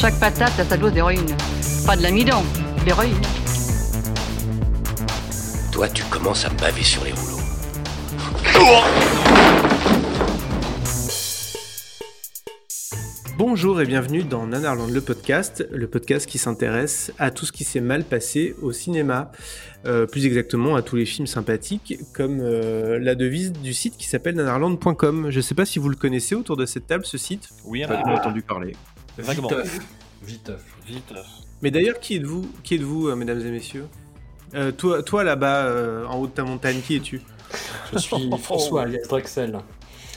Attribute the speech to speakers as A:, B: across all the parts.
A: Chaque patate a sa dose d'héroïne. Pas de l'amidon, de l'héroïne.
B: Toi, tu commences à me baver sur les rouleaux.
C: Bonjour et bienvenue dans Nanarland le podcast, le podcast qui s'intéresse à tout ce qui s'est mal passé au cinéma, Euh, plus exactement à tous les films sympathiques, comme euh, la devise du site qui s'appelle nanarland.com. Je ne sais pas si vous le connaissez autour de cette table, ce site.
D: Oui, on a
E: entendu parler.
D: Vaguement.
E: Viteuf.
D: Vite.
C: Mais d'ailleurs, qui êtes-vous, qui êtes-vous, euh, mesdames et messieurs? Euh, Toi, toi là-bas, euh, en haut de ta montagne, qui es-tu?
E: Je suis François alias Drexel.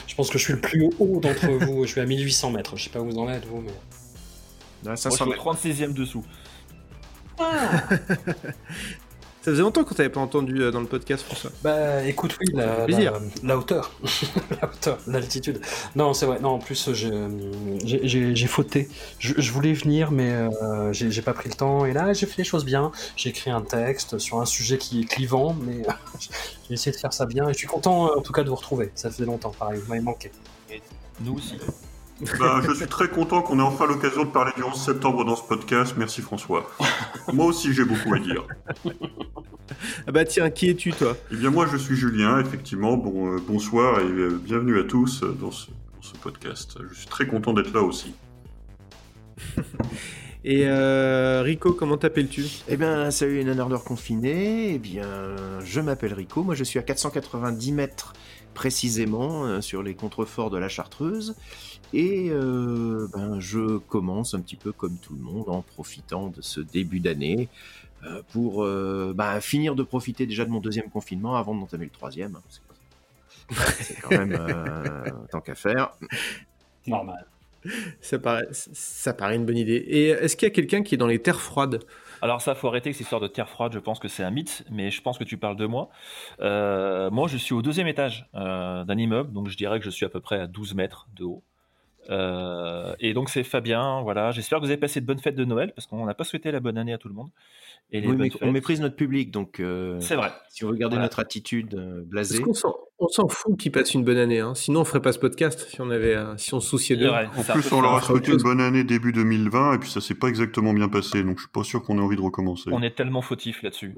E: Je pense que je suis le plus haut d'entre vous. Je suis à 1800 mètres. Je sais pas où vous en êtes, vous, mais.
C: Ah,
D: Moi, je suis au 36ème dessous.
C: Ça faisait longtemps qu'on t'avait pas entendu euh, dans le podcast, François.
E: Bah, écoute, oui, la, hauteur. la hauteur, l'altitude. Non, c'est vrai. Non, en plus, j'ai- fauté. Je, je voulais venir, mais euh, j'ai pas pris le temps. Et là, j'ai fait les choses bien. J'ai écrit un texte sur un sujet qui est clivant, mais j'ai essayé de faire ça bien. Et je suis content, euh, en tout cas, de vous retrouver. Ça faisait longtemps, pareil. Vous m'avez manqué.
D: Nous aussi.
F: Bah, je suis très content qu'on ait enfin l'occasion de parler du 11 septembre dans ce podcast. Merci François. Moi aussi j'ai beaucoup à dire.
C: Ah bah tiens, qui es-tu, toi?
F: Eh bien moi je suis Julien, effectivement. Bon, euh, bonsoir et euh, bienvenue à tous euh, dans ce, dans ce podcast. Je suis très content d'être là aussi.
C: Et euh, Rico, comment t'appelles-tu?
G: Eh bien, salut les nerdeurs confinés. Eh bien, je m'appelle Rico. Moi, je suis à 490 mètres précisément euh, sur les contreforts de la Chartreuse. Et euh, ben, je commence un petit peu comme tout le monde en profitant de ce début d'année euh, pour euh, ben, finir de profiter déjà de mon deuxième confinement avant d'entamer le troisième. hein, C'est quand même euh, tant qu'à faire.
E: Normal.
C: ça paraît, ça paraît une bonne idée. Et est-ce qu'il y a quelqu'un qui est dans les terres froides?
D: Alors ça, faut arrêter avec cette histoire de terre froide. Je pense que c'est un mythe, mais je pense que tu parles de moi. Euh, moi, je suis au deuxième étage euh, d'un immeuble, donc je dirais que je suis à peu près à 12 mètres de haut. Euh, et donc c'est Fabien, voilà. J'espère que vous avez passé de bonnes fêtes de Noël, parce qu'on n'a pas souhaité la bonne année à tout le monde. Et les
G: Oui,
D: bonnes
G: mais
D: fêtes.
G: on méprise notre public, donc euh,
D: C'est vrai.
G: si on veut garder
D: Voilà.
G: notre attitude euh, blasée.
C: qu'on s'en, on s'en fout qu'ils passent une bonne année hein? Sinon, on ferait pas ce podcast si on avait, euh, si on se souciait d'eux.
F: En plus on leur a souhaité une bonne année début 2020 et puis ça s'est pas exactement bien passé. Donc je suis pas sûr qu'on ait envie de recommencer.
D: On est tellement fautif là-dessus.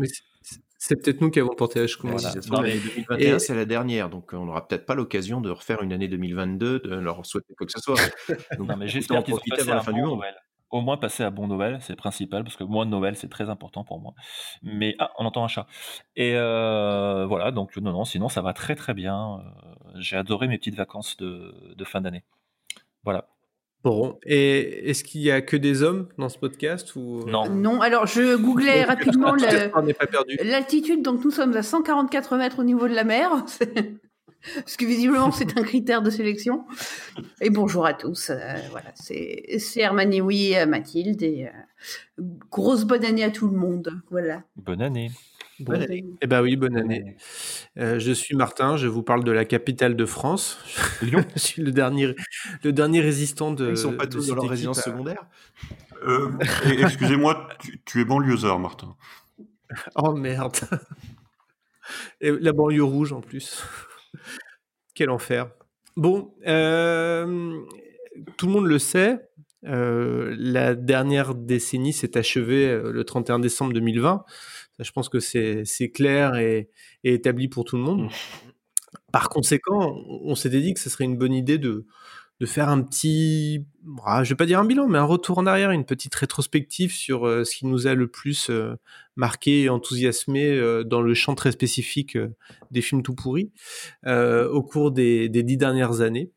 C: C'est, peut-être nous qui avons porté
G: si
D: Voilà.
G: l'année 2021,
C: et-
G: c'est la dernière, donc on n'aura peut-être pas l'occasion de refaire une année 2022, de leur souhaiter quoi que ce soit. Donc,
D: Non, mais j'espère
G: en
D: qu'ils ont
G: profiter
D: passé
G: avant la fin
D: bon
G: du monde.
D: Noël. Au moins passer à bon Noël, c'est le principal, parce que moi, Noël, c'est très important pour moi. Mais, ah, on entend un chat. Et euh, voilà, donc non, non, sinon, ça va très très bien. Euh, J'ai adoré mes petites vacances de, de fin d'année. Voilà.
C: Bon, et est-ce qu'il y a que des hommes dans ce podcast ou
D: Non.
H: Non, alors je googlais rapidement
C: perdu.
H: l'altitude, donc nous sommes à 144 mètres au niveau de la mer. Parce que visiblement c'est un critère de sélection. Et bonjour à tous. euh, voilà, c'est Hermione, oui, euh, Mathilde et euh, grosse bonne année à tout le monde. Voilà.
D: Bonne année.
C: Bon. Eh ben oui, bonne année. Euh, je suis Martin, je vous parle de la capitale de France.
D: Lyon.
C: je suis le dernier, le dernier résistant de.
G: Ils sont pas tous dans leur résidence
C: à-
G: secondaire.
F: Euh, Excusez-moi, tu, tu es banlieusard Martin.
C: Oh merde. Et la banlieue rouge en plus. Quel enfer. Bon, euh, tout le monde le sait. euh, la dernière décennie s'est achevée euh, le 31 décembre 2020. Ça, je pense que c'est clair et, et établi pour tout le monde. Par conséquent, on, on s'était dit que ce serait une bonne idée de, de faire un petit, ah, je vais pas dire un bilan, mais un retour en arrière, une petite rétrospective sur euh, ce qui nous a le plus euh, marqué et enthousiasmé euh, dans le champ très spécifique des films tout pourris au cours des, dix dernières années.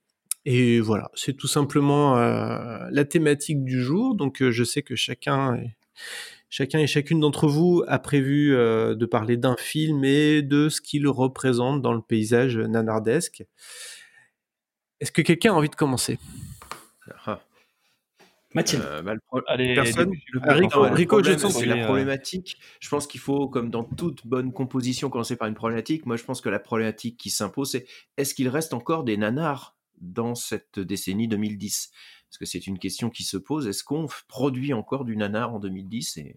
C: Et voilà, c'est tout simplement la thématique du jour. Donc je sais que chacun, chacun et chacune d'entre vous a prévu de parler d'un film et de ce qu'il représente dans le paysage nanardesque. Est-ce que quelqu'un a envie de commencer?
G: Ah.
E: Mathilde.
G: Euh, bah, le pro-
D: Allez,
C: Personne
D: le
C: Ah, Rico, sens
G: c'est la
D: euh,
G: problématique. Je pense qu'il faut, comme dans toute bonne composition, commencer par une problématique. Moi, je pense que la problématique qui s'impose, c'est est-ce qu'il reste encore des nanars dans cette décennie 2010 Parce que c'est une question qui se pose. Est-ce qu'on produit encore du nanar en 2010 Et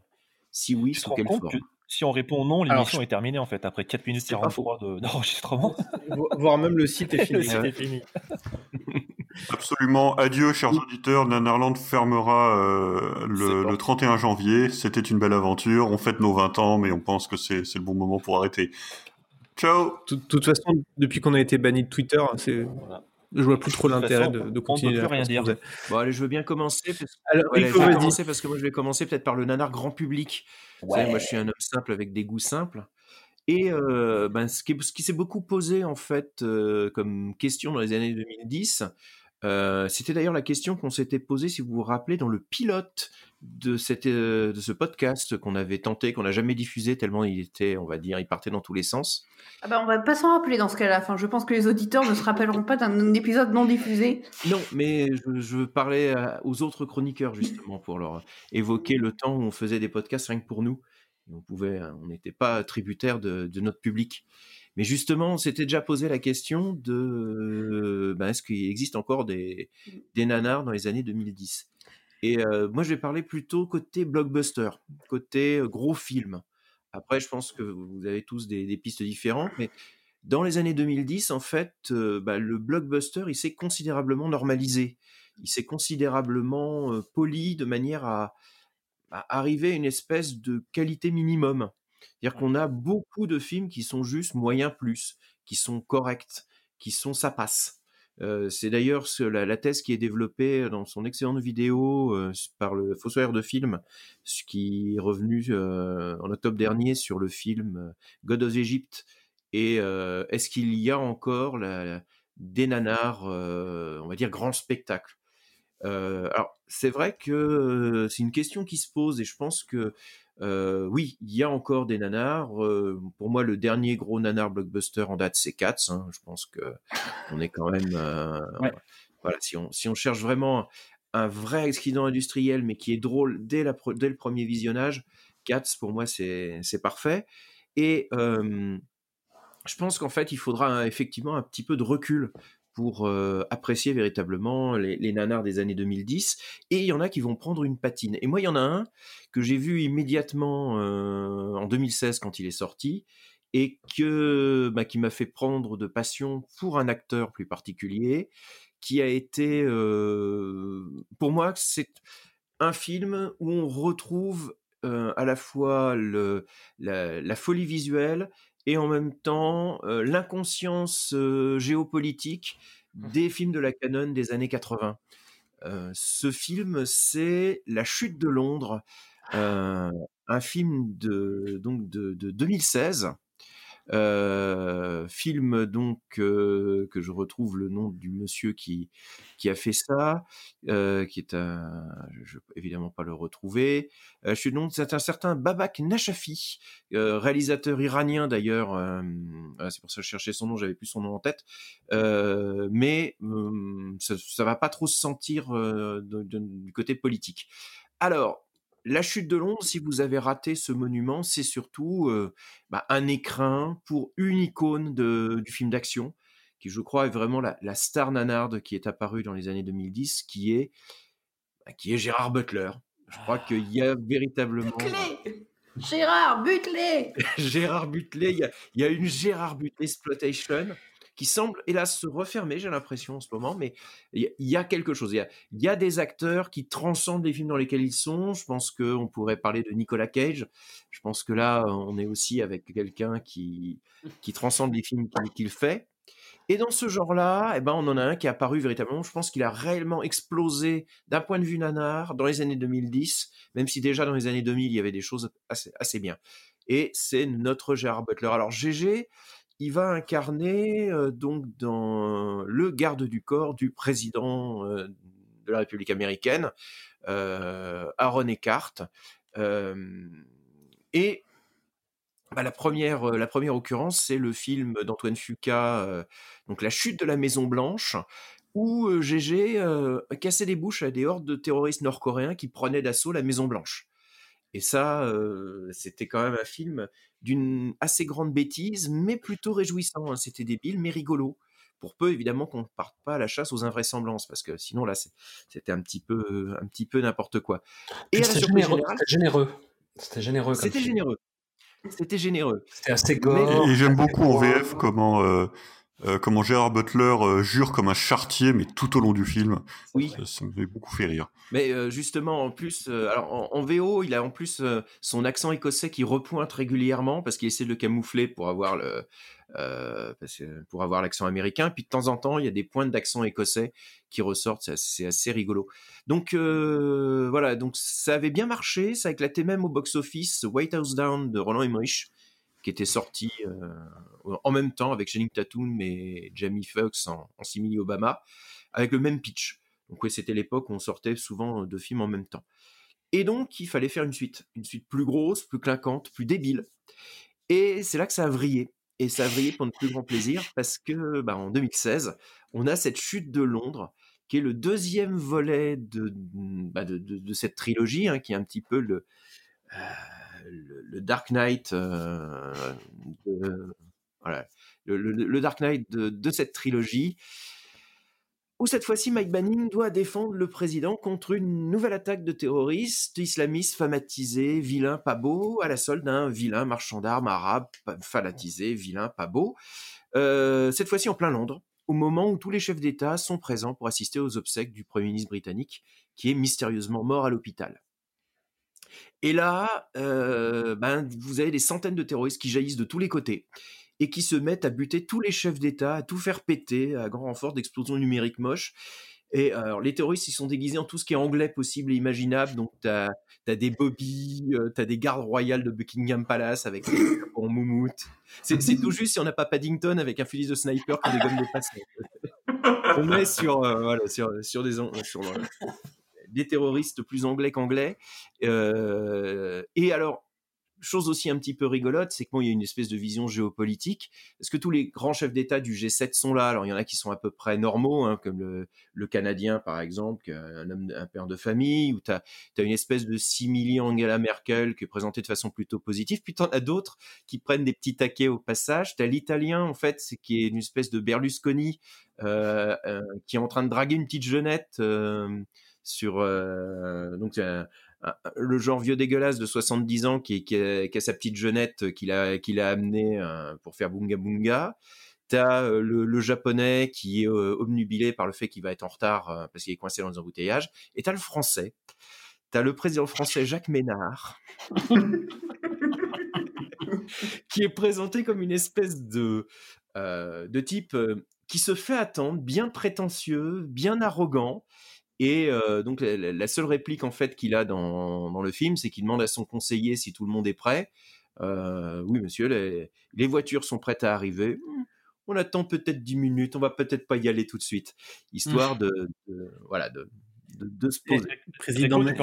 G: si oui, sous quelle forme?
D: que si on répond non, l'émission
C: je-
D: est terminée en fait, après 4 minutes
G: C'est pas faux.
D: 43 de- d'enregistrement.
C: Vo- Voire même le site est
D: Le
C: fini.
D: site est fini.
F: Absolument. Adieu, chers auditeurs. Nanarland fermera euh, le,
D: bon.
F: le 31 janvier. C'était une belle aventure. On fête nos 20 ans, mais on pense que c'est le bon moment pour arrêter. Ciao
C: De toute façon, depuis qu'on a été banni de Twitter, c'est...
D: Voilà.
C: je vois plus trop
D: De
C: l'intérêt de, de
D: on
C: continuer
D: peut plus
C: à faire
D: rien dire.
G: Bon, allez, je veux bien commencer. Parce...
C: Alors,
G: Voilà, je vais commencer parce que moi, je vais commencer peut-être par le nanar grand public. Savez, moi, je suis un homme simple avec des goûts simples. Et euh, ben, ce qui, s'est beaucoup posé, en fait, euh, comme question dans les années 2010, euh, c'était d'ailleurs la question qu'on s'était posée, si vous vous rappelez, dans le pilote de, cette, euh, de ce podcast qu'on avait tenté, qu'on n'a jamais diffusé, tellement il était, on va dire, il partait dans tous les sens.
H: Ah bah, on va pas s'en rappeler dans ce cas-là. Enfin, je pense que les auditeurs ne se rappelleront pas d'un épisode non diffusé.
G: Non, mais je, je parlais à- aux autres chroniqueurs, justement, pour leur évoquer le temps où on faisait des podcasts rien que pour nous. Et on pouvait, on n'était pas tributaire de, de notre public. Mais justement, on s'était déjà posé la question de euh, ben, est-ce qu'il existe encore des, des nanars dans les années 2010 Et euh, moi, je vais parler plutôt côté blockbuster, côté euh, gros film. Après, je pense que vous avez tous des, des pistes différentes, mais dans les années 2010, en fait, euh, bah, le blockbuster, il s'est considérablement normalisé. Il s'est considérablement euh, poli de manière à, à arriver à une espèce de qualité minimum. C'est-à-dire qu'on a beaucoup de films qui sont juste moyens plus, qui sont corrects, qui sont ça passe. Euh, c'est d'ailleurs ce- la, la thèse qui est développée dans son excellente vidéo euh, par le Fossoyeur de film, ce qui est revenu euh, en octobre dernier sur le film God of Egypt. Et est-ce qu'il y a encore la- la- des nanars, on va dire, grand spectacle? Alors, c'est vrai que c'est une question qui se pose et je pense que euh, oui, il y a encore des nanars. Euh, pour moi, le dernier gros nanar blockbuster en date, c'est Cats. hein. Je pense que on est quand même, euh,
E: Ouais.
G: voilà, si on si on cherche vraiment un vrai accident industriel, mais qui est drôle dès la dès le premier visionnage, Cats pour moi c'est c'est parfait. Et je pense qu'en fait, il faudra un- effectivement un petit peu de recul pour euh, apprécier véritablement les, les nanars des années 2010. Et il y en a qui vont prendre une patine. Et moi, il y en a un que j'ai vu immédiatement euh, en 2016 quand il est sorti et que, bah, qui m'a fait prendre de passion pour un acteur plus particulier, qui a été, euh, pour moi, c'est un film où on retrouve à la fois le, la, la folie visuelle et en même temps euh, l'inconscience euh, géopolitique des films de la canon des années 80. Euh, ce film, c'est La chute de Londres, euh, un film de, donc de, de 2016. Euh, film donc euh, que je retrouve le nom du monsieur qui qui a fait ça, euh, qui est un, je vais évidemment pas le retrouver. Euh, je suis donc c'est un certain Babak Nachafi, euh, réalisateur iranien d'ailleurs. c'est pour ça que je cherchais son nom, j'avais plus son nom en tête. Mais ça, ça va pas trop se sentir de- du côté politique. Alors, la chute de Londres, si vous avez raté ce monument, c'est surtout euh, bah, un écrin pour une icône de, du film d'action, qui je crois est vraiment la, la star nanarde qui est apparue dans les années 2010, qui est, bah, qui est Gérard Butler. Je crois qu'il y a véritablement...
H: Gérard, butlé
G: Gérard Butler, il y a, il y a une Gérard Butler exploitation qui semble hélas se refermer, j'ai l'impression en ce moment, mais il y, a- quelque chose. Il y a, des acteurs qui transcendent les films dans lesquels ils sont. Je pense qu'on pourrait parler de Nicolas Cage. Je pense que là, on est aussi avec quelqu'un qui, qui transcende les films qu'il qu'il fait. Et dans ce genre-là, eh ben, on en a un qui est apparu véritablement. Je pense qu'il a réellement explosé d'un point de vue nanar dans les années 2010, même si déjà dans les années 2000, il y avait des choses assez, assez bien. Et c'est notre Gérard Butler. Alors, GG, il va incarner donc dans le garde du corps du président de la République américaine, Aaron Eckhart. Et bah, la, première, occurrence, c'est le film d'Antoine Fuqua, donc La chute de la Maison Blanche, où GG cassait des bouches à des hordes de terroristes nord-coréens qui prenaient d'assaut la Maison Blanche. Et ça, euh, c'était quand même un film d'une assez grande bêtise, mais plutôt réjouissant. hein. C'était débile, mais rigolo. Pour peu, évidemment, qu'on ne parte pas à la chasse aux invraisemblances, parce que sinon, là, c'est- c'était un petit peu, un petit peu n'importe quoi. Et
E: C'était généreux. C'était généreux. C'était généreux.
G: c'était généreux. C'était généreux.
E: C'était assez
F: Et,
E: gore.
F: et j'aime beaucoup en. VF comment, euh, euh, comment Gérard Butler euh, jure comme un chartier, mais tout au long du film.
G: Oui.
F: Ça, ça me fait beaucoup fait rire.
G: Mais euh, justement, en plus, alors en, en VO, il a en plus son accent écossais qui repointe régulièrement parce qu'il essaie de le camoufler pour avoir le, parce que- pour avoir l'accent américain. Puis de temps en temps, il y a des pointes d'accent écossais qui ressortent. C'est assez, assez rigolo. Donc voilà, donc ça avait bien marché. Ça éclatait même au box-office. White House Down de Roland Emmerich qui était sorti euh, en même temps avec Channing Tatum et Jamie Foxx en, simili Obama, avec le même pitch. Donc oui, c'était l'époque où on sortait souvent deux films en même temps. Et donc, il fallait faire une suite, une suite plus grosse, plus clinquante, plus débile. Et c'est là que ça a vrillé. Et ça a vrillé pour notre plus grand plaisir parce que, bah, en 2016, on a cette chute de Londres, qui est le deuxième volet de, bah, de cette trilogie, hein, qui est un petit peu le, euh, le, Dark Knight, de- voilà, le, cette trilogie, où cette fois-ci Mike Banning doit défendre le président contre une nouvelle attaque de terroristes islamistes fanatisés, vilains, pas beaux, à la solde d'un vilain marchand d'armes arabe fanatisé, vilain, pas beau. Euh, cette fois-ci en plein Londres, au moment où tous les chefs d'État sont présents pour assister aux obsèques du Premier ministre britannique, qui est mystérieusement mort à l'hôpital. Et là, euh, ben, vous avez des centaines de terroristes qui jaillissent de tous les côtés et qui se mettent à buter tous les chefs d'État, à tout faire péter, à grand renfort d'explosions numériques moches. Et alors, les terroristes, ils sont déguisés en tout ce qui est anglais possible et imaginable. Donc, tu as, des bobbies, tu as des gardes royales de Buckingham Palace avec des en moumoute. C'est tout juste si on n'a pas Paddington avec un fusil de sniper qui dégomme des passés. On est sur, euh, voilà, sur, sur des, sur, euh, des terroristes plus anglais qu'anglais. Euh, et alors, chose aussi un petit peu rigolote, c'est que bon, il y a une espèce de vision géopolitique. Est-ce que tous les grands chefs d'État du G7 sont là? Alors, il y en a qui sont à peu près normaux, hein, comme le, Canadien, par exemple, un, homme, un père de famille, ou tu as, une espèce de simili Angela Merkel qui est présentée de façon plutôt positive. Puis tu en as d'autres qui prennent des petits taquets au passage. Tu as l'Italien, en fait, qui est une espèce de Berlusconi euh, euh, qui est en train de draguer une petite jeunette sur... euh, donc, le genre vieux dégueulasse de 70 ans qui, a, sa petite jeunette qu'il a, qu'il a amené euh, pour faire bunga bunga. T'as euh, le, japonais qui est euh, obnubilé par le fait qu'il va être en retard parce qu'il est coincé dans les embouteillages. Et t'as le français. T'as le président français Jacques Ménard. qui est présenté comme une espèce de, de type qui se fait attendre, bien prétentieux, bien arrogant, et euh, donc la, la, seule réplique en fait qu'il a dans, dans le film, c'est qu'il demande à son conseiller si tout le monde est prêt. Euh, oui, monsieur, les, les, voitures sont prêtes à arriver. On attend peut-être 10 minutes, on va peut-être pas y aller tout de suite, histoire de, de voilà de, de, de, se poser.
C: Président, Mé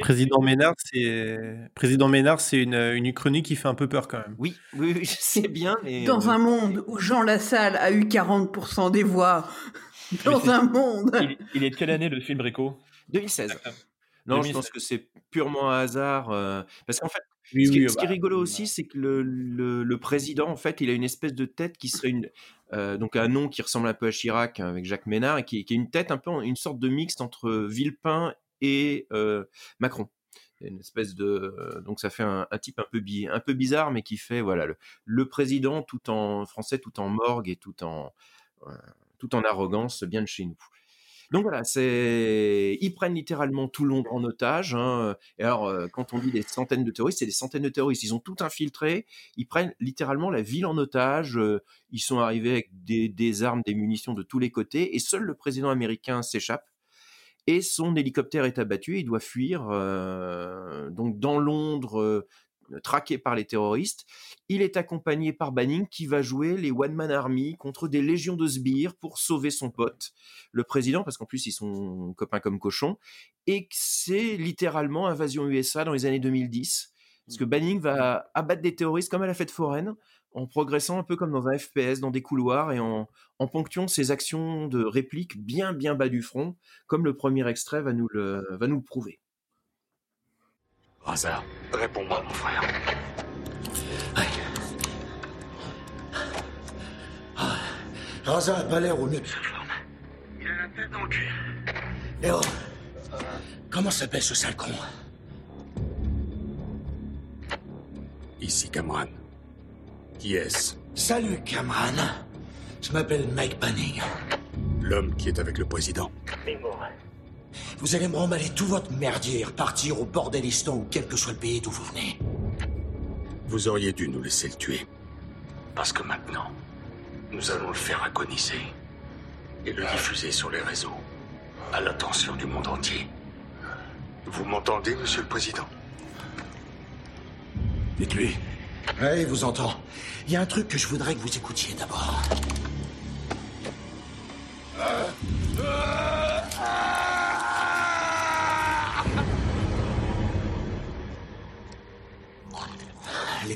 C: Président Ménard, c'est Président Ménard, c'est une, une uchronie qui fait un peu peur quand même.
G: Oui, oui, oui je sais bien. Mais
H: dans euh... un monde où Jean Lassalle a eu 40% des voix dans un monde.
D: Il, il, est de quelle année le film Rico?
G: 2016. Non, 2016. je pense que c'est purement un hasard. Euh, parce qu'en fait,
C: oui,
G: ce, qui,
C: oui,
G: ce
C: bah,
G: qui est rigolo aussi, c'est que le, le, le, président, en fait, il a une espèce de tête qui serait une. Euh, donc un nom qui ressemble un peu à Chirac hein, avec Jacques Ménard et qui, qui, est une tête un peu une sorte de mixte entre Villepin et euh, Macron une espèce de donc ça fait un, un type un peu bi, un peu bizarre mais qui fait voilà le, le, président tout en français tout en morgue et tout en euh, tout en arrogance bien de chez nous. Donc voilà, ils prennent littéralement tout Londres en otage. Hein. Et alors, euh, quand on dit des centaines de terroristes, c'est des centaines de terroristes. Ils ont tout infiltré. Ils prennent littéralement la ville en otage. Euh, ils sont arrivés avec des, des, armes, des munitions de tous les côtés. Et seul le président américain s'échappe. Et son hélicoptère est abattu. Il doit fuir euh, donc dans Londres traqué par les terroristes. Il est accompagné par Banning qui va jouer les One Man Army contre des légions de sbires pour sauver son pote, le président, parce qu'en plus ils sont copains comme cochons. Et c'est littéralement invasion USA dans les années 2010. Parce que Banning va abattre des terroristes comme à la fête foraine, en progressant un peu comme dans un FPS, dans des couloirs, et en, en ponctuant ses actions de réplique bien bien bas du front, comme le premier extrait va nous le, va nous le prouver.
I: Raza, réponds-moi, mon frère.
J: Ah, Raza a pas l'air au mieux de sa forme.
I: Il a la tête dans le cul.
J: Eh oh Comment s'appelle ce sale con?
I: Ici Cameron. Qui est-ce?
J: Salut, Cameron. Je m'appelle Mike Panning.
I: L'homme qui est avec le président.
J: Vous allez me remballer tout votre merdier et repartir au bordelistan ou quel que soit le pays d'où vous venez.
I: Vous auriez dû nous laisser le tuer. Parce que maintenant, nous allons le faire agoniser. Et le diffuser sur les réseaux. À l'attention du monde entier. Vous m'entendez, monsieur le président?
J: Dites-lui. Il vous entend. Il y a un truc que je voudrais que vous écoutiez d'abord.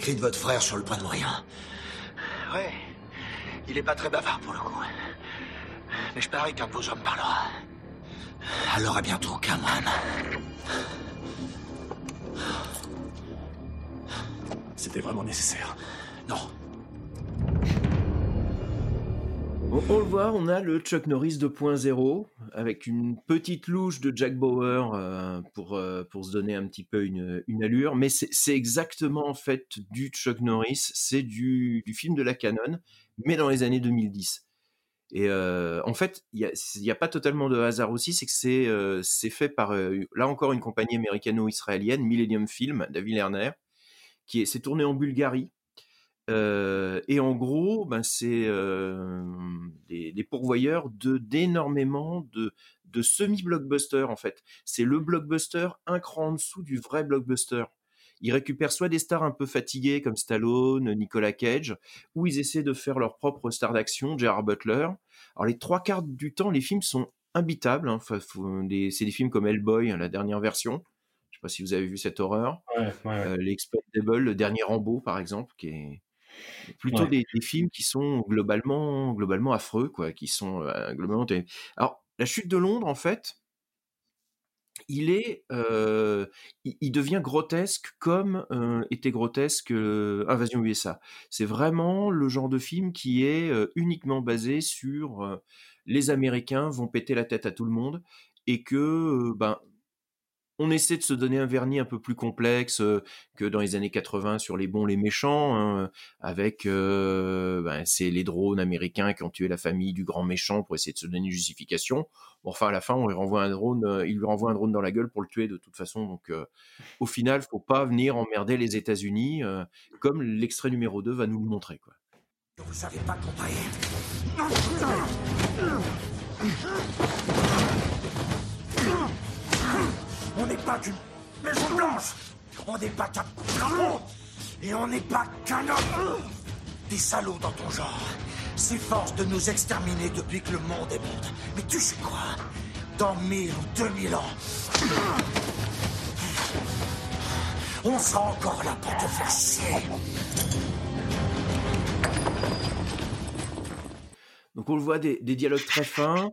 J: De votre frère sur le point de mourir. Ouais, il est pas très bavard pour le coup. Mais je parie qu'un de vos hommes parlera. Alors à bientôt, Cameron.
I: C'était vraiment nécessaire.
J: Non.
G: On, le voit, on a le Chuck Norris 2.0 avec une petite louche de Jack Bauer euh, pour, euh, pour se donner un petit peu une, allure. Mais c'est exactement en fait du Chuck Norris, c'est du, film de la Canon, mais dans les années 2010. Et euh, en fait, il n'y a, a pas totalement de hasard aussi, c'est que c'est fait par, là encore, une compagnie américano-israélienne, Millennium Film, David Lerner, qui est, c'est tourné en Bulgarie. Euh, et en gros, ben c'est euh, des, des pourvoyeurs de d'énormément de, de semi-blockbusters en fait. C'est le blockbuster un cran en dessous du vrai blockbuster. Ils récupèrent soit des stars un peu fatiguées comme Stallone, Nicolas Cage, ou ils essaient de faire leur propre star d'action, Gerard Butler. Alors les trois quarts du temps, les films sont imbitables. Hein. Enfin, c'est des films comme Hellboy, hein, la dernière version. Je sais pas si vous avez vu cette horreur.
E: Ouais, ouais, ouais.
G: Euh, Les Expendables, le dernier Rambo par exemple, qui est plutôt
E: Ouais.
G: des, des films qui sont globalement globalement affreux, quoi, qui sont euh, globalement. Alors la chute de Londres, en fait, il est, euh, il, il devient grotesque comme euh, était grotesque euh, Invasion USA. C'est vraiment le genre de film qui est uniquement basé sur les Américains vont péter la tête à tout le monde et que ben on essaie de se donner un vernis un peu plus complexe que dans les années 80 sur les bons, les méchants, hein, avec ben, c'est les drones américains qui ont tué la famille du grand méchant pour essayer de se donner une justification. Bon, enfin, à la fin, on lui renvoie un drone, il lui renvoie un drone dans la gueule pour le tuer de toute façon. Donc, au final, faut pas venir emmerder les États-Unis, comme l'extrait numéro 2 va nous le montrer. Quoi.
J: Savez pas. On n'est pas qu'une maison blanche. On n'est pas qu'un drapeau. Et on n'est pas qu'un homme. Des salauds dans ton genre s'efforcent de nous exterminer depuis que le monde est monde. Mais tu sais quoi? Dans mille ou deux mille ans, on sera encore là pour te faire chier.
G: Donc, on le voit des, des dialogues très fins.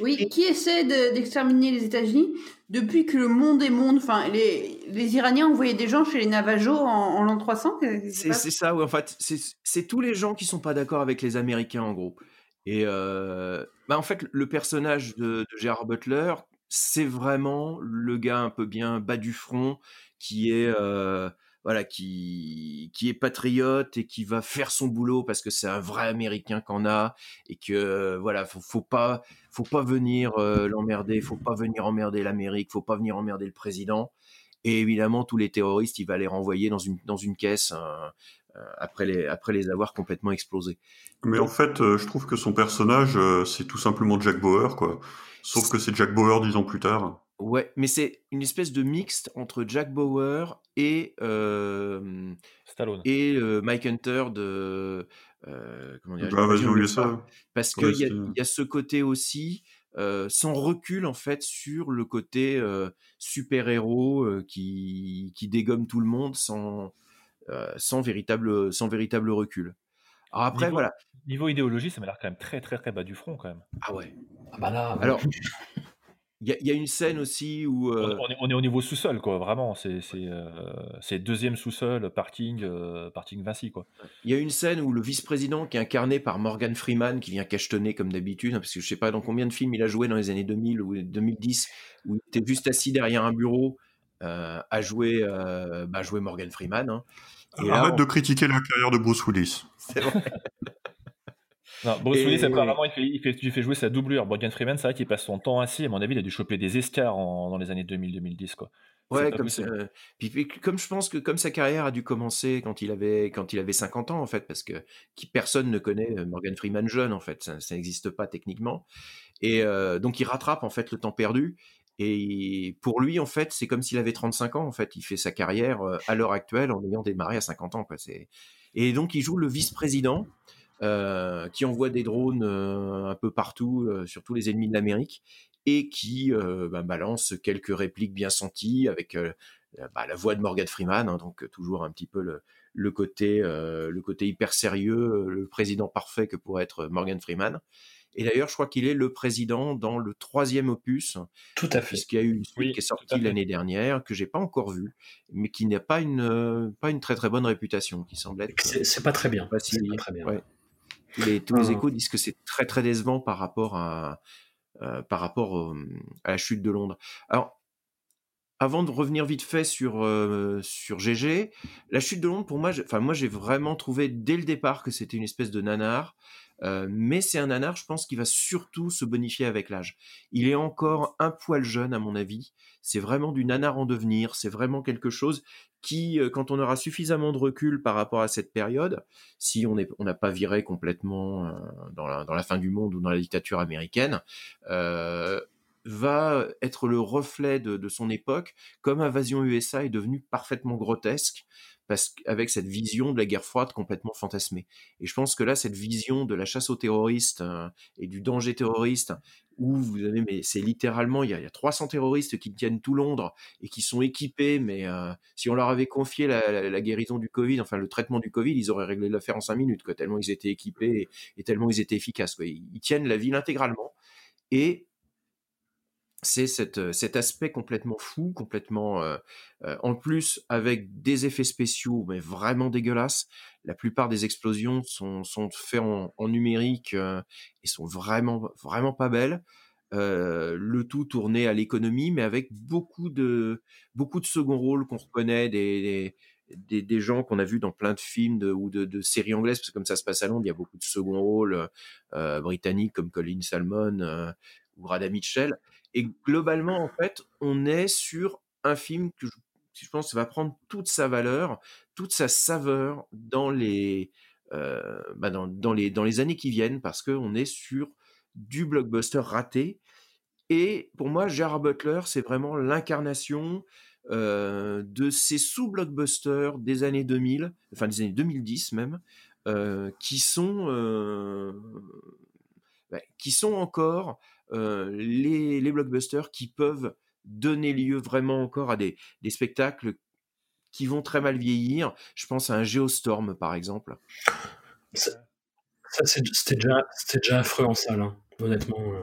H: Oui, qui essaie de- d'exterminer les États-Unis? Depuis que le monde est monde. Enfin, les, les Iraniens envoyaient des gens chez les Navajos en, en l'an 300. qu'est-ce qui se
G: C'est ça, oui. En fait, c'est tous les gens qui sont pas d'accord avec les Américains, en gros. Et euh, bah, en fait, le personnage de, de Gerard Butler, c'est vraiment le gars un peu bien bas du front, qui est euh, voilà, qui qui est patriote et qui va faire son boulot parce que c'est un vrai Américain qu'on a et que voilà, faut, faut pas faut pas venir euh, l'emmerder, faut pas venir emmerder l'Amérique, faut pas venir emmerder le président. Et évidemment, tous les terroristes, il va les renvoyer dans une dans une caisse. euh, euh, après les après les avoir complètement explosés.
F: Mais en fait, euh, je trouve que son personnage, euh, c'est tout simplement Jack Bauer, quoi. Sauf que c'est Jack Bauer dix ans plus tard.
G: Ouais, mais c'est une espèce de mixte entre Jack Bauer et euh,
D: Stallone.
G: et euh, Mike Hunter de euh, comment dire
F: Invasion USA.
G: parce
F: Ouais,
G: qu'il y, a- y ce côté aussi euh, sans recul en fait sur le côté euh, super héros qui qui dégomme tout le monde sans sans véritable sans véritable recul. Alors après
D: Niveau,
G: voilà.
D: niveau idéologie, ça m'a l'air quand même très très très bas du front quand même.
G: Ah ouais.
E: Ah bah là,
G: Alors il y, a- il y a une scène aussi où
D: On,
G: euh,
D: on est, on est au niveau sous-sol quoi, vraiment. C'est c'est, euh, c'est deuxième sous-sol, parking, euh, parking Vinci quoi.
G: il y a une scène où le vice-président qui est incarné par Morgan Freeman qui vient cachetonner comme d'habitude hein, parce que je sais pas dans combien de films il a joué dans les années 2000 ou 2010 où il était juste assis derrière un bureau euh, à jouer euh, bah, jouer Morgan Freeman. hein. Et là,
F: Arrête
G: on-
F: de critiquer la carrière de Bruce Willis.
G: c'est vrai.
D: Non, Bruce
G: Et-
D: Willis, apparemment, il fait, il, fait, il fait jouer sa doublure. Morgan Freeman, c'est vrai qu'il passe son temps assis. À mon avis, il a dû choper des escars en- dans les années 2000-2010. quoi. C'est
G: Ouais, comme, ça- puis, puis comme je pense que comme sa carrière a dû commencer quand il avait quand il avait 50 ans en fait parce que qui personne ne connaît euh, Morgan Freeman jeune en fait ça, ça n'existe pas techniquement et euh, donc il rattrape en fait le temps perdu et pour lui en fait c'est comme s'il avait 35 ans en fait il fait sa carrière euh, à l'heure actuelle en ayant démarré à 50 ans quoi et donc il joue le vice-président euh, qui envoie des drones euh, un peu partout euh, sur tous les ennemis de l'Amérique et qui bah, balance quelques répliques bien senties avec la- bah, la voix de Morgan Freeman, hein, donc toujours un petit peu le, le côté le côté hyper sérieux, le président parfait que pourrait être Morgan Freeman. Et d'ailleurs, je crois qu'il est le président dans le troisième opus,
E: Tout à fait.
G: puisqu'il y a eu une suite
D: Oui,
G: qui est sortie l'année dernière que j'ai pas encore vue, mais qui n'a pas une pas une très très bonne réputation, qui semble être
E: C'est pas très bien.
G: pas si-
E: C'est pas très bien.
G: ouais. Tous les, tous les
E: Ah.
G: échos disent que c'est très très décevant par rapport à euh, par rapport au- à la chute de Londres. Alors, avant de revenir vite fait sur euh, sur GG, la chute de Londres pour moi, enfin moi j'ai vraiment trouvé dès le départ que c'était une espèce de nanar. Euh, mais c'est un nanar, je pense, qui va surtout se bonifier avec l'âge. Il est encore un poil jeune, à mon avis. C'est vraiment du nanar en devenir. C'est vraiment quelque chose qui, euh, quand on aura suffisamment de recul par rapport à cette période, si on n'a pas viré complètement euh, dans, la, fin du monde ou dans la dictature américaine, euh, va être le reflet de, de son époque, comme Invasion USA est devenu parfaitement grotesque, qu'avec cette vision de la guerre froide complètement fantasmée. Et je pense que là, cette vision de la chasse aux terroristes euh, et du danger terroriste, où vous avez, mais c'est littéralement, il y, a, il y a 300 terroristes qui tiennent tout Londres et qui sont équipés, mais euh, si on leur avait confié la, guérison du Covid, enfin le traitement du Covid, ils auraient réglé l'affaire en 5 minutes, tellement ils étaient équipés et, tellement ils étaient efficaces. Ils, ils tiennent la ville intégralement. Et c'est cet aspect complètement fou, complètement en plus avec des effets spéciaux mais vraiment dégueulasses. La plupart des explosions sont, sont faites en, numérique et sont vraiment vraiment pas belles. Le tout tourné à l'économie, mais avec beaucoup de beaucoup de second rôles qu'on reconnaît, des, des gens qu'on a vus dans plein de films ou de, séries anglaises, parce que comme ça se passe à Londres, il y a beaucoup de second rôles britanniques comme Colin Salmon ou Rada Mitchell. Et globalement, en fait, on est sur un film que je, je pense va prendre toute sa valeur, toute sa saveur dans les, euh, bah dans, les, dans les années qui viennent, parce qu'on est sur du blockbuster raté. Et pour moi, Gérard Butler, c'est vraiment l'incarnation euh, de ces sous-blockbusters des années 2000, enfin des années 2010 même, euh, qui sont bah, qui sont encore les, les blockbusters qui peuvent donner lieu vraiment encore à des, des spectacles qui vont très mal vieillir. Je pense à un Geostorm, par exemple.
E: Ça, c'était déjà, c'était déjà affreux en salle, hein, honnêtement. euh.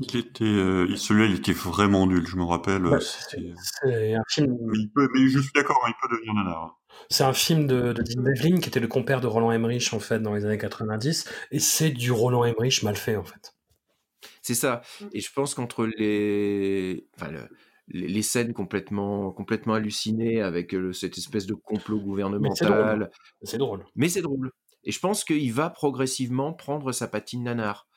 F: Il était, euh, celui-là, il était vraiment nul. Je me rappelle.
E: Bah, C'est un film.
F: mais, il peut, mais je suis d'accord, hein, il peut devenir nanar.
E: C'est un film de, de Dean Devlin qui était le compère de Roland Emmerich en fait dans les années 90 et c'est du Roland Emmerich mal fait en fait.
G: C'est ça. Et je pense qu'entre les, enfin, le- les, les scènes complètement, complètement hallucinées avec euh, cette espèce de complot gouvernemental.
E: C'est drôle.
G: Mais c'est drôle. Et je pense qu'il va progressivement prendre sa patine nanar.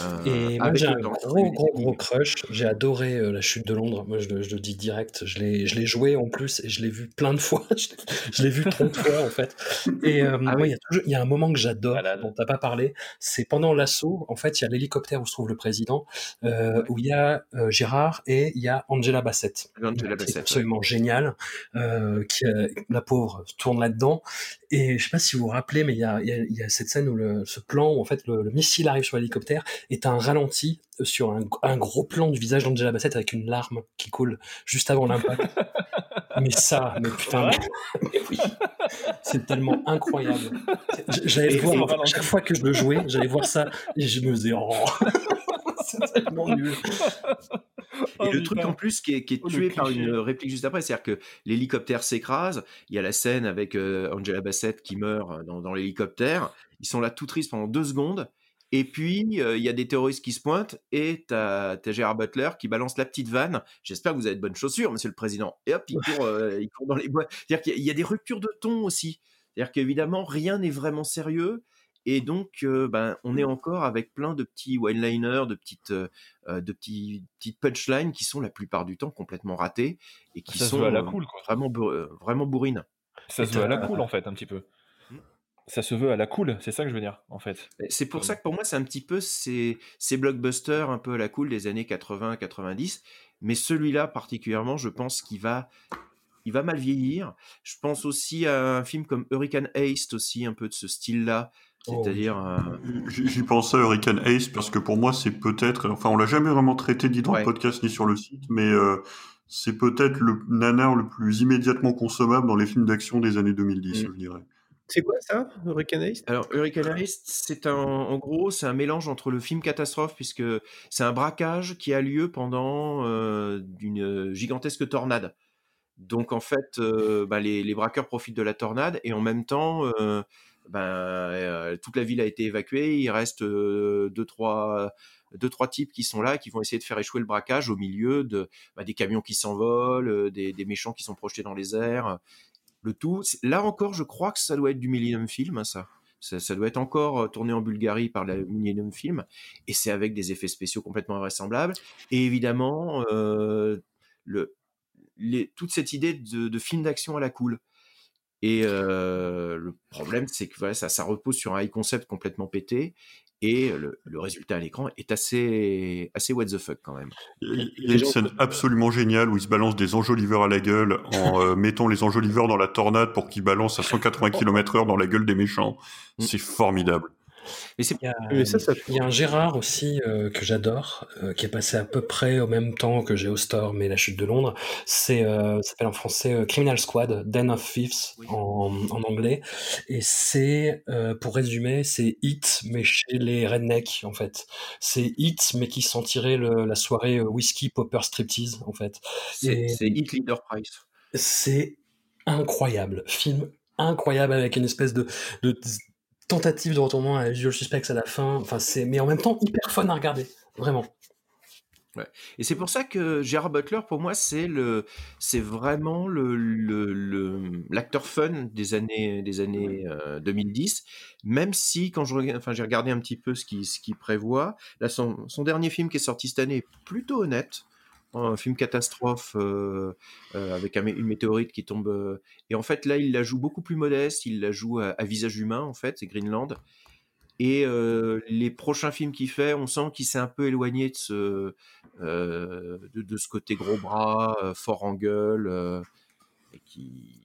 G: Euh,
E: Et moi j'ai un gros gros gros crush. J'ai adoré euh, la chute de Londres. Moi je, le- je le dis direct. Je l'ai je l'ai joué en plus et je l'ai vu plein de fois. je l'ai- vu 30 fois en fait. Et euh,
G: Ah
E: moi
G: oui.
E: il y a y un moment que j'adore dont t'as pas parlé. C'est pendant l'assaut. En fait il y a l'hélicoptère où se trouve le président, euh, où il y a euh, Gérard et il y a Angela Bassett.
G: Angela Bassett, ouais.
E: absolument génial. Qui la pauvre tourne là-dedans. Et je sais pas si vous vous rappelez, mais il y a, il y a- il y a cette scène où le, ce plan où en fait le, le missile arrive sur l'hélicoptère est un ralenti sur un, un gros plan du visage d'Angela Bassett avec une larme qui coule juste avant l'impact. Mais ça, mais putain, mais, mais oui, c'est tellement incroyable. J'allais voir, chaque fois que je le jouais, j'allais voir ça et je me disais, oh, c'est tellement nul.
G: Et le truc en plus qui est, qui est
E: Oh,
G: tué par une réplique juste après, c'est-à-dire que l'hélicoptère s'écrase, il y a la scène avec euh, Angela Bassett qui meurt euh, dans, dans l'hélicoptère, ils sont là tout tristes pendant deux secondes, et puis euh, il y a des terroristes qui se pointent, et t'as as Gérard Butler qui balance la petite vanne, j'espère que vous avez de bonnes chaussures, monsieur le président, et hop, il court, euh, il court dans les bois. C'est-à-dire qu'il y a des ruptures de ton aussi, c'est-à-dire qu'évidemment, rien n'est vraiment sérieux, et donc, euh, ben, on est encore avec plein de petits one-liners, de petites, euh, euh, de petits, petites punchlines qui sont la plupart du temps complètement ratées et qui
D: Ça
G: sont
D: à la cool, quoi.
G: vraiment, vraiment bourrines.
D: Ça se veut à la cool, en fait, un petit peu. Ça se veut à la cool, c'est ça que je veux dire, en fait.
G: C'est pour ça que pour moi, c'est un petit peu ces, ces blockbusters un peu à la cool des années 80-90. Mais celui-là, particulièrement, je pense qu'il va, il va mal vieillir. Je pense aussi à un film comme Hurricane Haste, aussi un peu de ce style-là.
F: Oh,
G: C'est-à-dire. euh,
F: J'y pensais à Hurricane Ace parce que pour moi c'est peut-être, enfin on l'a jamais vraiment traité ni dans le podcast ni sur le site, mais euh, c'est peut-être le nanar le plus immédiatement consommable dans les films d'action des années 2010, je dirais.
C: C'est quoi ça, Hurricane Haste
G: Alors, Hurricane Haste, c'est un, en gros, c'est un mélange entre le film catastrophe, puisque c'est un braquage qui a lieu pendant euh, une gigantesque tornade. Donc, en fait, euh, bah, les, les braqueurs profitent de la tornade et en même temps, euh, ben, euh, toute la ville a été évacuée. Il reste euh, deux, trois, deux, trois types qui sont là, qui vont essayer de faire échouer le braquage au milieu de bah, des camions qui s'envolent, euh, des, méchants qui sont projetés dans les airs. Le tout, là encore, je crois que ça doit être du Millennium Film, ça. Ça, doit être encore euh, tourné en Bulgarie par la Millennium Film, et c'est avec des effets spéciaux complètement invraisemblables. Et évidemment, euh, le, toute cette idée de, de film d'action à la cool. Et euh, le problème, c'est que voilà, ça, ça repose sur un high concept complètement pété, et le, le résultat à l'écran est assez, assez what the fuck quand même.
F: Il y a une scène absolument géniale où il se balance des enjoliveurs à la gueule en euh, mettant les enjoliveurs dans la tornade pour qu'ils balancent à 180 km/h dans la gueule des méchants. C'est formidable.
G: Mais c'est
E: Il y a,
C: Mais ça, ça-
E: il y a un Gérard aussi euh, que j'adore, euh, qui est passé à peu près au même temps que Geostorm et La Chute de Londres. C'est, euh, ça s'appelle en français euh, Criminal Squad, Den of Thieves en, en anglais. Et c'est, pour résumer, c'est Hit mais chez les rednecks en fait. C'est Hit mais qui s'en tirait le- la soirée whisky popper striptease en fait.
G: C'est Hit Leader Price.
E: c'est incroyable. Film incroyable avec une espèce de, de tentative de retournement à Usual Suspects à la fin. Enfin, c'est, mais en même temps hyper fun à regarder. Vraiment.
G: Ouais. Et c'est pour ça que Gérard Butler, pour moi, c'est le, c'est vraiment le, le, le- l'acteur fun des années, des années euh, 2010. Même si, quand je enfin, j'ai regardé un petit peu ce qu'il, ce qu'il prévoit. Là, son, son dernier film qui est sorti cette année est plutôt honnête. Un film catastrophe euh, euh, avec un une météorite qui tombe. euh, et en fait, là, il la joue beaucoup plus modeste. Il la joue à, à visage humain, en fait. C'est Greenland. Et euh, les prochains films qu'il fait, on sent qu'il s'est un peu éloigné de ce, euh, de, de ce côté gros bras, fort en gueule, euh, et qui,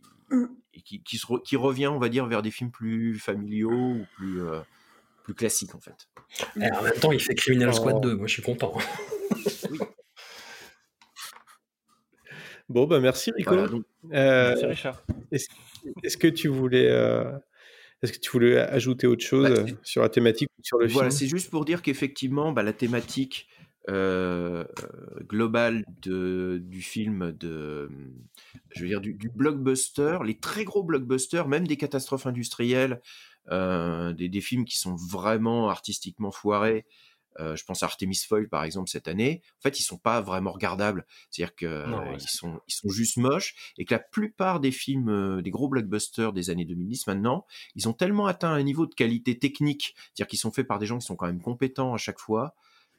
G: et qui, qui, se re- qui revient, on va dire, vers des films plus familiaux ou plus, euh, plus classiques, en fait.
E: Et en même temps, il fait Criminal
C: Oh.
E: Squad 2. Moi, je suis content.
C: Bon, bah merci Rico.
G: Voilà, donc-
C: Euh,
D: Merci, Richard.
C: Est-ce est-ce que tu voulais, euh, est-ce que tu voulais ajouter autre chose
G: Bah,
C: euh, sur la thématique ou sur le
G: Voilà,
C: film?
G: c'est juste pour dire qu'effectivement, bah, la thématique euh, globale de, du film, de, je veux dire, du, du blockbuster, les très gros blockbusters, même des catastrophes industrielles, euh, des, des films qui sont vraiment artistiquement foirés. Euh, je pense à Artemis Fowl par exemple cette année. En fait, ils sont pas vraiment regardables. C'est-à-dire que
E: Non,
G: euh,
E: ouais,
G: ils sont ils sont juste moches et que la plupart des films, euh, des gros blockbusters des années 2010 maintenant, ils ont tellement atteint un niveau de qualité technique, c'est-à-dire qu'ils sont faits par des gens qui sont quand même compétents à chaque fois,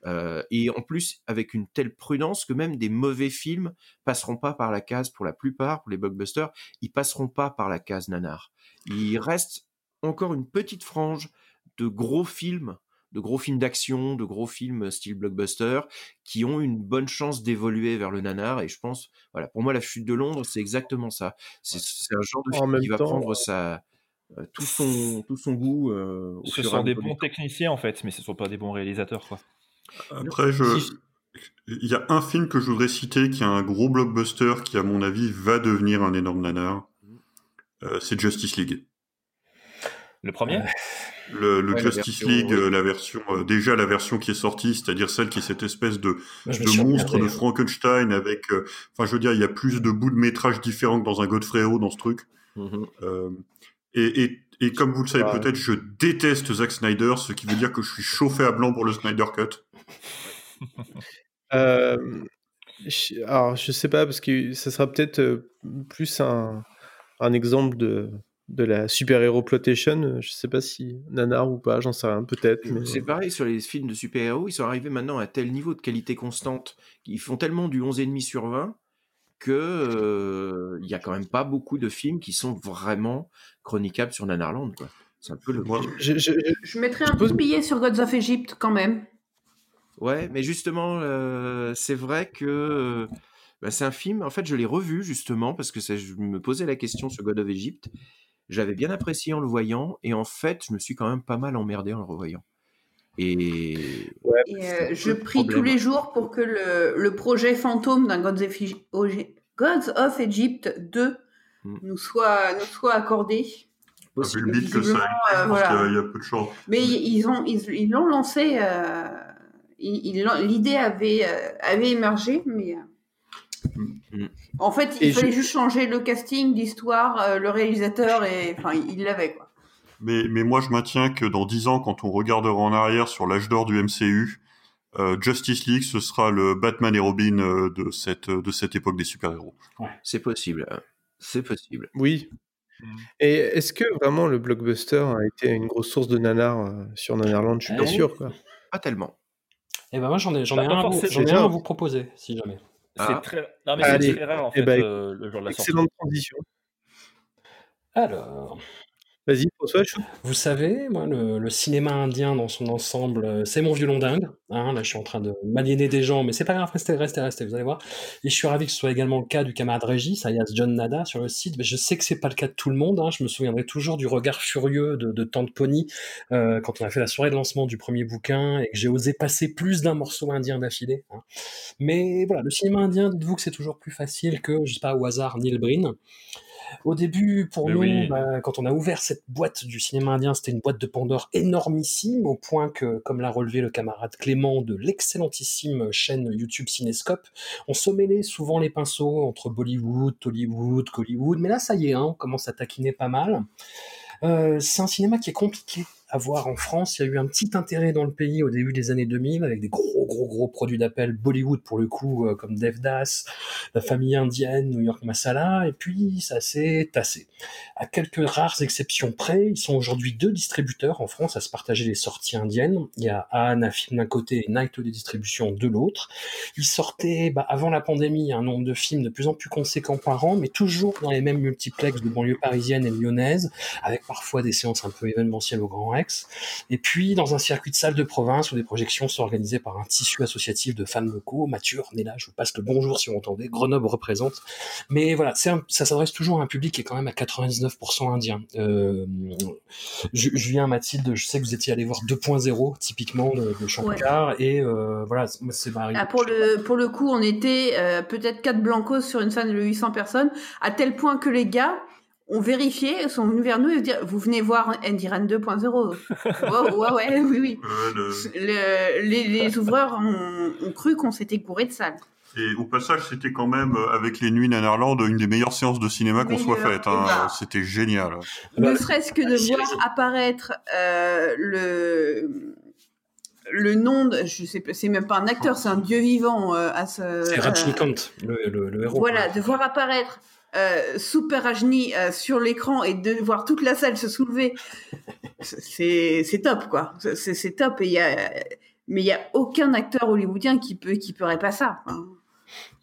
G: euh, et en plus avec une telle prudence que même des mauvais films passeront pas par la case pour la plupart, pour les blockbusters, ils passeront pas par la case nanar. Il reste encore une petite frange de gros films, de gros films d'action, de gros films style blockbuster, qui ont une bonne chance d'évoluer vers le nanar. Et je pense, voilà, pour moi, la chute de Londres, c'est exactement ça. C'est un genre de film qui va
C: temps,
G: prendre sa, euh, tout son tout son goût euh, au
D: Ce sont des bons techniciens, en fait, mais ce ne sont pas des bons réalisateurs, quoi.
F: Après, je,
G: Si-
F: Il y a un film que je voudrais citer qui est un gros blockbuster qui, à mon avis, va devenir un énorme nanar. Euh, c'est Justice League.
D: Le premier
F: Le, le
G: Ouais, la
F: Justice
G: version,
F: League,
G: ouais.
F: euh, la version, euh, déjà la version qui est sortie, c'est-à-dire celle qui est cette espèce de, monstre de
E: hein.
F: Frankenstein avec, euh, enfin, je veux dire, il y a plus de bouts de métrage différents que dans un Godfrey Ho dans ce truc.
G: Mhm.
F: Euh, et, et, et comme vous le savez
C: Ouais.
F: peut-être, je déteste Zack Snyder, ce qui veut dire que je suis chauffé à blanc pour le Snyder Cut.
C: Euh, je- alors, je sais pas, parce que ça sera peut-être euh, plus un, un exemple de, de la super-héros plotation. euh, Je sais pas si nanar ou pas, j'en sais rien, peut-être. Mais...
G: C'est pareil sur les films de super-héros, ils sont arrivés maintenant à tel niveau de qualité constante, ils font tellement du 11,5 sur 20 que euh, il y a quand même pas beaucoup de films qui sont vraiment chroniquables sur Nanarland. quoi. C'est un peu le.
F: Moi,
C: Je, je-
H: Je mettrais un petit billet sur Gods of Egypt quand même.
G: Ouais, mais justement, euh, c'est vrai que euh, bah, c'est un film. En fait, je l'ai revu justement parce que ça- je me posais la question sur God of Egypt. J'avais bien apprécié en le voyant, et en fait, je me suis quand même pas mal emmerdé en le revoyant. Et
C: Ouais,
H: euh, je prie tous les jours pour que le, le projet fantôme d'un Gods, of Gods Egypt 2
G: Mm.
H: nous, soit, nous soit accordé.
F: vu le beat que ça
H: euh,
F: je pense
H: voilà.
F: qu'il y a- il y, a peu de chance.
H: Mais ils ils ont ils ils l'ont lancé. euh, L'idée avait euh, avait émergé, mais. En fait il
C: Et
H: fallait
C: je-
H: juste changer le casting, l'histoire, euh, le réalisateur et enfin il l'avait quoi.
F: Mais, mais moi, je maintiens que dans 10 ans, quand on regardera en arrière sur l'âge d'or du MCU, euh, Justice League, ce sera le Batman et Robin euh, de cette, de cette époque des super-héros.
G: c'est possible. hein. C'est possible.
C: Oui.
D: Mm.
C: Et est-ce que vraiment le blockbuster a été une grosse source de nanar euh, sur Nanarland? Je suis pas
E: Eh
C: sûr. Quoi.
G: Pas tellement.
E: Et ben moi j'en ai, j'en ai,
D: Bah, pas
E: un, à vous-
D: forcément.
E: j'en ai
C: Déjà.
E: un à vous proposer, si jamais.
D: C'est
G: Ah.
D: très... Non, mais c'est très rare, en
C: Eh
D: fait,
C: ben,
D: euh, le jour de la sortie.
C: Excellente transition.
E: Alors,
C: Vas-y, François, shoot.
E: vous savez, moi, le, le cinéma indien dans son ensemble, euh, c'est mon violon dingue. Hein, là, je suis en train de m'aliéner des gens, mais c'est pas grave, restez, restez, restez, vous allez voir. Et je suis ravi que ce soit également le cas du camarade Régis, alias John Nada, sur le site. Mais je sais que c'est pas le cas de tout le monde. Hein. Je me souviendrai toujours du regard furieux de, de Tante Pony euh, quand on a fait la soirée de lancement du premier bouquin et que j'ai osé passer plus d'un morceau indien d'affilée. hein. Mais voilà, le cinéma indien, dites-vous que c'est toujours plus facile que, je sais pas, au hasard, Neil Breen. Au début, pour
D: Mais
E: nous,
D: oui.
E: bah, quand on a ouvert cette boîte du cinéma indien, c'était une boîte de Pandore énormissime, au point que, comme l'a relevé le camarade Clément de l'excellentissime chaîne YouTube Cinescope, on se mêlait souvent les pinceaux entre Bollywood, Tollywood, Collywood, mais là, ça y est, hein, on commence à taquiner pas mal. Euh, c'est un cinéma qui est compliqué à voir en France. Il y a eu un petit intérêt dans le pays au début des années 2000 avec des gros, gros, gros produits d'appel Bollywood pour le coup, euh, comme Devdas, La famille indienne, New York Masala, et puis ça s'est tassé. À quelques rares exceptions près, ils sont aujourd'hui deux distributeurs en France à se partager les sorties indiennes. Il y a Ahana Film d'un côté et Night des distributions de l'autre. Ils sortaient, bah, avant la pandémie, un nombre de films de plus en plus conséquent par an, mais toujours dans les mêmes multiplex de banlieue parisienne et lyonnaise, avec parfois des séances un peu événementielles au Grand Et puis, dans un circuit de salles de province où des projections sont organisées par un tissu associatif de fans locaux, est là, je vous passe le bonjour si vous entendez, Grenoble représente. Mais voilà, ça s'adresse toujours à un public qui est quand même à 99% indien. Euh, Ju- Julien, Mathilde, je sais que vous étiez allé voir 2.0, typiquement, de, de Shankar, et euh, voilà, c'est ma
H: Ah, pour le pour le coup, on était euh, peut-être quatre blancos sur une salle de 800 personnes, à tel point que les gars ont vérifié, sont venus vers nous et dire vous venez voir Endiran 2.0. ouais, ouais, ouais, oui, oui.
F: Euh, le-
H: Le- les, les ouvreurs ont, ont cru qu'on s'était gouré de salle.
F: Et au passage, c'était quand même, euh, avec les nuits Nanarland, une des meilleures séances de cinéma qu'on soit faites. hein.
H: bah.
F: C'était génial.
H: Ne serait-ce que de voir apparaître euh, le le nom de, je sais pas, c'est même pas un acteur, c'est un dieu vivant euh, à ce.
E: C'est
H: euh,
E: Rajnikant, le, le, le héros.
H: Voilà, de voir apparaître euh, Super Rajni euh, sur l'écran et de voir toute la salle se soulever, c'est top quoi. C'est top et y a mais il y a aucun acteur hollywoodien qui peut qui ferait pas ça. Enfin,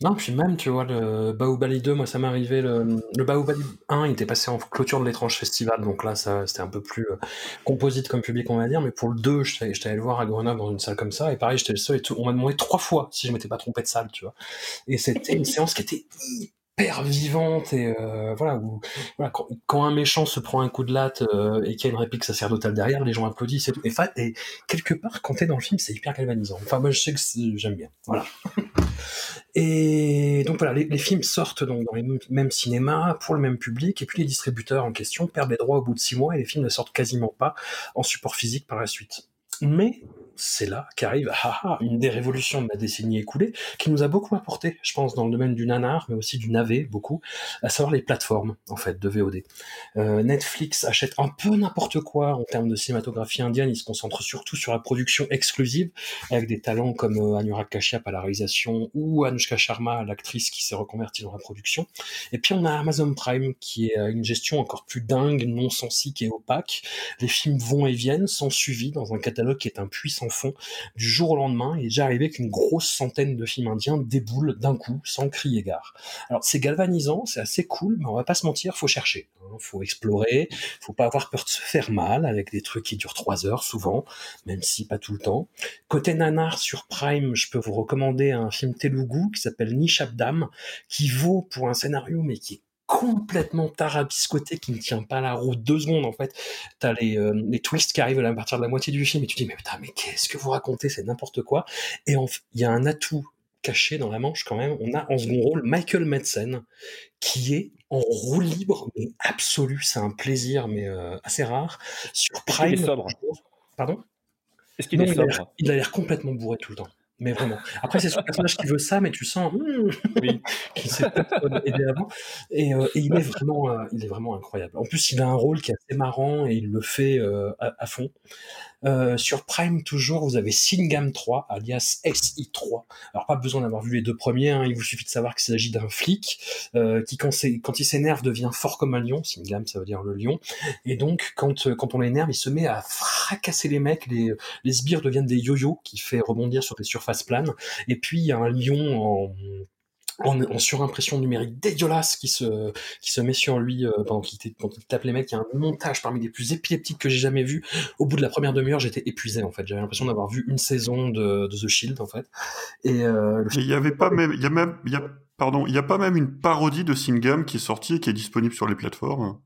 E: Non, puis même, tu vois, le Baobali 2, moi, ça m'est arrivé. Le, le Baobali 1, il était passé en clôture de l'étrange festival, donc là, c'était un peu plus euh, composite comme public, on va dire. Mais pour le 2, j'étais j'étais allé le voir à Grenoble dans une salle comme ça, et pareil, j'étais le seul, et tout, on m'a demandé trois fois si je m'étais pas trompé de salle, tu vois. Et c'était une séance qui était hyper vivante et euh, voilà, où, voilà quand, un méchant se prend un coup de latte euh, et qu'il y a une réplique sacerdotale derrière, les gens applaudissent et tout. Et, et quelque part, quand t'es dans le film, c'est hyper galvanisant. Enfin, moi, je sais que j'aime bien. Voilà. et donc voilà, les, les films sortent donc dans les mêmes cinémas pour le même public, et puis les distributeurs en question perdent les droits au bout de six mois et les films ne sortent quasiment pas en support physique par la suite. Mais c'est là qu'arrive ah, ah, une des révolutions de la décennie écoulée, qui nous a beaucoup apporté, je pense, dans le domaine du nanar, mais aussi du navet, beaucoup, à savoir les plateformes, en fait, de VOD. Euh, Netflix achète un peu n'importe quoi en termes de cinématographie indienne, il se concentre surtout sur la production exclusive, avec des talents comme euh, Anurag Kashyap à la réalisation, ou Anushka Sharma, l'actrice qui s'est reconvertie dans la production. Et puis on a Amazon Prime, qui est une gestion encore plus dingue, non sensique et opaque. Les films vont et viennent, sans suivi, dans un catalogue qui est un puissant fond du jour au lendemain. Il est déjà arrivé qu'une grosse centaine de films indiens déboulent d'un coup, sans crier gare. Alors c'est galvanisant, c'est assez cool, mais on va pas se mentir, faut chercher, hein. faut explorer, faut pas avoir peur de se faire mal avec des trucs qui durent trois heures souvent, même si pas tout le temps. Côté nanar sur Prime, je peux vous recommander un film telugu qui s'appelle Nishabdam, qui vaut pour un scénario mais qui est complètement tarabiscoté qui ne tient pas la route. Deux secondes en fait t'as les, euh, les twists qui arrivent à partir de la moitié du film et tu te dis mais putain mais qu'est-ce que vous racontez? C'est n'importe quoi. Et il y a un atout caché dans la manche quand même. On a en second rôle Michael Madsen qui est en roue libre mais absolu c'est un plaisir mais euh, assez rare. Sur Prime
D: il est sobre?
E: pardon?
D: Est-ce qu'il est sobre?
E: il a l'air complètement bourré tout le temps mais vraiment. Après, c'est son personnage qui veut ça, mais tu sens hmm,
D: oui.
E: qu'il s'est aidé avant. Et, euh, et, il est vraiment, euh, il est vraiment incroyable. En plus, il a un rôle qui est assez marrant et il le fait euh, à, à, fond. Sur Prime toujours, vous avez Singam 3, alias SI3. Alors pas besoin d'avoir vu les deux premiers, hein, il vous suffit de savoir qu'il s'agit d'un flic qui quand, quand il s'énerve devient fort comme un lion. Singam ça veut dire le lion. Et donc quand, quand on l'énerve, il se met à fracasser les mecs, les, les sbires deviennent des yo-yo qui fait rebondir sur des surfaces planes. Et puis il y a un lion en en, en, surimpression numérique dégueulasse qui se qui se met sur lui euh, pendant qu'il tape les mecs. Il y a un montage parmi les plus épileptiques que j'ai jamais vu. Au bout de la première demi-heure, j'étais épuisé en fait. J'avais l'impression d'avoir vu une saison de, de, The Shield en fait. Et euh,
F: il y avait pas même, il y a même, il y a pardon, il y a pas même une parodie de Singam qui est sortie et qui est disponible sur les plateformes?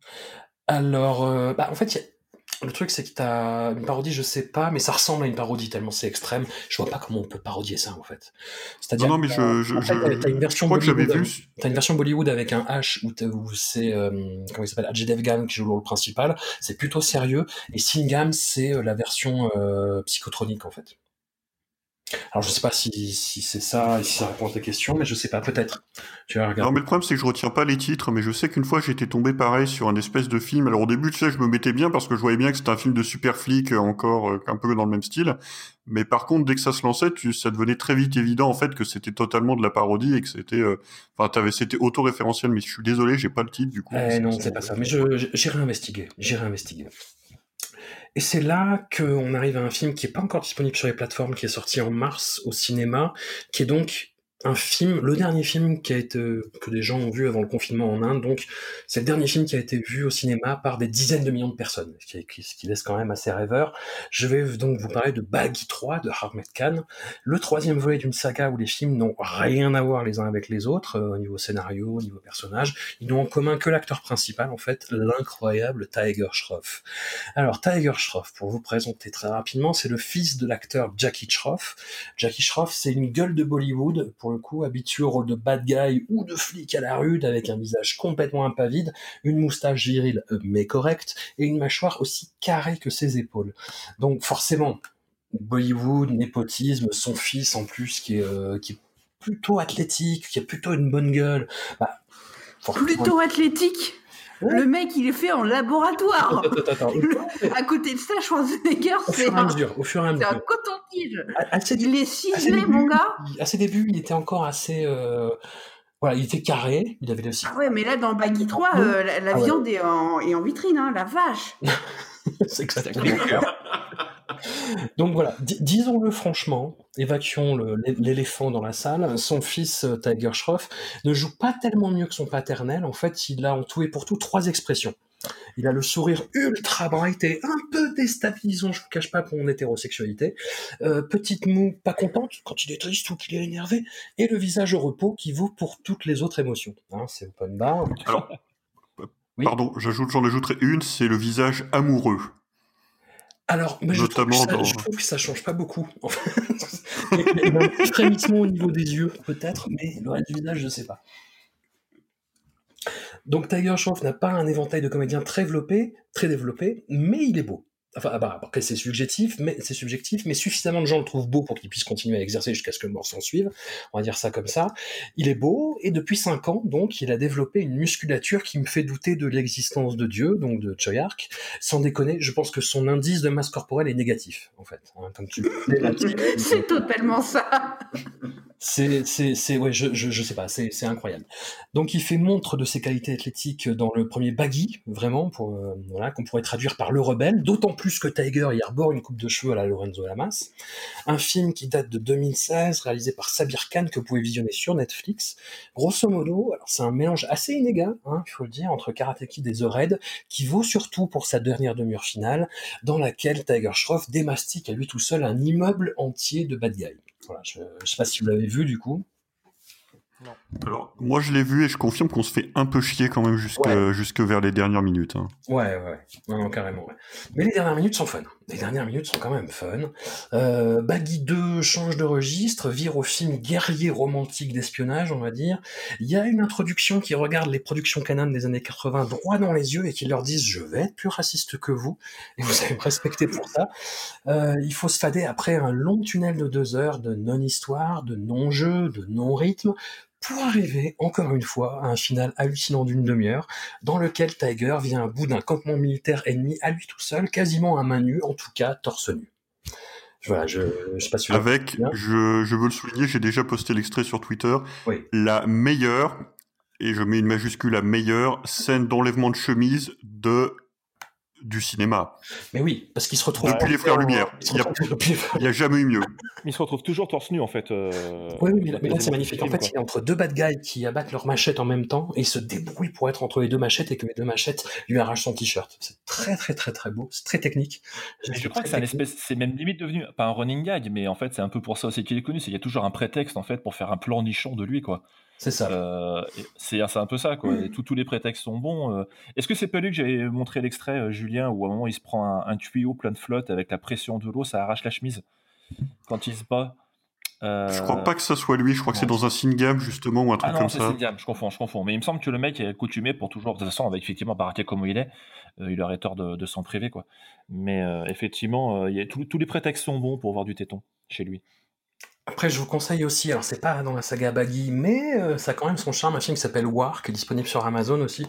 E: Alors, euh, bah, en fait, il y a le truc, c'est que t'as une parodie, je sais pas, mais ça ressemble à une parodie tellement c'est extrême. Je vois pas comment on peut parodier ça en fait.
F: C'est-à-dire, non, non, mais je, je,
E: t'as une version Bollywood. T'as une version Bollywood avec un H où, où c'est euh, comment il s'appelle, Ajay Devgan qui joue le rôle principal. C'est plutôt sérieux. Et Singam, c'est euh, la version euh, psychotronique en fait. Alors je sais pas si, si c'est ça, si ça répond à ta question, mais je sais pas, peut-être.
F: Non mais le problème c'est que je retiens pas les titres, mais je sais qu'une fois j'étais tombé pareil sur un espèce de film. Alors au début tu sais je me mettais bien parce que je voyais bien que c'était un film de super flic euh, encore euh, un peu dans le même style. Mais par contre dès que ça se lançait, tu, ça devenait très vite évident en fait que c'était totalement de la parodie et que c'était, euh, enfin t'avais c'était auto-référentiel. Mais je suis désolé, j'ai pas le titre du coup.
E: Eh non c'est pas ça. Mais je, j'irai investiguer, j'irai investiguer. Et c'est là qu'on arrive à un film qui est pas encore disponible sur les plateformes, qui est sorti en mars au cinéma, qui est donc un film, le dernier film qui a été, que des gens ont vu avant le confinement en Inde, donc c'est le dernier film qui a été vu au cinéma par des dizaines de millions de personnes, ce qui, laisse quand même assez rêveur. Je vais donc vous parler de Baggy 3 de Ahmed Khan, le troisième volet d'une saga où les films n'ont rien à voir les uns avec les autres, euh, au niveau scénario, au niveau personnage, ils n'ont en commun que l'acteur principal, en fait, l'incroyable Tiger Shroff. Alors Tiger Shroff, pour vous présenter très rapidement, c'est le fils de l'acteur Jackie Shroff. Jackie Shroff, c'est une gueule de Bollywood, pour coup, habitué au rôle de bad guy ou de flic à la rude, avec un visage complètement impavide, une moustache virile euh, mais correcte, et une mâchoire aussi carrée que ses épaules. Donc forcément, Bollywood, népotisme, son fils en plus qui est, euh, qui est plutôt athlétique, qui a plutôt une bonne gueule. Bah,
H: plutôt athlétique? Le mec, il est fait en laboratoire. à côté de ça, Schwarzenegger, c'est
E: un, au fur et à mesure.
H: C'est un coton-tige. Il est ciselé, mon gars.
E: À ses débuts, il était encore assez. Euh... Voilà, il était carré, il avait aussi.
H: Ah ouais, mais là, dans Baggy 3, euh, la, la ah viande est, en, est, en, vitrine, hein, la vache.
E: c'est exactement Donc voilà, disons-le franchement, évacuons l'éléphant dans la salle. Son fils, Tiger Schroff, ne joue pas tellement mieux que son paternel. En fait, il a en tout et pour tout trois expressions. Il a le sourire ultra bright et un peu déstabilisant, je vous cache pas, pour mon hétérosexualité. Euh, petite moue pas contente quand il est triste ou qu'il est énervé. Et le visage au repos qui vaut pour toutes les autres émotions. Hein, c'est open bar.
F: Alors, pardon, j'ajoute, j'en ajouterai une, c'est le visage amoureux.
E: Alors, mais je, trouve que ça,
F: dans-
E: je trouve que ça change pas beaucoup. en fait. Il y a- il y a un petit frémissement au niveau des yeux, peut-être, mais le reste du visage, je sais pas. Donc Tiger Shroff n'a pas un éventail de comédiens très développé, très développé, mais il est beau. Enfin, ah bah, après c'est subjectif, mais c'est subjectif, mais suffisamment de gens le trouvent beau pour qu'il puisse continuer à exercer jusqu'à ce que le mort s'en suive. On va dire ça comme ça. Il est beau et depuis 5 ans, donc, il a développé une musculature qui me fait douter de l'existence de Dieu, donc de Choyark. Sans déconner, je pense que son indice de masse corporelle est négatif, en fait. hein, comme tu.
H: C'est totalement ça.
E: C'est, c'est, c'est, ouais, je, je, je sais pas, c'est, c'est incroyable. Donc, il fait montre de ses qualités athlétiques dans le premier Baggy, vraiment, pour, euh, voilà, qu'on pourrait traduire par le rebelle, d'autant plus que Tiger y arbore une coupe de cheveux à la Lorenzo Lamas. Un film qui date de 2016, réalisé par Sabir Khan, que vous pouvez visionner sur Netflix. Grosso modo, alors c'est un mélange assez inégal, hein, il faut le dire, entre Karate Kid et The Raid, qui vaut surtout pour sa dernière demi-heure finale, dans laquelle Tiger Shroff démastique à lui tout seul un immeuble entier de bad guys. Voilà, je, je sais pas si vous l'avez vu du coup.
F: Alors, moi je l'ai vu et je confirme qu'on se fait un peu chier quand même jusque, jusque vers les dernières minutes. hein.
E: Ouais, ouais, non, non, carrément. ouais. Mais les dernières minutes sont fun. Les dernières minutes sont quand même fun. Euh, Baggy 2 change de registre, vire au film guerrier romantique d'espionnage, on va dire. Il y a une introduction qui regarde les productions canon des années 80 droit dans les yeux et qui leur disent je vais être plus raciste que vous et vous allez me respecter pour ça. Euh, il faut se fader après un long tunnel de deux heures de non-histoire, de non-jeu, de non-rythme pour arriver, encore une fois, à un final hallucinant d'une demi-heure, dans lequel Tiger vient à bout d'un campement militaire ennemi à lui tout seul, quasiment à main nue, en tout cas torse nu. Voilà, je, je sais pas si vous l'avez
F: Avec, je, je veux le souligner, j'ai déjà posté l'extrait sur Twitter,
E: Oui.
F: la meilleure, et je mets une majuscule à meilleure, scène d'enlèvement de chemise de du cinéma.
E: Mais oui, parce qu'il se retrouve
F: Depuis les Frères Lumière.
E: Il se
F: Il y a,
E: depuis
F: y a jamais eu mieux.
D: Mais il se retrouve toujours torse nu en fait. euh,
E: Oui, oui, mais là, c'est magnifique. En fait,
D: quoi.
E: il est entre deux bad guys qui abattent leurs machettes en même temps et ils se débrouillent pour être entre les deux machettes et que les deux machettes lui arrachent son t-shirt. C'est très, très, très, très beau. C'est très technique.
D: Je crois que c'est un espèce, c'est même limite devenu pas un running gag, mais en fait c'est un peu pour ça aussi qu'il est connu. C'est qu'il y a toujours un prétexte en fait pour faire un plan nichon de lui quoi.
E: C'est ça.
D: Euh, c'est un peu ça quoi. Et tous tous les prétextes sont bons. euh. Est-ce que c'est pas lui que j'avais montré l'extrait euh, Julien où à un moment il se prend un, un tuyau plein de flotte avec la pression de l'eau, ça arrache la chemise quand il se bat? Euh,
F: Je crois pas que ça soit lui, je crois que c'est dans un Singam justement ou un truc
D: ah non,
F: comme
D: c'est
F: ça.
D: Sindiam, je confonds, je confonds. Mais il me semble que le mec est coutumé pour toujours. De toute façon, avec effectivement baraqué comme il est, euh, il aurait tort de, de s'en priver, quoi. Mais euh, effectivement, euh, il y a, tous- tous les prétextes sont bons pour voir du téton chez lui.
E: Après, je vous conseille aussi, alors c'est pas dans la saga Baggy, mais euh, ça a quand même son charme, un film qui s'appelle War, qui est disponible sur Amazon aussi.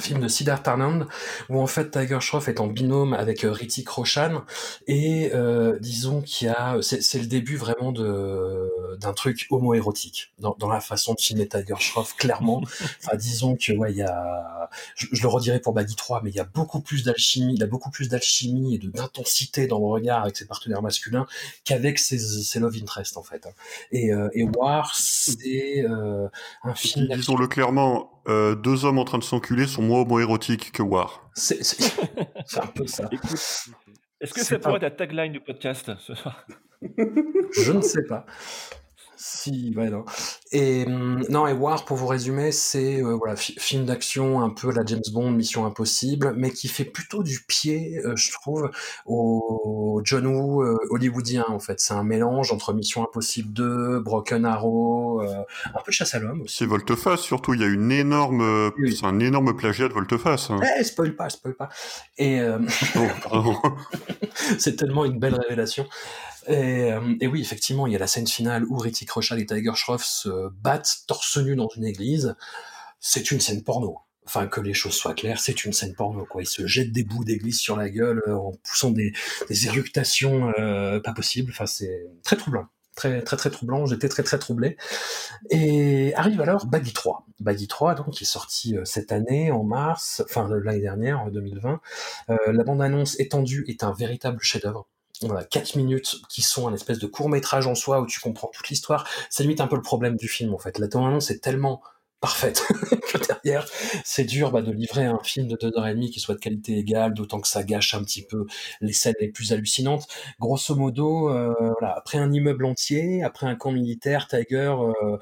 E: Film de Siddharth Anand, où en fait Tiger Shroff est en binôme avec euh, Ritik Roshan, et euh, disons qu'il y a, c'est c'est le début vraiment de d'un truc homoérotique dans, dans la façon de filmer Tiger Shroff, clairement. Enfin, disons que ouais, il y a, je, je le redirai pour Baggy 3, mais il y a beaucoup plus d'alchimie, il a beaucoup plus d'alchimie et de d'intensité dans le regard avec ses partenaires masculins qu'avec ses, ses love interest en fait. Et, euh, et War, c'est euh, un film.
F: Disons-le clairement, euh, deux hommes en train de s'enculer sont moins homoérotiques que War.
E: C'est un peu ça.
D: Est-ce que
E: C'est
D: ça pourrait être la tagline du podcast ce soir?
E: Je ne sais pas. Si, ouais, non. Et hum, non, et War, pour vous résumer, c'est euh, voilà, fi- film d'action un peu la James Bond, Mission Impossible, mais qui fait plutôt du pied, euh, je trouve, au John Woo euh, hollywoodien en fait. C'est un mélange entre Mission Impossible 2, Broken Arrow, euh, un peu chasse à l'homme aussi.
F: C'est Volteface surtout, il y a une énorme, c'est un énorme plagiat de Volteface. hein.
E: Eh, spoil pas, spoil pas. Et
F: Oh, pardon.
E: c'est tellement une belle révélation. Et, euh, et oui, effectivement, il y a la scène finale où Ritchie Rochal et Tiger Shroff se battent torse nu dans une église. C'est une scène porno. Enfin, que les choses soient claires, c'est une scène porno, quoi. Ils se jettent des bouts d'église sur la gueule euh, en poussant des, des éructations euh, pas possibles. Enfin, c'est très troublant. Très, très, très troublant. J'étais très, très troublé. Et arrive alors Baggy 3. Baggy 3, donc, qui est sorti cette année, en mars, enfin, l'année dernière, en 2020. Euh, la bande-annonce étendue est un véritable chef-d'œuvre. Voilà, 4 minutes qui sont un espèce de court métrage en soi où tu comprends toute l'histoire. C'est limite un peu le problème du film en fait. La bande-annonce est tellement parfaite que derrière, c'est dur bah, de livrer un film de 2h30 qui soit de qualité égale, d'autant que ça gâche un petit peu les scènes les plus hallucinantes. Grosso modo, euh, après un immeuble entier, après un camp militaire, Tiger, euh,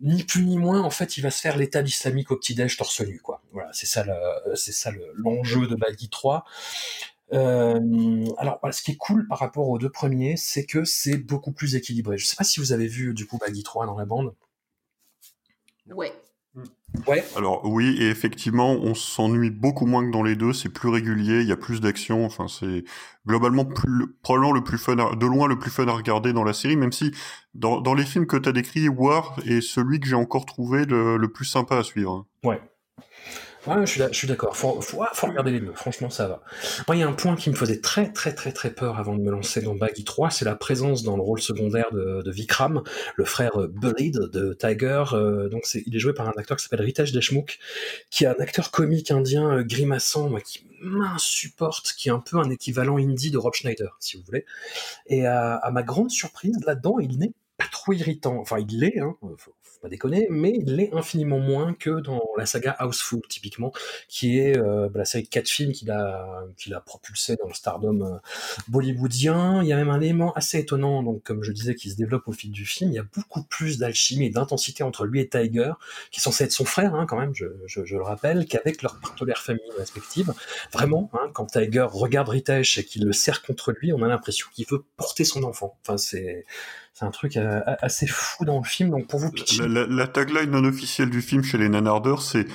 E: ni plus ni moins, en fait, il va se faire l'état islamique au petit-déj torse nu, quoi. Voilà, c'est ça, l'enjeu de Baggy 3. Euh, alors, voilà, ce qui est cool par rapport aux deux premiers, c'est que c'est beaucoup plus équilibré. Je sais pas si vous avez vu du coup Baggy 3 dans la bande.
H: Ouais.
E: Ouais.
F: Alors oui, et effectivement, on s'ennuie beaucoup moins que dans les deux. C'est plus régulier, il y a plus d'action. Enfin, c'est globalement plus, probablement le plus fun, à- de loin le plus fun à regarder dans la série. Même si dans, dans les films que tu as décrits, War est celui que j'ai encore trouvé le, le plus sympa à suivre.
E: Ouais. Ouais, je suis, d'accord. Faut, faut, regarder les deux. Franchement, ça va. Moi, il y a un point qui me faisait très, très, très, très peur avant de me lancer dans Baggy 3, c'est la présence dans le rôle secondaire de, Vikram, le frère euh, Bullied de Tiger. Euh, donc, il est joué par un acteur qui s'appelle Ritesh Deshmukh, qui est un acteur comique indien euh, grimaçant, qui m'insupporte, qui est un peu un équivalent indie de Rob Schneider, si vous voulez. Et à, ma grande surprise, là-dedans, il n'est pas trop irritant. Enfin, il l'est, hein, pas déconner, mais il l'est infiniment moins que dans la saga Houseful, typiquement, qui est euh, bah, la série de quatre films qu'il a, qu'il a propulsé dans le stardom euh, bollywoodien. Il y a même un élément assez étonnant, donc comme je disais, qui se développe au fil du film. Il y a beaucoup plus d'alchimie et d'intensité entre lui et Tiger, qui est censé être son frère, hein, quand même, je, je- le rappelle, qu'avec leurs partenaires familles respectives. Vraiment, hein, quand Tiger regarde Ritesh et qu'il le serre contre lui, on a l'impression qu'il veut porter son enfant. Enfin, c'est c'est un truc euh, assez fou dans le film. Donc pour vous
F: la- la tagline non officielle du film chez les nanardeurs, c'est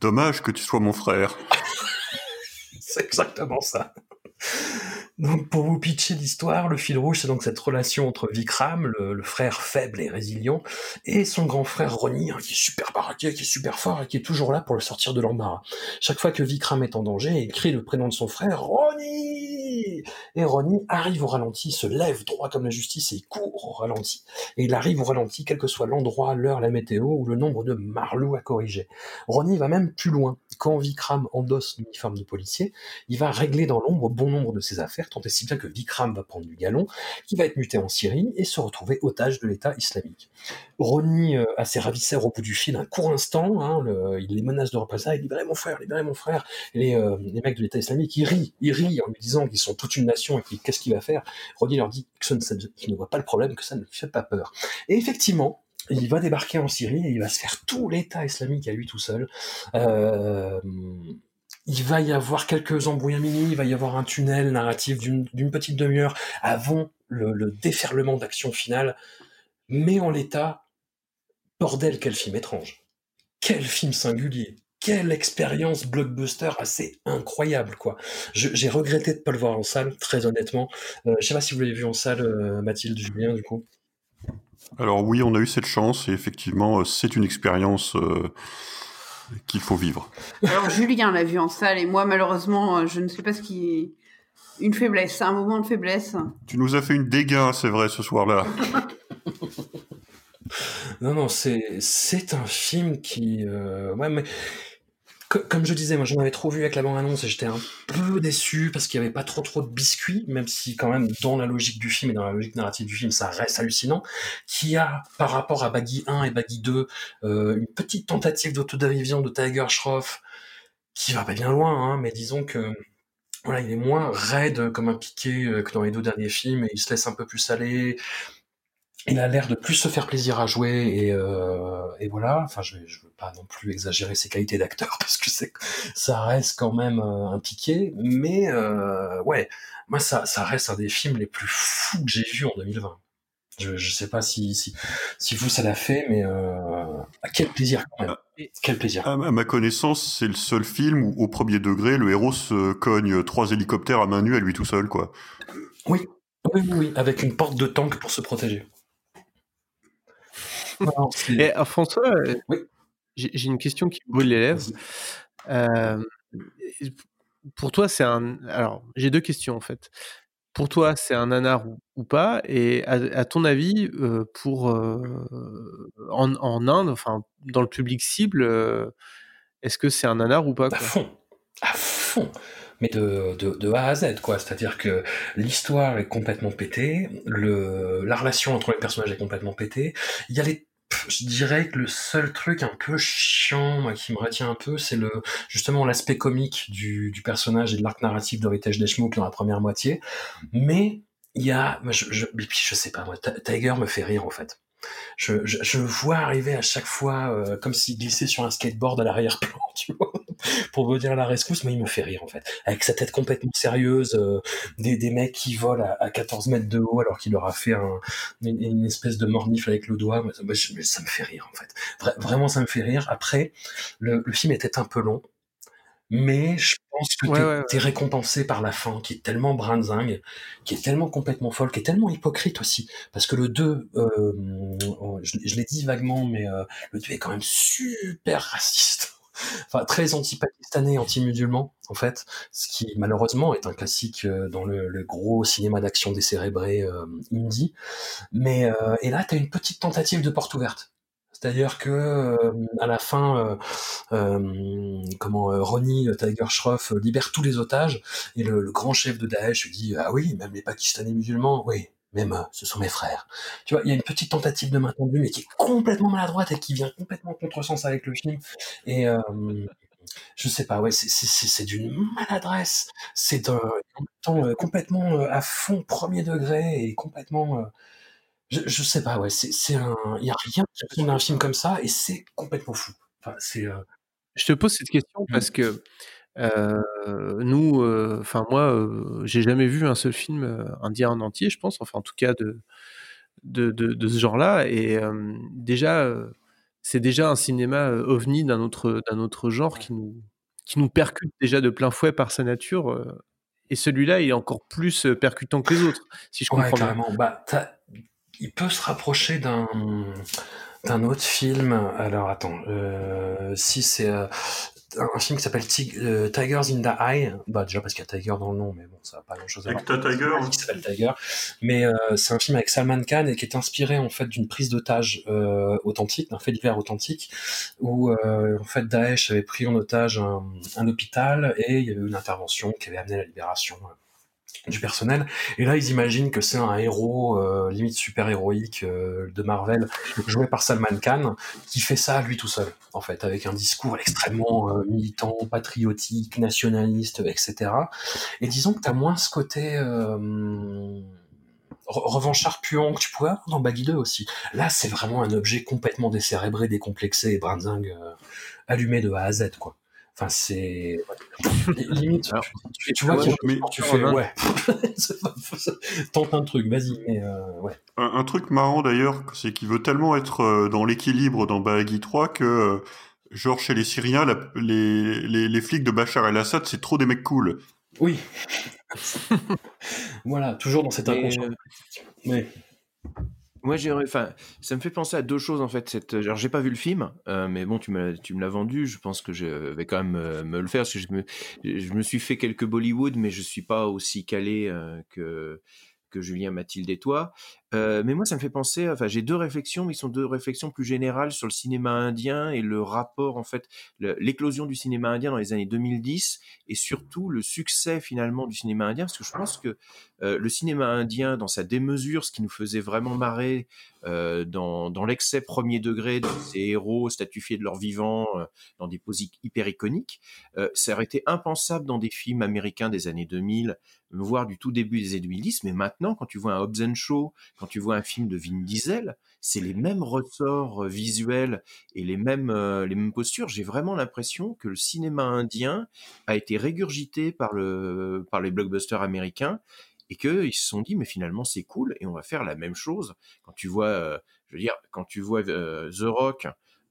F: Dommage que tu sois mon frère.
E: C'est exactement ça. Donc, pour vous pitcher l'histoire, le fil rouge, c'est donc cette relation entre Vikram, le, frère faible et résilient, et son grand frère Ronnie, hein, qui est super baraqué, qui est super fort et qui est toujours là pour le sortir de l'embarras. Chaque fois que Vikram est en danger, il crie le prénom de son frère, Ronnie Et Ronnie arrive au ralenti, se lève droit comme la justice et court au ralenti. Et il arrive au ralenti, quel que soit l'endroit, l'heure, la météo ou le nombre de marlous à corriger. Ronnie va même plus loin. Quand Vikram endosse l'uniforme de policier, il va régler dans l'ombre bon nombre de ses affaires, tant et si bien que Vikram va prendre du galon, qui va être muté en Syrie et se retrouver otage de l'État islamique. Ronnie euh, a ses ravisseurs au bout du fil un court instant, hein, il les menace de représailles, libérez mon frère, libérez mon frère. Euh, les mecs de l'État islamique, ils rient, ils rient en lui disant qu'ils sont toute une nation et qu'est-ce qu'il va faire? Ronnie leur dit qu'il ne voit pas le problème, que ça ne fait pas peur. Et effectivement, il va débarquer en Syrie et il va se faire tout l'État islamique à lui tout seul. Euh, il va y avoir quelques embrouillamini, il va y avoir un tunnel narratif d'une petite demi-heure avant le, le déferlement d'action finale. Mais en l'état, bordel, quel film étrange. Quel film singulier. Quelle expérience blockbuster assez incroyable, quoi. J'ai regretté de pas le voir en salle, très honnêtement. Euh, je sais pas si vous l'avez vu en salle, euh, Mathilde, Julien, du coup.
F: Alors oui, on a eu cette chance et effectivement, euh, c'est une expérience euh, qu'il faut vivre.
H: Alors Julien l'a vu en salle et moi malheureusement euh, je ne sais pas ce qui est une faiblesse, un moment de faiblesse.
F: Tu nous as fait une dégât, c'est vrai, ce soir-là.
E: Non, non, c'est c'est un film qui, euh, ouais, mais co- comme je disais, moi j'en avais trop vu avec la bande-annonce et j'étais un peu déçu parce qu'il y avait pas trop trop de biscuits, même si quand même dans la logique du film et dans la logique narrative du film, ça reste hallucinant. Qui a par rapport à Baggy 1 et Baggy 2 euh, une petite tentative d'autodérision de Tiger Shroff qui va pas bien loin, hein, mais disons que voilà, il est moins raide comme un piqué euh, que dans les deux derniers films et il se laisse un peu plus aller il a l'air de plus se faire plaisir à jouer et, euh, et voilà. Enfin, je, je veux pas non plus exagérer ses qualités d'acteur parce que c'est, ça reste quand même euh, un piqué, mais euh, ouais, moi ça, ça reste un des films les plus fous que j'ai vus en 2020. Je, je sais pas si, si, si vous ça l'a fait, mais euh, quel plaisir quand même. Quel plaisir.
F: À ma à ma connaissance, c'est le seul film où, au premier degré, le héros se cogne trois hélicoptères à main nue à lui tout seul, quoi.
E: Oui, oui, oui, oui, avec une porte de tank pour se protéger.
C: Et euh, François, euh, j'ai une question qui me brûle les lèvres. Euh, pour toi, c'est un. Alors, j'ai deux questions en fait. Pour toi, c'est un nanar ou, ou pas? Et à, à ton avis, euh, pour euh, en, en Inde, enfin dans le public cible, est-ce que c'est un nanar ou pas quoi?
E: À fond, à fond. Mais de, de, de A à Z, quoi. C'est-à-dire que l'histoire est complètement pétée, le, la relation entre les personnages est complètement pétée. Il y a les, je dirais que le seul truc un peu chiant, moi, qui me retient un peu, c'est le justement l'aspect comique du, du personnage et de l'arc narratif d'Héritage Deschmook dans la première moitié. Mais il y a, je, sais pas, moi, Tiger me fait rire en fait. Je, je, je vois arriver à chaque fois euh, comme s'il glissait sur un skateboard à l'arrière-plan, tu vois, pour me dire la rescousse, mais il me fait rire en fait. Avec sa tête complètement sérieuse, euh, des, des mecs qui volent à, à 14 mètres de haut alors qu'il leur a fait un, une, une, espèce de mornif avec le doigt, mais, mais ça me fait rire en fait. vraiment, ça me fait rire. Après, le, le film était un peu long, mais je pense que ouais, t'es, ouais, ouais. récompensé par la fin, qui est tellement brinzingue, qui est tellement complètement folle, qui est tellement hypocrite aussi. Parce que le 2, euh, je, je l'ai dit vaguement, mais euh, le 2 est quand même super raciste. Enfin, très anti-pakistanais, anti-musulman, en fait, ce qui malheureusement est un classique euh, dans le, gros cinéma d'action décérébré euh, indie. Mais euh, et là, t'as une petite tentative de porte ouverte. C'est-à-dire que euh, à la fin, euh, euh, comment Ronnie Tiger Shroff libère tous les otages et le, le, grand chef de Daesh lui dit ah oui même les Pakistanais musulmans oui même ce sont mes frères. Tu vois il y a une petite tentative de main tendue mais qui est complètement maladroite et qui vient complètement contresens avec le film et je sais pas, ouais, c'est d'une maladresse. C'est temps complètement à fond premier degré et complètement je, je sais pas, ouais, c'est un, il y a rien qui ressemble à un film comme ça et c'est complètement fou. Enfin, c'est. Euh...
C: Je te pose cette question mmh. parce que euh, nous, enfin moi, j'ai jamais vu un seul film indien en entier, je pense, enfin en tout cas de de, de, de ce genre-là. Et déjà, c'est déjà un cinéma ovni d'un autre d'un autre genre qui nous qui nous percute déjà de plein fouet par sa nature. et celui-là est encore plus percutant que les autres, si je comprends
E: ouais, carrément. Bah, il peut se rapprocher d'un d'un autre film. Alors attends, euh, si c'est euh, un film qui s'appelle Tig euh, Tigers in the Eye, bah déjà parce qu'il y a Tiger dans le nom, mais bon, ça n'a pas grand chose à voir.
F: Avec Tiger.
E: Qui s'appelle Tiger, mais euh, c'est un film avec Salman Khan et qui est inspiré en fait d'une prise d'otage euh, authentique, d'un fait divers authentique, où en fait Daesh avait pris en otage un, un, hôpital et il y avait eu une intervention qui avait amené à la libération du personnel. Et là, ils imaginent que c'est un héros euh, limite super héroïque euh, de Marvel, joué par Salman Khan, qui fait ça lui tout seul, en fait, avec un discours extrêmement euh, militant, patriotique, nationaliste, etc. Et disons que t'as moins ce côté euh, revanchard puant que tu pouvais avoir dans Baggy 2 aussi. Là, c'est vraiment un objet complètement décérébré, décomplexé et brinzingue, allumé de A à Z, quoi. Enfin, c'est limite. Alors, tu, tu, vois, tu, mais, tu fais ouais. Tente un truc, vas-y. Mais euh, ouais.
F: Un, un, truc marrant d'ailleurs, c'est qu'il veut tellement être euh, dans l'équilibre dans Bahagi 3 que euh, genre chez les Syriens, la, les, les, les, flics de Bachar el-Assad, c'est trop des mecs cool.
E: Oui. voilà, toujours dans cet inconscient. Mais...
G: Moi, enfin, ça me fait penser à deux choses en fait. Cette, alors, j'ai pas vu le film, euh, mais bon, tu me, tu me l'as vendu. Je pense que je vais quand même euh, me le faire je me, je me suis fait quelques Bollywood, mais je suis pas aussi calé euh, que que Julien, Mathilde et toi. Euh, mais moi, ça me fait penser, enfin, j'ai deux réflexions, mais qui sont deux réflexions plus générales sur le cinéma indien et le rapport, en fait, l'éclosion du cinéma indien dans les années 2010 et surtout le succès finalement du cinéma indien, parce que je pense que euh, le cinéma indien, dans sa démesure, ce qui nous faisait vraiment marrer euh, dans, l'excès premier degré de ces héros statufiés de leur vivant dans des poses hyper iconiques, ça aurait été impensable dans des films américains des années 2000, voire du tout début des années 2010, mais maintenant, quand tu vois un Hobbs Show, quand tu vois un film de Vin Diesel, c'est les mêmes ressorts euh, visuels et les mêmes, euh, les mêmes postures. J'ai vraiment l'impression que le cinéma indien a été régurgité par, le, par les blockbusters américains et qu'ils se sont dit, mais finalement, c'est cool et on va faire la même chose. Quand tu vois, euh, je veux dire, quand tu vois The Rock,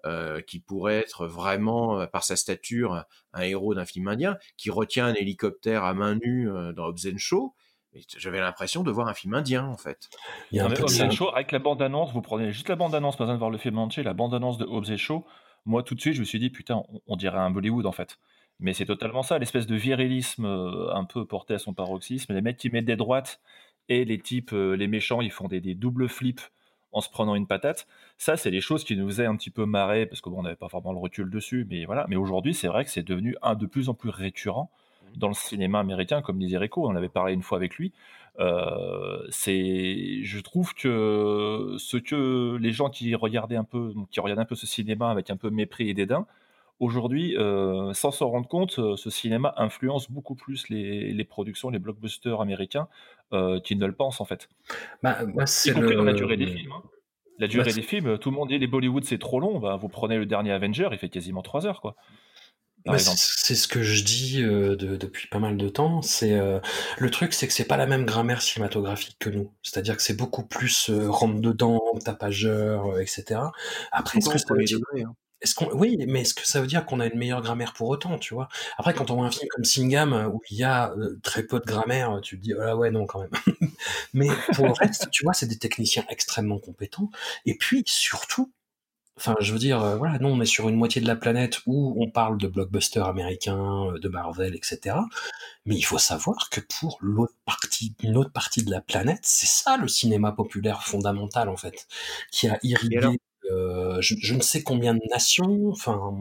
G: euh, qui pourrait être vraiment, par sa stature, un héros d'un film indien, qui retient un hélicoptère à main nue dans Hobbs Show, j'avais l'impression de voir un film indien en fait.
D: Il y a un Show avec la bande annonce, vous prenez juste la bande annonce, pas besoin de voir le film entier, la bande annonce de Hobbs Show. Moi tout de suite je me suis dit putain on, on dirait un Bollywood en fait. Mais c'est totalement ça, l'espèce de virilisme euh, un peu porté à son paroxysme. Les mecs qui mettent des droites et les types, euh, les méchants, ils font des, des, doubles flips en se prenant une patate. Ça, c'est des choses qui nous faisaient un petit peu marrer parce qu'on bon, n'avait pas vraiment le recul dessus. Mais voilà. Mais aujourd'hui, c'est vrai que c'est devenu un de plus en plus récurrent dans le cinéma américain, comme disait Rico, on avait parlé une fois avec lui. Euh, c'est, je trouve que ce que les gens qui regardaient un peu, qui regardaient un peu ce cinéma avec un peu mépris et dédain, aujourd'hui, euh, sans s'en rendre compte, euh, ce cinéma influence beaucoup plus les, les productions, les blockbusters américains euh, qu'ils ne le pensent en fait.
E: Bah, moi, c'est
D: dans la
E: le-
D: durée des films. hein. La
E: Bah,
D: durée des films, tout le monde dit les Bollywood c'est trop long. Bah, vous prenez le dernier Avenger, il fait quasiment 3 heures quoi.
E: Bah, c'est ce que je dis euh, de- depuis pas mal de temps. C'est euh, le truc, c'est que c'est pas la même grammaire cinématographique que nous. C'est-à-dire que c'est beaucoup plus euh, rentre dedans, tapageur, euh, etc. Après, est-ce que ça veut dire
G: hein.
E: est-ce qu'on, oui, mais est-ce que ça veut dire qu'on a une meilleure grammaire pour autant, tu vois? Après, quand on voit un film comme Singam euh, où il y a euh, très peu de grammaire, tu te dis, oh là ouais, non, quand même. mais pour le reste, tu vois, c'est des techniciens extrêmement compétents. Et puis, surtout, Enfin, je veux dire, euh, voilà, nous, on est sur une moitié de la planète où on parle de blockbusters américains, euh, de Marvel, etc. Mais il faut savoir que pour l'autre partie, une autre partie de la planète, c'est ça le cinéma populaire fondamental, en fait, qui a irrigué euh, je, ne sais combien de nations, enfin,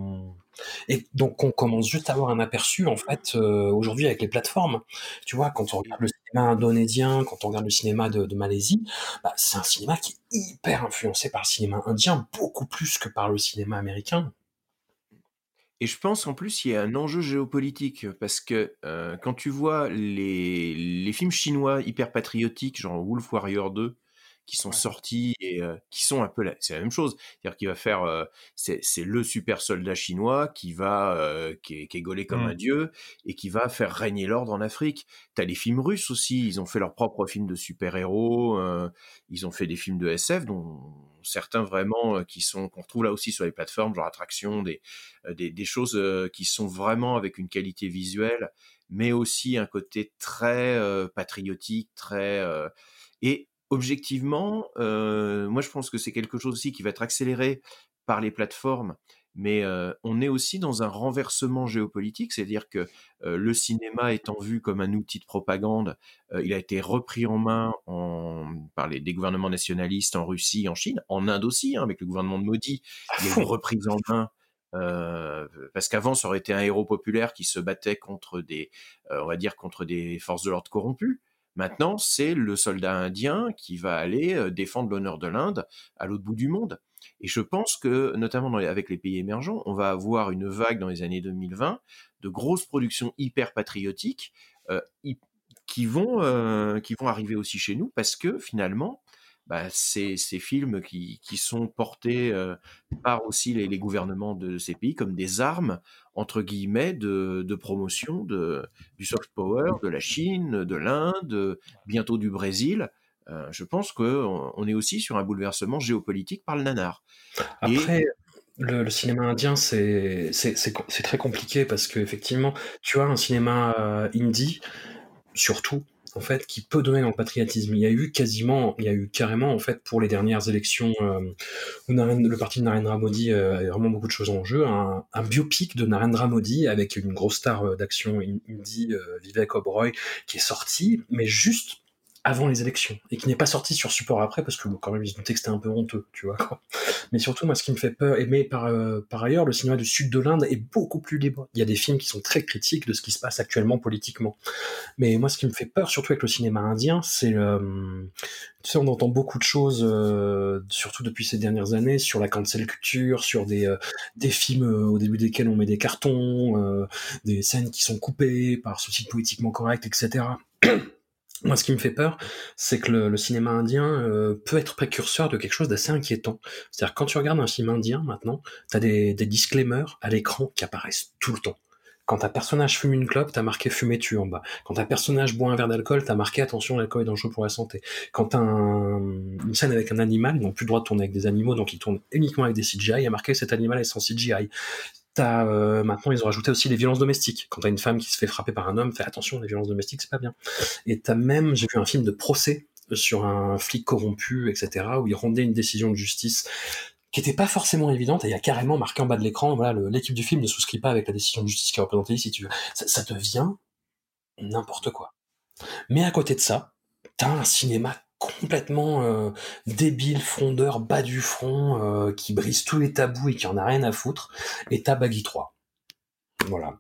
E: et donc on commence juste à avoir un aperçu, en fait, euh, aujourd'hui avec les plateformes. Tu vois, quand on regarde le cinéma indonésien, quand on regarde le cinéma de, de Malaisie, bah, c'est un cinéma qui est hyper influencé par le cinéma indien, beaucoup plus que par le cinéma américain.
G: Et je pense en plus il y a un enjeu géopolitique parce que euh, quand tu vois les, les films chinois hyper patriotiques, genre Wolf Warrior 2, qui sont sortis et euh, qui sont un peu la, c'est la même chose, c'est-à-dire qu'il va faire, euh, c'est, c'est le super soldat chinois qui va, euh, qui, est, qui est gaulé comme
D: Mm.
G: un dieu et qui va faire régner l'ordre en Afrique. T'as les films russes aussi, ils ont fait leurs propres films de super-héros, ils ont fait des films de SF dont certains vraiment qui sont qu'on retrouve là aussi sur les plateformes, genre Attraction, des des, des choses qui sont vraiment avec une qualité visuelle, mais aussi un côté très euh, patriotique, très euh, et objectivement, euh, moi je pense que c'est quelque chose aussi qui va être accéléré par les plateformes, mais euh, on est aussi dans un renversement géopolitique, c'est-à-dire que euh, le cinéma étant vu comme un outil de propagande, il a été repris en main en, par les, des gouvernements nationalistes en Russie, en Chine, en Inde aussi, hein, avec le gouvernement de Modi, il y a eu une reprise en main euh, parce qu'avant, ça aurait été un héros populaire qui se battait contre des, euh, on va dire, contre des forces de l'ordre corrompues. Maintenant, c'est le soldat indien qui va aller euh, défendre l'honneur de l'Inde à l'autre bout du monde. Et je pense que, notamment avec les pays émergents, on va avoir une vague dans les années 2020 de grosses productions hyper patriotiques euh, hy- qui vont euh, qui vont arriver aussi chez nous parce que finalement, bah, ces, films qui, sont portés par aussi les gouvernements de ces pays comme des armes entre guillemets de, promotion du soft power de la Chine, de l'Inde, bientôt du Brésil. Euh, je pense qu'on on est aussi sur un bouleversement géopolitique par le nanar.
E: Après, le, le cinéma indien, c'est très compliqué parce que effectivement, tu as un cinéma euh, indie, surtout, en fait, qui peut donner dans le patriotisme. Il y a eu quasiment, il y a eu carrément, en fait, pour les dernières élections euh, où le parti de Narendra Modi euh, vraiment beaucoup de choses en jeu, un, un biopic de Narendra Modi avec une grosse star euh, d'action in- indie, euh, Vivek Oberoi, qui est sorti, mais juste avant les élections et qui n'est pas sorti sur support après parce que quand même ils ont dit que c'était un peu honteux, tu vois. Quoi. Mais surtout, moi, ce qui me fait peur, et mais par, euh, par ailleurs, le cinéma du sud de l'Inde est beaucoup plus libre. Il y a des films qui sont très critiques de ce qui se passe actuellement politiquement. Mais moi, ce qui me fait peur, surtout avec le cinéma indien, c'est euh, tu sais, on entend beaucoup de choses, euh, surtout depuis ces dernières années, sur la cancel culture, sur des, euh, des films euh, au début desquels on met des cartons, euh, des scènes qui sont coupées par souci de politiquement correct, etc. Moi, ce qui me fait peur, c'est que le, cinéma indien euh, peut être précurseur de quelque chose d'assez inquiétant. C'est-à-dire, quand tu regardes un film indien maintenant, tu as des, des disclaimers à l'écran qui apparaissent tout le temps. Quand un personnage fume une clope, t'as marqué fumez-tu en bas. Quand un personnage boit un verre d'alcool, t'as marqué attention, l'alcool est dangereux pour la santé. Quand une scène avec un animal, ils n'ont plus le droit de tourner avec des animaux, donc ils tournent uniquement avec des CGI, il y a marqué cet animal est sans CGI. Euh, maintenant, ils ont rajouté aussi les violences domestiques. Quand t'as une femme qui se fait frapper par un homme, fais attention, les violences domestiques, c'est pas bien. Et t'as même, j'ai vu un film de procès sur un flic corrompu, etc., où il rendait une décision de justice qui était pas forcément évidente, et il y a carrément marqué en bas de l'écran, voilà, l'équipe du film ne souscrit pas avec la décision de justice qui est représentée ici, tu veux. Ça, ça devient n'importe quoi. Mais à côté de ça, t'as un cinéma complètement euh, débile, frondeur, bas du front, euh, qui brise tous les tabous et qui en a rien à foutre, et t'as Baggy 3. Voilà.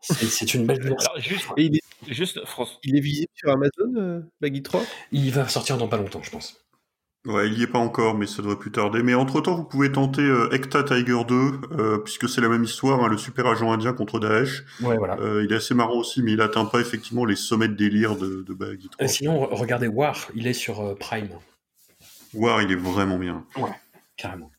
E: C'est c'est une belle version.
D: Alors, juste,
C: Et il est,
D: juste France.
C: il est visible sur Amazon, euh, Baggy 3
E: Il va sortir dans pas longtemps, je pense.
F: Ouais, il y est pas encore, mais ça devrait plus tarder. Mais entre-temps, vous pouvez tenter euh, Ekta Tiger 2, euh, puisque c'est la même histoire, hein, le super agent indien contre Daesh.
E: Ouais, voilà.
F: Euh, il est assez marrant aussi, mais il atteint pas effectivement les sommets de délire de, de Baggy 3.
E: Et sinon, re- regardez War, il est sur euh, Prime.
F: War, il est vraiment bien.
E: Ouais, carrément.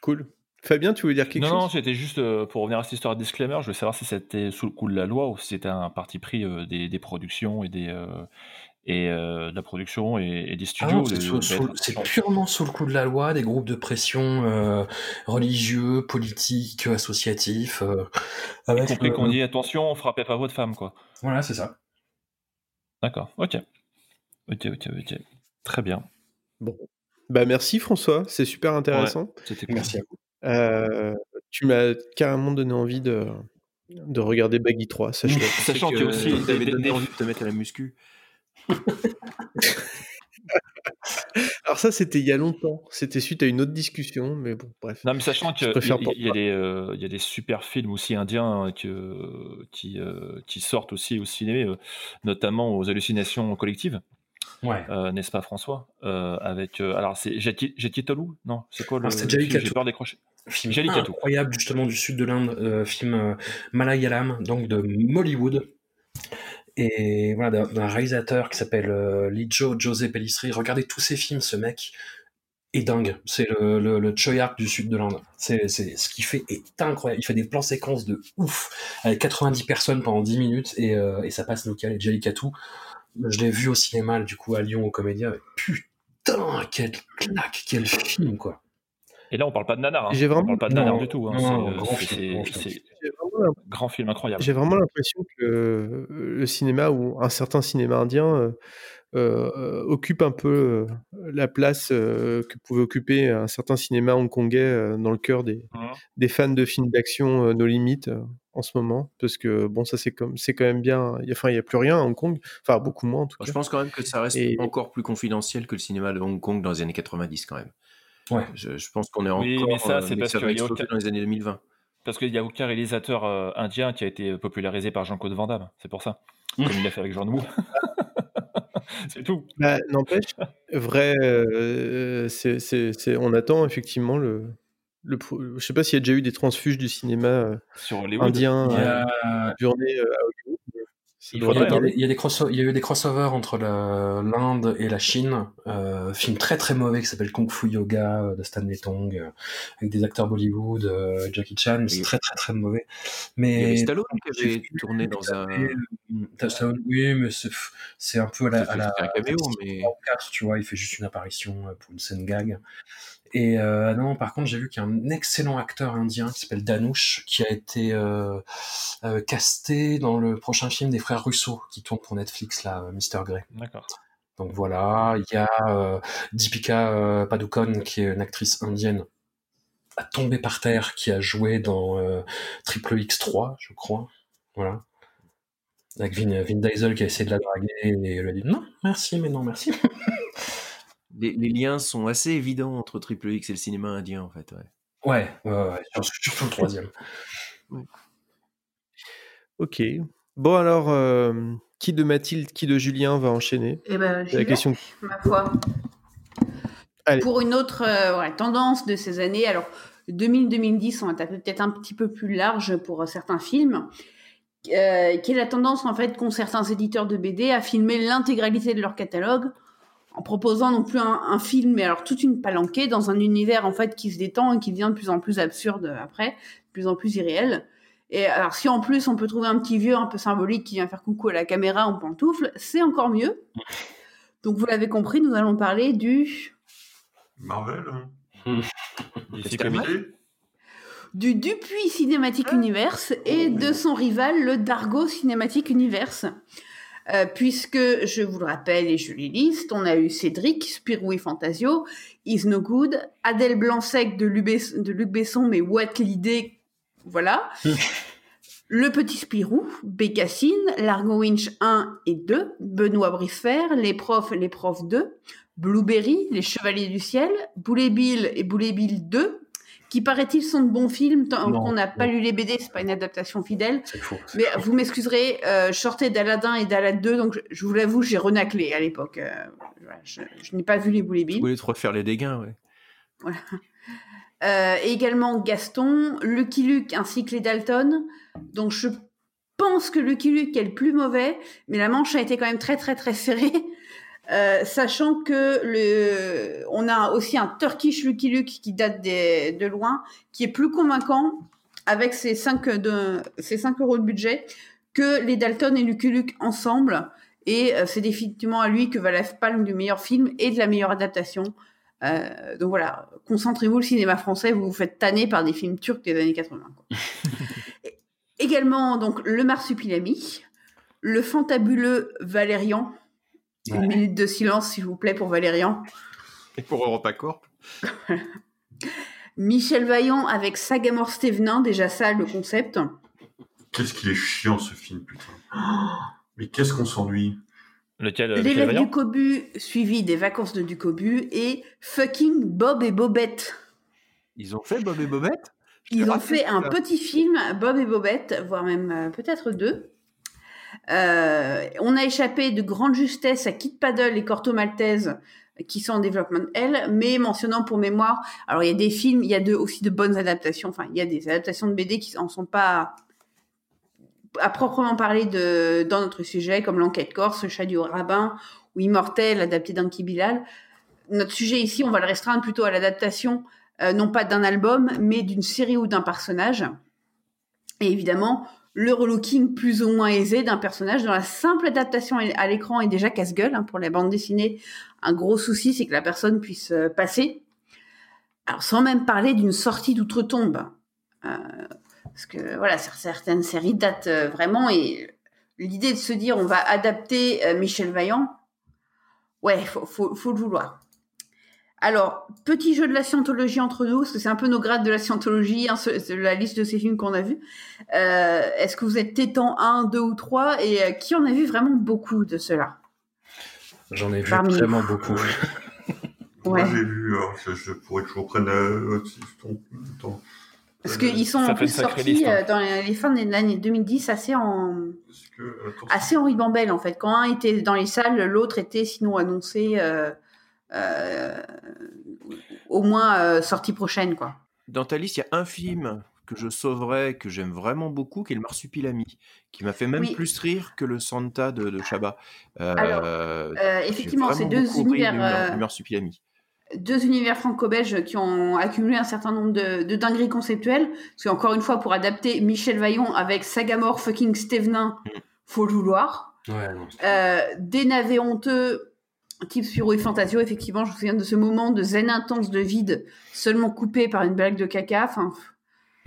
C: Cool. Fabien, tu voulais dire quelque
D: Non,
C: chose?
D: non, c'était juste euh, pour revenir à cette histoire de disclaimer. Je voulais savoir si c'était sous le coup de la loi ou si c'était un parti pris euh, des, des productions et des euh, et euh, de la production et, et des
E: Ah
D: studios.
E: non, c'est purement sous le coup de la loi, des groupes de pression euh, religieux, politiques, associatifs. euh,
D: y
E: avec
D: compris
E: le-
D: qu'on dit attention, frappez pas votre femme, quoi.
E: Voilà, c'est ça.
D: D'accord. Ok. Ok, ok, ok. Très bien.
C: Bon. Bah merci François, c'est super intéressant.
D: Ouais, c'était cool.
E: Merci à vous.
C: Euh, tu m'as carrément donné envie de, de regarder Baggy 3, sache-le.
D: Sachant y a aussi
G: donné envie de te mettre à la muscu.
C: Alors ça, c'était il y a longtemps. C'était suite à une autre discussion, mais bon, bref.
D: Non, mais sachant qu'il y,
C: pas.
D: il y, a des, euh, y a des super films aussi indiens que, qui, euh, qui sortent aussi au cinéma, euh, notamment aux hallucinations collectives.
E: Ouais.
D: Euh, N'est-ce pas, François? Euh, Avec euh, alors c'est Jeti Jeti Tolou Non, c'est quoi le,
E: Ah, c'est
D: le J'ai peur d'écrocher.
E: Film incroyable justement du sud de l'Inde, euh, film euh, Malayalam, donc de Mollywood. Et voilà, d'un réalisateur qui s'appelle euh, Lijo José Pellistri. Regardez tous ses films, ce mec est dingue. C'est le, le, le Choyak du sud de l'Inde. C'est, c'est, ce qu'il fait est incroyable. Il fait des plans séquences de ouf, avec 90 personnes pendant 10 minutes, et, euh, et ça passe nickel. Et Jallikattu, je l'ai vu au cinéma, du coup, à Lyon, au Comédia. Putain, quelle claque, quel film, quoi.
D: Et là, on parle pas de nanar. Hein.
C: J'ai
D: On
C: vraiment-
D: parle pas de nanar
E: Non,
D: du tout. Hein.
E: non,
D: C'est, euh, c'est- c'est- grand film incroyable.
C: J'ai vraiment l'impression que le cinéma ou un certain cinéma indien euh, euh, occupe un peu la place euh, que pouvait occuper un certain cinéma hongkongais euh, dans le cœur des,
D: Mhm.
C: des fans de films d'action euh, No Limit euh, en ce moment. Parce que bon, ça c'est comme c'est quand même bien. y Enfin, il n'y a plus rien à Hong Kong. Enfin, beaucoup moins en tout cas.
G: Je pense quand même que ça reste
C: Et-
G: encore plus confidentiel que le cinéma de Hong Kong dans les années 90 quand même.
E: Ouais.
G: Je, je pense qu'on est encore.
D: Oui, mais ça,
G: euh,
D: c'est parce qu'il y a aucun-
G: dans les années 2020.
D: Parce qu'il n'y a aucun réalisateur euh, indien qui a été popularisé par Jean-Claude Van Damme. C'est pour ça. Comme il l'a fait avec Jean Woo. c'est tout.
C: Bah, N'empêche, vrai, euh, on attend effectivement le. le pro- je sais pas s'il y a déjà eu des transfuges du cinéma euh,
D: Sur Hollywood.
C: indien euh, journée euh, à Hollywood.
D: Il
E: y, a,
C: pas
E: il y a
C: tarder.
E: des- il y a eu des crossovers entre l'Inde et la Chine. Euh, film très très mauvais qui s'appelle Kung Fu Yoga euh, de Stanley Tong, euh, avec des acteurs Bollywood, euh, Jackie Chan, mais c'est très très très mauvais.
G: Il y
E: Mais
G: Stallone qui avait tourné dans un.
E: Stallone, oui, mais c'est un peu à la,
G: C'était
E: à la
G: un caméo, mais.
E: en quatre, tu vois, il fait juste une apparition pour une scène gag. Et euh, non, par contre, j'ai vu qu'il y a un excellent acteur indien qui s'appelle Danush, qui a été euh, euh, casté dans le prochain film des frères Russo, qui tourne pour Netflix, là, Mr. Grey.
D: D'accord.
E: Donc voilà, il y a Deepika Padukone, qui est une actrice indienne, à tomber par terre, qui a joué dans Triple X3, je crois. Voilà. Avec Vin, Vin Diesel qui a essayé de la draguer et elle a dit non, merci, mais non, merci.
G: Les, les liens sont assez évidents entre Triple X et le cinéma indien en fait. Ouais.
E: Ouais, ouais, ouais, surtout- surtout le troisième.
C: Ok. Bon alors, euh, qui de Mathilde, qui de Julien va enchaîner?
H: Eh ben,
C: la question.
H: ma foi.
C: Allez.
H: Pour une autre euh, ouais, tendance de ces années, alors 2000-2010, on va taper peut-être un petit peu plus large pour euh, certains films, euh, qui est la tendance en fait qu'ont certains éditeurs de BD à filmer l'intégralité de leur catalogue en proposant non plus un, un film, mais alors toute une palanquée dans un univers en fait qui se détend et qui devient de plus en plus absurde après, de plus en plus irréel. Et alors si en plus on peut trouver un petit vieux un peu symbolique qui vient faire coucou à la caméra en pantoufle, c'est encore mieux. Donc vous l'avez compris, nous allons parler du
F: Marvel hein.
H: Du Dupuis Cinematic Universe et de son rival le Dargo Cinematic Universe. Euh, puisque, je vous le rappelle et je les liste, on a eu Cédric, Spirou et Fantasio, Is No Good, Adèle Blanc-Sec de, Luc Besson, mais what l'idée, voilà. Le Petit Spirou, Bécassine, Largo Winch 1 et 2, Benoît Bricefer, Les Profs, Les Profs 2, Blueberry, Les Chevaliers du Ciel, Boulet Bill et Boulet Bill 2, qui paraît-il sont de bons films. Tant qu'on n'a pas
E: non.
H: lu les BD, c'est pas une adaptation fidèle.
E: C'est faux.
H: Mais
E: faux.
H: vous m'excuserez, euh, je sortais d'Aladin et d'Alad 2, donc je, je vous l'avoue, j'ai renaclé à l'époque. Euh, je, je n'ai pas vu les
G: Tu
H: Bill.
G: voulais te refaire les dégâts, ouais.
H: Voilà. Euh, et également Gaston, Lucky Luke ainsi que les Dalton. Donc je pense que Lucky Luke est le plus mauvais, mais la manche a été quand même très très très serrée. Euh, sachant que le, on a aussi un Turkish Lucky Luke qui date des- de loin, qui est plus convaincant avec ses 5, de, ses 5 euros de budget que les Dalton et Lucky Luke ensemble. Et euh, c'est définitivement à lui que va la palme du meilleur film et de la meilleure adaptation. Euh, donc voilà, concentrez-vous le cinéma français, vous vous faites tanner par des films turcs des années 80. quoi. Également, donc, le Marsupilami, le fantabuleux Valérian. Une minute de silence, s'il vous plaît, pour Valérian.
G: Et pour EuropaCorp
H: Michel Vaillant avec Sagamore Stevenin, déjà ça, le concept.
F: Qu'est-ce qu'il est chiant ce film, putain. Mais qu'est-ce qu'on s'ennuie?
D: Lequel euh,
H: L'élève du Cobu, suivi des vacances de Ducobu, et fucking Bob et Bobette.
G: Ils ont fait Bob et Bobette?
H: Ils ont
G: raté
H: fait un petit film, Bob et Bobette, voire même euh, peut-être deux. Euh, on a échappé de grande justesse à Kid Paddle et Corto Maltese qui sont en développement L, mais mentionnant pour mémoire, alors il y a des films, il y a aussi de bonnes adaptations, enfin il y a des adaptations de BD qui en sont pas à proprement parler de, dans notre sujet, comme l'enquête corse, chat du rabbin ou Immortel, adapté d'Anki Bilal. Notre sujet ici, on va le restreindre plutôt à l'adaptation, euh, non pas d'un album, mais d'une série ou d'un personnage. Et évidemment, le relooking plus ou moins aisé d'un personnage dont la simple adaptation à l'écran est déjà casse-gueule. hein, pour la bande dessinée, un gros souci, c'est que la personne puisse euh, passer. Alors, sans même parler d'une sortie d'outre-tombe. Euh, parce que, voilà, cer- certaines séries datent euh, vraiment et l'idée de se dire on va adapter Michel Vaillant, ouais, faut le vouloir. Alors, petit jeu de la scientologie entre nous, parce que c'est un peu nos grades de la scientologie, hein, ce- ce- la liste de ces films qu'on a vus. Euh, Est-ce que vous êtes Tétan 1, 2 ou 3 Et euh, qui en a vu vraiment beaucoup de ceux-là
E: J'en ai vu
H: Parmi-
E: vraiment beaucoup.
H: Ouais.
F: Moi, j'ai vu, alors, je, je pourrais que je reprenne euh, si je tombe- attends.
H: Parce qu'ils sont en plus sortis
D: liste, hein.
H: euh, dans les les fins de l'année 2010 assez en,
F: que,
H: assez en ribambelle en fait. Quand un était dans les salles, l'autre était sinon annoncé euh, euh, au moins euh, sortie prochaine quoi.
G: Dans ta liste, il y a un film que je sauverais, que j'aime vraiment beaucoup, qui est le Marsupilami, qui m'a fait même
H: Oui.
G: plus rire que le Santa de, de Chabat. Euh,
H: Alors,
G: euh,
H: Euh,
G: j'ai
H: effectivement, c'est deux univers, euh,
G: Marsupilami.
H: deux univers franco-belges qui ont accumulé un certain nombre de, de dingueries conceptuelles. Parce qu'encore une fois, pour adapter Michel Vaillant avec Sagamore fucking Stevenin, faut le vouloir.
E: Ouais.
H: Euh, des navets honteux, type Spiro et Fantasio, effectivement, je me souviens de ce moment de zen intense de vide, seulement coupé par une blague de caca. Enfin,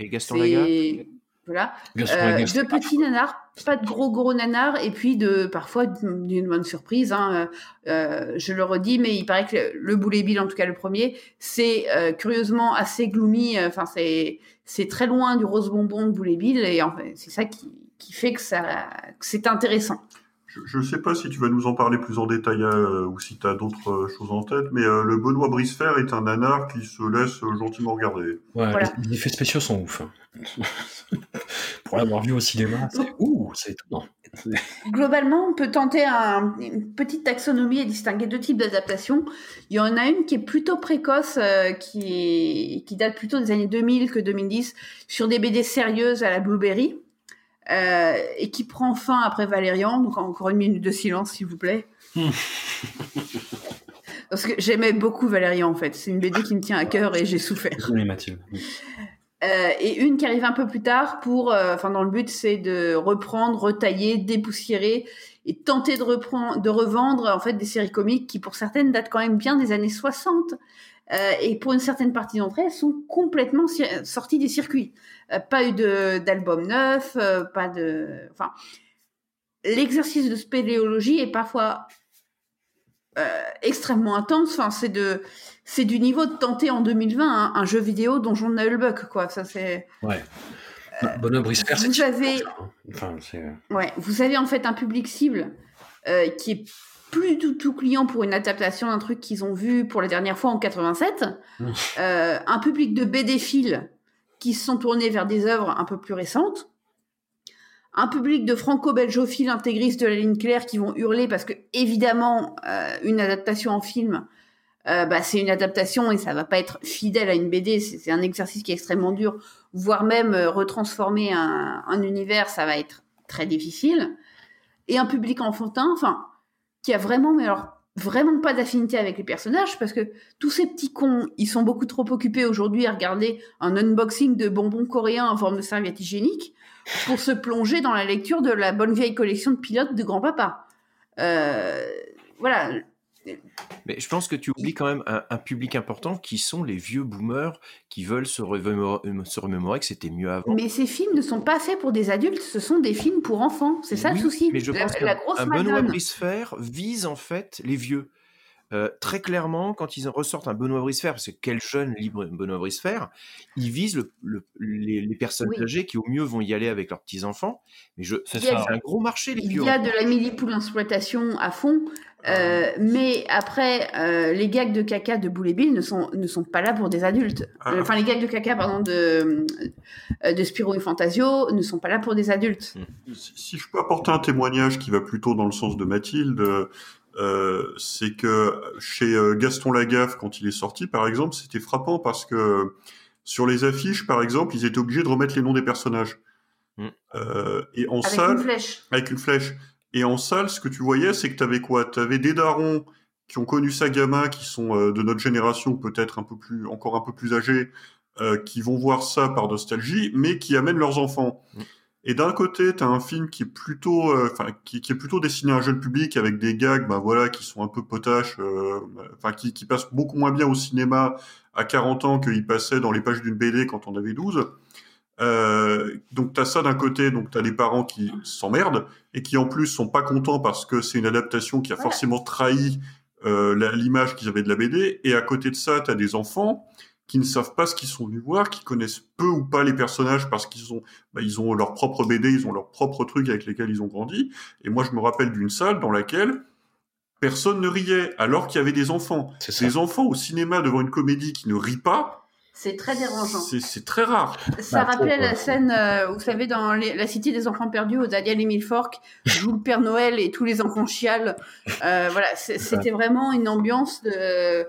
G: Et Gaston Lagaffe
H: Voilà.
E: Gaston
H: Euh, de petits nanars, pas de gros gros nanars, et puis de parfois d'une bonne surprise. Hein, euh, euh, je le redis, mais il paraît que le, le Boulet Bill, en tout cas le premier, c'est euh, curieusement assez gloomy. Enfin, c'est c'est très loin du rose bonbon de Boulet Bill, et c'est ça qui, qui fait que ça que c'est intéressant.
F: Je ne sais pas si tu vas nous en parler plus en détail euh, ou si tu as d'autres euh, choses en tête, mais euh, le Benoît Brisefer est un nanar qui se laisse euh, gentiment regarder.
E: Ouais,
H: Voilà.
E: les, les effets spéciaux sont ouf. hein. Pour l'avoir vu au cinéma, c'est ouh, c'est étonnant.
H: Globalement, on peut tenter un- une petite taxonomie et distinguer deux types d'adaptations. Il y en a une qui est plutôt précoce, euh, qui, est- qui date plutôt des années 2000 que 2010, sur des BD sérieuses à la Blueberry, euh, et qui prend fin après Valérian. Donc encore une minute de silence, s'il vous plaît. Parce que j'aimais beaucoup Valérian, en fait. C'est une BD qui me tient à cœur et j'ai souffert.
E: Oui, Mathilde.
H: Euh, et une qui arrive un peu plus tard pour, euh, enfin dans le but c'est de reprendre, retailler, dépoussiérer et tenter de reprendre, de revendre en fait des séries comiques qui pour certaines datent quand même bien des années 60 euh, et pour une certaine partie d'entre elles sont complètement sorties des circuits. Euh, pas eu d'album neuf, euh, pas de, enfin l'exercice de spéléologie est parfois euh, extrêmement intense. Enfin, c'est de, c'est du niveau de tenter en 2020 un, un jeu vidéo dont j'en ai eu le bug, quoi. Ça c'est.
E: Ouais. Bonhomme c'est
H: vous avez-
E: Enfin, c'est.
H: Ouais, vous avez en fait un public cible qui est plus du tout clients pour une adaptation d'un truc qu'ils ont vu pour la dernière fois en 87. Euh, un public de BD-philes qui se sont tournés vers des œuvres un peu plus récentes. Un public de franco-belgophiles intégristes de la ligne claire qui vont hurler parce que, évidemment, euh, une adaptation en film, euh, bah, c'est une adaptation et ça va pas être fidèle à une BD. C'est un exercice qui est extrêmement dur, voire même retransformer un, un univers, ça va être très difficile. Et un public enfantin, enfin, qui a vraiment, mais alors vraiment pas d'affinité avec les personnages parce que tous ces petits cons, ils sont beaucoup trop occupés aujourd'hui à regarder un unboxing de bonbons coréens en forme de serviette hygiénique pour se plonger dans la lecture de la bonne vieille collection de pilotes de grand-papa. Euh, voilà.
G: Mais je pense que tu oublies quand même un, un public important qui sont les vieux boomers qui veulent se, euh, se remémorer que c'était mieux avant.
H: Mais ces films ne sont pas faits pour des adultes, ce sont des films pour enfants. C'est ça
G: Oui,
H: le souci.
G: Mais je
H: la,
G: pense
H: la
G: qu'un
H: grosse
G: un Benoît. Bricefer vise en fait les vieux. Euh, très clairement, quand ils ressortent un Benoît Bricefer, parce que quel jeune libre Benoît Bricefer, ils visent le, le- les, les personnes
H: Oui.
G: âgées qui au mieux vont y aller avec leurs petits enfants. Mais je,
D: C'est
H: Il y a-
G: c'est un gros marché les
H: Il
G: vieux.
H: y a de la millipoule exploitation à fond. Euh, mais après, euh, les gags de caca de Boule et Bill ne sont, ne sont pas là pour des adultes.
F: Ah.
H: Euh, Enfin, les gags de caca, pardon, de, de Spirou et Fantasio ne sont pas là pour des adultes.
F: Si, si je peux apporter un témoignage qui va plutôt dans le sens de Mathilde, euh, c'est que chez Gaston Lagaffe, quand il est sorti, par exemple, c'était frappant parce que sur les affiches, par exemple, ils étaient obligés de remettre les noms des personnages.
G: Mm.
F: Euh, et en
H: Avec
F: salle,
H: une flèche.
F: avec une flèche. Et en salle, ce que tu voyais, c'est que tu avais quoi? Tu avais des darons qui ont connu ça gamin, qui sont euh, de notre génération, peut-être un peu plus, encore un peu plus âgés, euh, qui vont voir ça par nostalgie, mais qui amènent leurs enfants.
G: Mm.
F: Et d'un côté, tu as un film qui est plutôt, euh, qui, qui est plutôt destiné à un jeune public avec des gags, bah voilà, qui sont un peu potaches, enfin, qui, qui passent beaucoup moins bien au cinéma à 40 ans qu'il passait dans les pages d'une BD quand on avait 12. Euh, donc t'as ça d'un côté, donc t'as les parents qui s'emmerdent et qui en plus sont pas contents parce que c'est une adaptation qui a
H: Voilà.
F: forcément trahi euh, l'image qu'ils avaient de la BD. Et à côté de ça, t'as des enfants qui ne savent pas ce qu'ils sont venus voir, qui connaissent peu ou pas les personnages parce qu'ils ont, bah, ils ont leur propre BD, ils ont leurs propres trucs avec lesquels ils ont grandi. Et moi, je me rappelle d'une salle dans laquelle personne ne riait, alors qu'il y avait des enfants.
E: C'est ça.
F: Des enfants au cinéma devant une comédie qui ne rit pas,
H: C'est très dérangeant.
F: c'est très rare.
H: Ça
E: Bah,
H: rappelait la
E: euh,
H: scène, euh, vous savez, dans les- La Cité des Enfants Perdus, où Daniel Emile Fork joue le Père Noël et tous les enfants chialent. Euh, voilà, c'était vraiment une ambiance de, euh,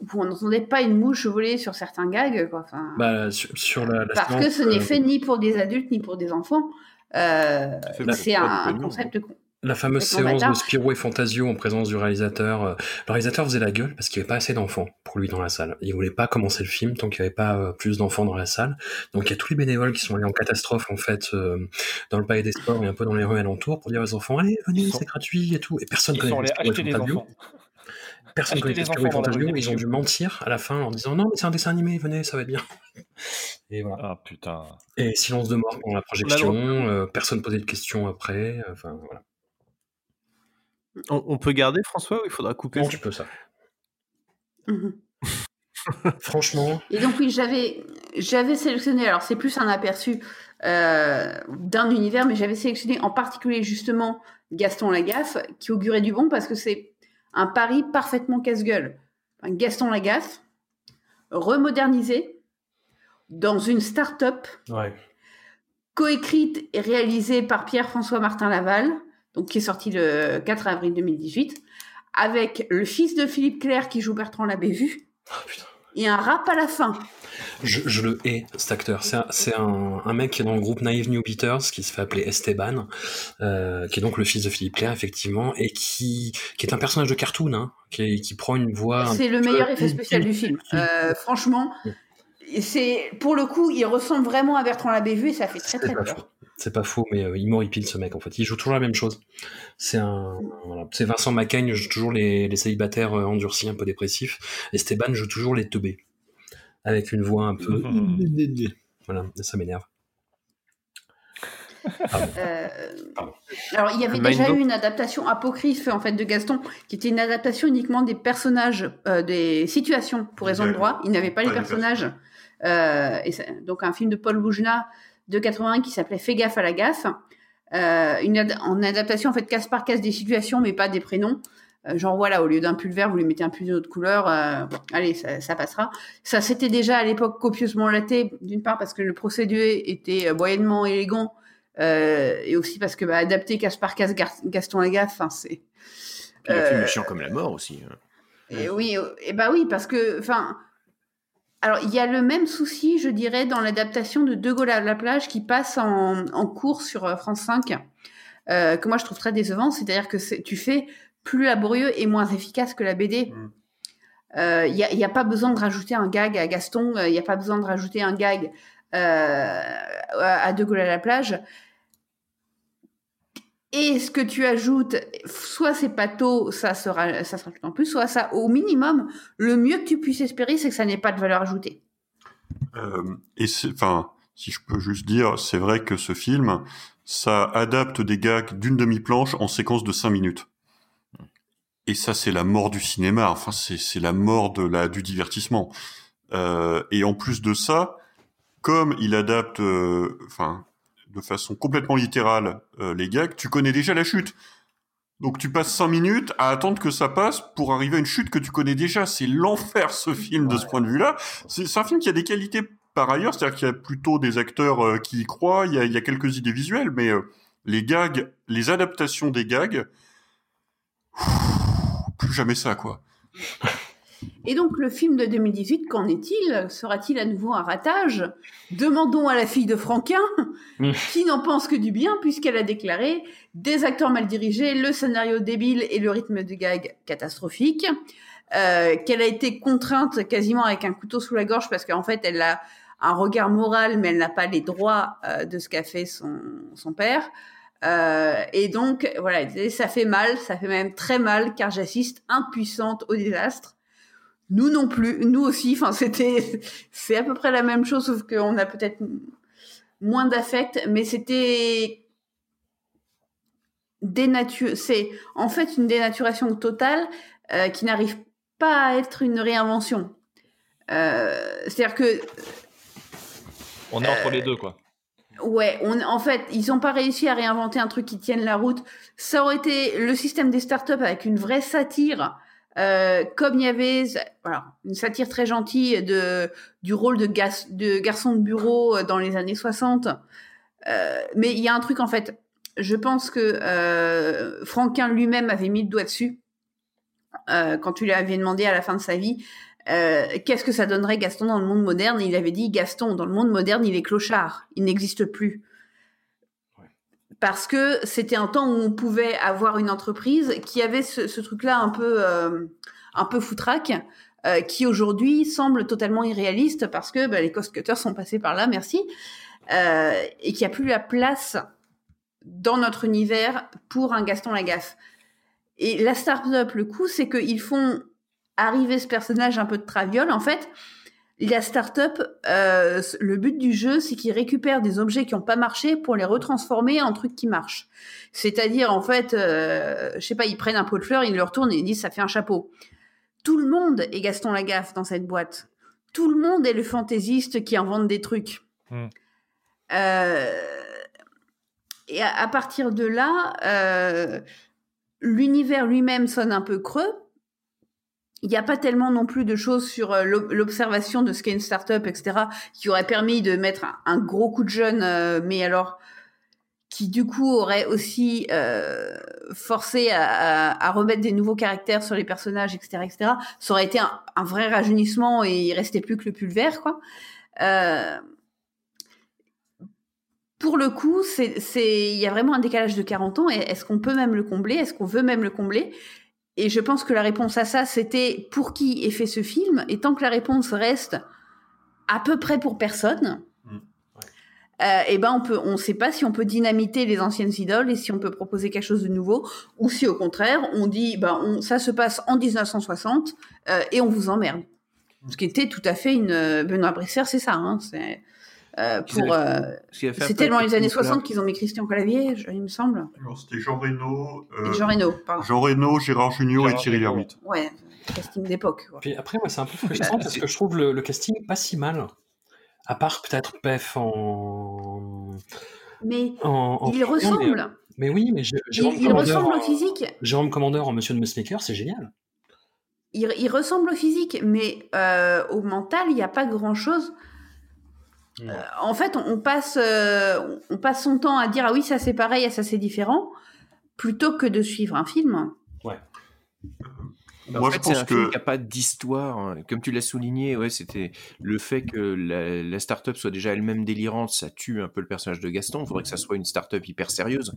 H: où on n'entendait pas une mouche voler sur certains gags. Quoi. Enfin,
E: Bah, sur, sur la, la
H: parce
E: séance,
H: que ce n'est
E: euh,
H: fait ni pour des adultes ni pour des enfants. Euh, c'est un, un concept con-
E: La fameuse séance de. Spirou et Fantasio en présence du réalisateur. euh, Le réalisateur faisait la gueule parce qu'il n'y avait pas assez d'enfants pour lui dans la salle. Il voulait pas commencer le film tant qu'il n'y avait pas euh, plus d'enfants dans la salle. Donc il y a tous les bénévoles qui sont allés en catastrophe en fait euh, dans le palais des sports et un peu dans les rues alentours pour dire aux enfants allez venez c'est gratuit et tout. Et personne
D: Ils
E: connaît
D: des
E: Fantasio. Personne
D: des
E: Spirou et Fantasio. Ils ont dû mentir à la fin en disant non mais c'est un dessin animé venez ça va être bien. Et voilà.
D: Ah putain.
E: Et silence de mort pendant la projection. euh, personne posait de questions après. euh, Enfin voilà.
C: On, on peut garder François ou il faudra couper
E: Non tu peux ça.
H: Mhm.
E: Franchement.
H: Et donc oui, j'avais j'avais sélectionné, alors c'est plus un aperçu euh, d'un univers, mais j'avais sélectionné en particulier justement Gaston Lagaffe, qui augurait du bon parce que c'est un pari parfaitement casse-gueule. Enfin, Gaston Lagaffe, remodernisé dans une start-up
E: Ouais.
H: coécrite et réalisée par Pierre-François Martin Laval, donc qui est sorti le 4 avril 2018, avec le fils de Philippe Claire qui joue Bertrand Labévu, et un rap à la fin.
E: Je, je le hais, cet acteur. C'est un, c'est un, un mec qui est dans le groupe Naive New Beaters, qui se fait appeler Esteban, euh, qui est donc le fils de Philippe Clair, effectivement, et qui, qui est un personnage de cartoon, hein, qui, qui prend une voix... un
H: C'est le meilleur effet spécial du film. Euh, franchement, c'est pour le coup, il ressemble vraiment à Bertrand Labévu et ça fait très très peur.
E: faux. C'est pas faux, mais euh, il m'horripile ce mec en fait. Il joue toujours la même chose. C'est un, voilà. c'est Vincent Macaigne joue toujours les, les célibataires euh, endurcis, un peu dépressifs. Esteban joue toujours les teubés, avec une voix un peu. voilà, ça m'énerve.
H: Euh, alors, il y avait
E: Mind
H: déjà eu une adaptation apocryphe en fait de Gaston, qui était une adaptation uniquement des personnages, euh, des situations pour raison de droit. Il n'avait pas les
F: Pas les
H: personnages. Et c'est- donc un film de Paul Boujna de 81 qui s'appelait Fais gaffe à la gaffe. euh, une ad- en adaptation en fait case par case des situations, mais pas des prénoms. Euh, genre voilà, au lieu d'un pull vert, vous lui mettez un pull d'une autre couleur. euh, allez, ça, ça passera. Ça, c'était déjà à l'époque copieusement laté, d'une part parce que le procédé était euh, moyennement élégant, euh, et aussi parce que bah, adapter case par Gar- Gaston Lagaffe, enfin c'est.
G: Puis le film
H: Euh,
G: est chiant comme la mort aussi. hein.
H: et oui, euh, et bah oui, parce que, enfin, alors il y a le même souci, je dirais, dans l'adaptation de De Gaulle à la plage qui passe en, en cours sur euh, France 5, euh, que moi je trouve très décevant. C'est-à-dire que tu fais plus laborieux et moins efficace que la BD. Euh, Il n'y a, pas besoin de rajouter un gag à Gaston, il n'y a pas besoin de rajouter un gag euh, à De Gaulle à la plage. Et ce que tu ajoutes, soit c'est pato, ça sera, ça sera tout en plus, soit ça, au minimum, le mieux que tu puisses espérer, c'est que ça n'ait pas de valeur ajoutée.
F: Euh, et c'est, enfin, si je peux juste dire, c'est vrai que ce film, ça adapte des gags d'une demi-planche en séquence de cinq minutes. Et ça, c'est la mort du cinéma. Enfin, c'est, c'est la mort de la, du divertissement. Euh, et en plus de ça, comme il adapte, euh, enfin, de façon complètement littérale euh, les gags, tu connais déjà la chute. Donc tu passes cinq minutes à attendre que ça passe pour arriver à une chute que tu connais déjà. C'est l'enfer ce film de ce point de vue-là. C'est c'est un film qui a des qualités par ailleurs, c'est-à-dire qu'il y a plutôt des acteurs euh, qui y croient, il y a, il y a quelques idées visuelles, mais euh, les gags, les adaptations des gags, pff, plus jamais ça quoi.
H: Et donc, le film de 2018, qu'en est-il? Sera-t-il à nouveau un ratage? Demandons à la fille de Franquin, qui n'en pense que du bien, puisqu'elle a déclaré des acteurs mal dirigés, le scénario débile et le rythme de gag catastrophique, euh, qu'elle a été contrainte quasiment avec un couteau sous la gorge, parce qu'en fait, elle a un regard moral, mais elle n'a pas les droits euh, de ce qu'a fait son, son père. Euh, et donc, voilà, ça fait mal, ça fait même très mal, car j'assiste impuissante au désastre. Nous non plus, nous aussi. Enfin, c'était, c'est à peu près la même chose, sauf qu'on a peut-être moins d'affect, mais c'était dénature. C'est en fait une dénaturation totale euh, qui n'arrive pas à être une réinvention. Euh, C'est-à-dire que
D: On est entre les deux, quoi.
H: Ouais, on, en fait, ils n'ont pas réussi à réinventer un truc qui tienne la route. Ça aurait été le système des startups avec une vraie satire, euh, comme il y avait voilà, une satire très gentille du rôle de, garçon de bureau dans les années 60. Euh, mais il y a un truc, en fait, je pense que euh, Franquin lui-même avait mis le doigt dessus euh, quand tu lui avais demandé à la fin de sa vie euh, qu'est-ce que ça donnerait Gaston dans le monde moderne? Il avait dit Gaston, dans le monde moderne, il est clochard, il n'existe plus. Parce que c'était un temps où on pouvait avoir une entreprise qui avait ce, truc-là un peu, euh, un peu foutraque, euh, qui aujourd'hui semble totalement irréaliste parce que bah, les cost cutters sont passés par là, merci, euh, et qui a plus la place dans notre univers pour un Gaston Lagaffe. Et la start-up, le coup, c'est qu'ils font arriver ce personnage un peu de traviole. En fait, la start-up, euh, le but du jeu, c'est qu'ils récupèrent des objets qui n'ont pas marché pour les retransformer en trucs qui marchent. C'est-à-dire, en fait, euh, je sais pas, ils prennent un pot de fleurs, ils le retournent et ils disent ça fait un chapeau. Tout le monde est Gaston Lagaffe dans cette boîte. Tout le monde est le fantaisiste qui invente des trucs.
D: Hmm.
H: Euh, et à, à partir de là, euh, l'univers lui-même sonne un peu creux. Il n'y a pas tellement non plus de choses sur euh, l'ob- l'observation de ce qu'est une startup, etc., qui aurait permis de mettre un, gros coup de jeune, euh, mais alors qui du coup aurait aussi euh, forcé à, remettre des nouveaux caractères sur les personnages, etc., etc. Ça aurait été un, vrai rajeunissement et il restait plus que le pulvère, quoi. Pour le coup, c'est, il y a vraiment un décalage de 40 ans. Est-ce qu'on peut même le combler? Est-ce qu'on veut même le combler? Et je pense que la réponse à ça, c'était pour qui est fait ce film. Et tant que la réponse reste à peu près pour personne, euh, et ben on peut, on sait pas si on peut dynamiter les anciennes idoles et si on peut proposer quelque chose de nouveau, ou si au contraire on dit, ben on, ça se passe en 1960 euh, et on vous emmerde. Ce qui était tout à fait une euh, Benoît Bresser, c'est ça. Hein, c'est euh, pour. euh,
F: ce qu'il a fait
H: C'était
F: après
H: dans les années
F: Petit Nicolas.
H: 60 qu'ils ont mis Christian Clavier, il me semble.
F: Alors, c'était Jean Reno, euh,
H: Jean Reno, pardon.
F: Jean Reno, Gérard Junior et Thierry. Lhermitte.
H: Ouais, casting d'époque.
E: Puis après, moi, c'est un peu frustrant parce que je trouve le, le casting pas si mal. À part peut-être Pef en.
H: Mais
E: En- en
H: il ressemble.
E: Mais, mais oui, mais Jérôme
H: il ressemble
E: en-
H: au physique.
E: Jérôme Commandeur en Monsieur de Messmaker, c'est génial.
H: Il, il ressemble au physique, mais euh, au mental, il n'y a pas grand-chose. Euh, en fait, on, on passe, euh, on passe son temps à dire ah oui ça c'est pareil, ça c'est différent, plutôt que de suivre un film.
E: Ouais.
F: Moi,
G: en
F: je pense
G: un film
F: que-
G: qui n'a pas d'histoire. hein. Comme tu l'as souligné, ouais, c'était le fait que la, la start-up soit déjà elle-même délirante, ça tue un peu le personnage de Gaston. Il faudrait que ça soit une start-up hyper sérieuse,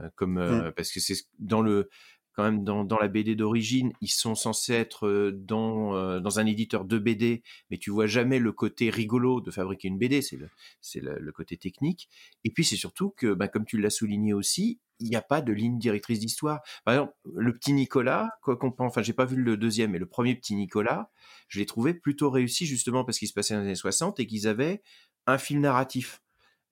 G: euh, comme euh, parce que c'est dans le quand même dans, la BD d'origine, ils sont censés être euh, dans euh, dans un éditeur de BD, mais tu vois jamais le côté rigolo de fabriquer une BD. C'est le c'est le, côté technique. Et puis c'est surtout que, bah, comme tu l'as souligné aussi, il n'y a pas de ligne directrice d'histoire. Par exemple, le petit Nicolas, quoi qu'on pense, enfin, j'ai pas vu le deuxième, mais le premier petit Nicolas, je l'ai trouvé plutôt réussi justement parce qu'il se passait dans les années 60 et qu'ils avaient un fil narratif.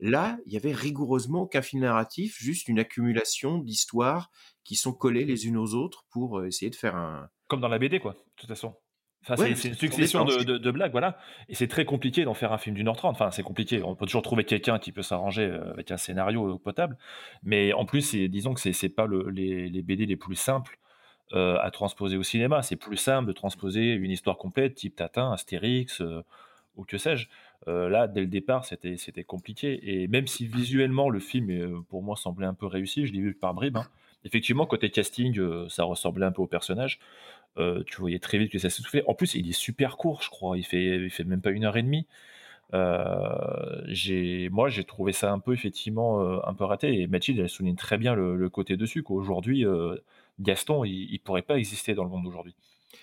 G: Là, il y avait rigoureusement aucun fil narratif, juste une accumulation d'histoires qui sont collées les unes aux autres pour euh, essayer de faire un.
D: Comme dans la BD, quoi, de toute façon. Enfin,
G: Ouais,
D: c'est- une succession de,
G: planches.
D: de- de blagues, voilà. Et c'est très compliqué d'en faire un film d'une heure trente. Enfin, c'est compliqué. On peut toujours trouver quelqu'un qui peut s'arranger euh, avec un scénario potable. Mais en plus, disons que c'est c'est pas le- les, les BD les plus simples euh, à transposer au cinéma. C'est plus simple de transposer une histoire complète, type Tatin, Astérix, euh, ou que sais-je. Euh, là, dès le départ, c'était compliqué. Et même si visuellement, le film, euh, pour moi, semblait un peu réussi, je l'ai vu par bribes. hein. Effectivement, côté casting, euh, ça ressemblait un peu au personnage. Tu voyais très vite que ça s'essoufflait. En plus, il est super court, je crois. Il fait, fait même pas une heure et demie. Moi, j'ai trouvé ça un peu effectivement un peu raté. Et Mathilde, elle souligne très bien le, côté dessus. Qu'aujourd'hui, Gaston, il, il pourrait pas exister dans le monde d'aujourd'hui.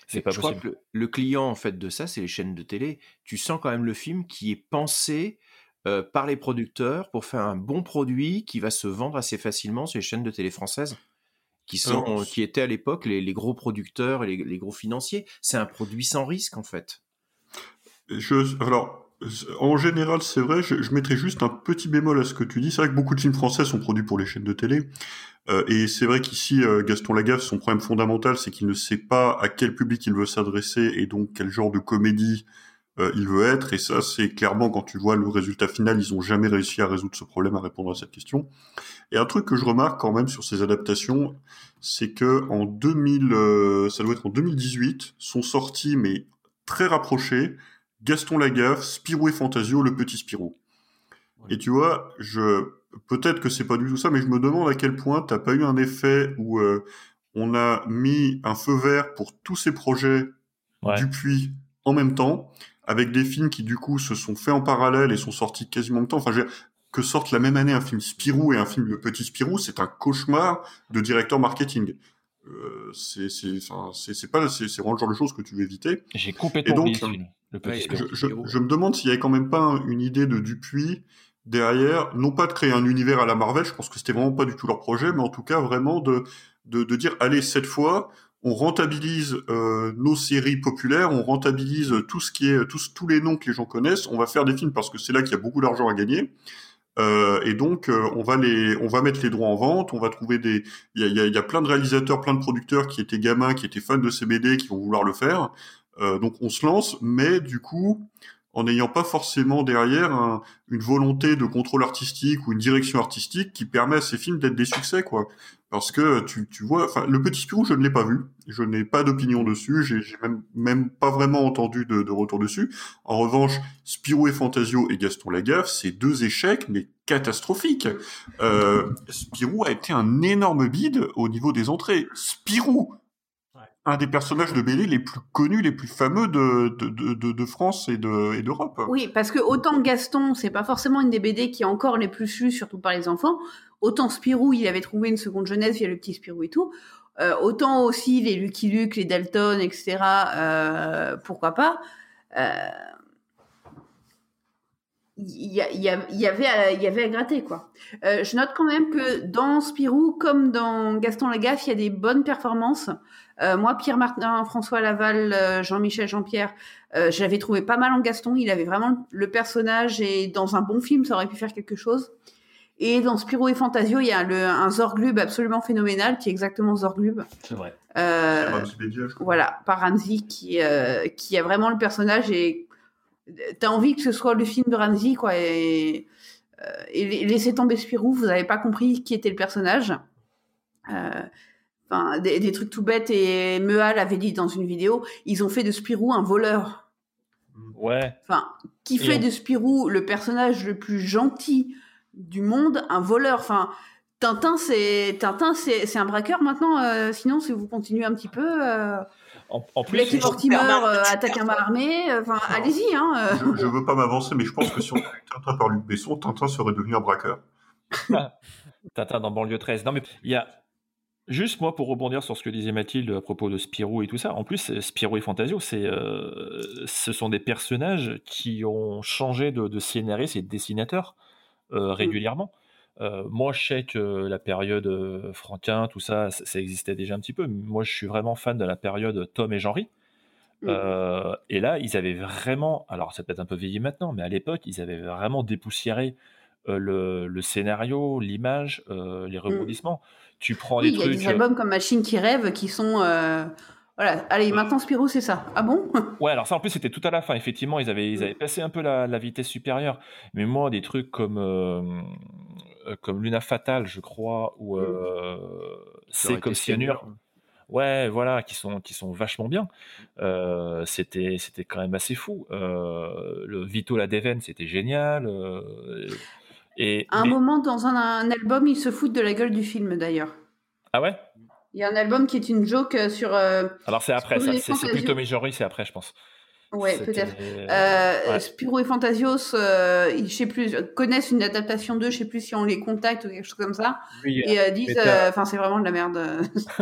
D: C'est pas
G: je crois que le, le client en fait de ça, c'est les chaînes de télé. Tu sens quand même le film qui est pensé euh, par les producteurs pour faire un bon produit qui va se vendre assez facilement sur les chaînes de télé françaises, qui sont,
F: Alors,
G: qui étaient à l'époque les, les gros producteurs et les, les gros financiers. C'est un produit sans risque en fait.
F: Je, alors, en général, c'est vrai, je, je mettrais juste un petit bémol à ce que tu dis. C'est vrai que beaucoup de films français sont produits pour les chaînes de télé. Euh, et c'est vrai qu'ici, euh, Gaston Lagaffe, son problème fondamental, c'est qu'il ne sait pas à quel public il veut s'adresser et donc quel genre de comédie euh, il veut être. Et ça, c'est clairement, quand tu vois le résultat final, ils ont jamais réussi à résoudre ce problème, à répondre à cette question. Et un truc que je remarque quand même sur ces adaptations, c'est que en 2000, euh, ça doit être en 2018, sont sortis, mais très rapprochés, Gaston Lagaffe, Spirou et Fantasio, le petit Spirou. Et tu vois, je peut-être que c'est pas du tout ça, mais je me demande à quel point t'as pas eu un effet où euh, on a mis un feu vert pour tous ces projets Dupuis en même temps, avec des films qui du coup se sont faits en parallèle et sont sortis quasiment en même temps. Enfin, je veux dire, que sortent la même année un film Spirou et un film Le Petit Spirou, c'est un cauchemar de directeur marketing. Euh, c'est c'est c'est pas c'est vraiment le genre de choses que tu veux éviter.
D: J'ai
F: Et
D: complètement
F: donc,
D: oublié ce film, Le Petit
F: je, je, je me demande s'il y avait quand même pas un- une idée de Dupuis derrière, non pas de créer un univers à la Marvel, je pense que c'était vraiment pas du tout leur projet, mais en tout cas vraiment de de, de dire allez cette fois on rentabilise euh, nos séries populaires, on rentabilise tout ce qui est tous tous les noms que les gens connaissent, on va faire des films parce que c'est là qu'il y a beaucoup d'argent à gagner. Euh, et donc, euh, on va les, on va mettre les droits en vente. On va trouver des, il y a, il y a- il y a plein de réalisateurs, plein de producteurs qui étaient gamins, qui étaient fans de CBD, qui vont vouloir le faire. Euh, donc, on se lance, mais du coup, en n'ayant pas forcément derrière un- une volonté de contrôle artistique ou une direction artistique qui permet à ces films d'être des succès, quoi. Parce que tu, tu vois, enfin, le Petit Spirou, je ne l'ai pas vu, je n'ai pas d'opinion dessus, j'ai même, même pas vraiment entendu de, de retour dessus. En revanche, Spirou et Fantasio et Gaston Lagaffe, c'est deux échecs, mais catastrophiques. Euh, Spirou a été un énorme bide au niveau des entrées. Spirou, un des personnages de BD les plus connus, les plus fameux de, de, de, France et d'Europe.
H: Oui, parce que autant Gaston, c'est pas forcément une des BD qui est encore les plus lues, surtout par les enfants. Autant Spirou, il avait trouvé une seconde jeunesse via le petit Spirou et tout. Euh, autant aussi les Lucky Luke, les Dalton, etc. euh, pourquoi pas. Euh, Il y, a- il y a- il y avait à, il y avait à gratter quoi. Euh, je note quand même que dans Spirou comme dans Gaston Lagaffe, il y a des bonnes performances. Euh, moi, Pierre Martin, François Laval, euh, Jean-Michel Jean-Pierre, euh, je l'avais trouvé pas mal en Gaston. Il avait vraiment le personnage et dans un bon film, ça aurait pu faire quelque chose. Et dans Spirou et Fantasio, il y a le, un Zorglub absolument phénoménal qui est exactement Zorglub.
E: C'est vrai.
H: Euh, voilà, par Ramsey qui, euh, qui a vraiment le personnage et t'as envie que ce soit le film de Ramsey quoi. Et et laissez tomber Spirou, vous n'avez pas compris qui était le personnage. Enfin, des, des, trucs tout bêtes. Et Mea l'avait dit dans une vidéo, ils ont fait de Spirou un voleur.
D: Ouais.
H: Enfin, qui fait de Spirou le personnage le plus gentil du monde, un voleur? Enfin, Tintin, c'est Tintin, c'est un braqueur maintenant. Euh, sinon, si vous continuez un petit peu.
D: En, en, plus,
H: Mortimer euh, attaque un mal armé. Euh, enfin, allez-y. Hein,
F: euh. je, je, veux pas m'avancer, mais je pense que si on avait Tintin par Luc Besson, Tintin serait devenu un braqueur.
D: Tintin dans banlieue 13. Non, mais il y a Juste moi pour rebondir sur ce que disait Mathilde à propos de Spirou et tout ça. En plus, Spirou et Fantasio, c'est, euh, ce sont des personnages qui ont changé de, de scénariste et de dessinateur euh, régulièrement. Euh, moi, je sais que la période euh, Franquin, tout ça, ça, ça, existait déjà un petit peu. Moi, je suis vraiment fan de la période Tom et Jean-Ry. Mmh. et là, ils avaient vraiment, alors ça peut être un peu vieilli maintenant, mais à l'époque, ils avaient vraiment dépoussiéré le, le, scénario, l'image, les
H: Mmh.
D: rebondissements. Tu prends
H: oui,
D: les
H: il y
D: trucs.
H: a des albums comme Machine qui rêve qui sont. Euh... Voilà, allez, maintenant Spirou, c'est ça. Ah bon?
D: Ouais, alors ça en plus c'était tout à la fin. Effectivement, ils avaient, ils avaient passé un peu la, la vitesse supérieure. Mais moi, des trucs comme, euh, comme Luna Fatale, je crois, ou euh, C'est comme Cyanure. Ouais, voilà, qui sont, qui sont vachement bien. Euh, c'était, c'était quand même assez fou. Euh, le Vito la Deven, c'était génial. Euh, et,
H: à un
D: mais...
H: moment, dans un, un, album, ils se foutent de la gueule du film, d'ailleurs.
D: Ah ouais?
H: Il y a un album qui est une joke sur... Euh,
D: Alors c'est après. C'est plutôt Majori, c'est après, je pense.
H: Ouais, peut-être. Euh, ouais. Spirou et Fantasios, euh, je sais plus, connaissent une adaptation d'eux, je sais plus si on les contacte ou quelque chose comme ça, oui, et euh, disent, enfin, c'est vraiment de la merde.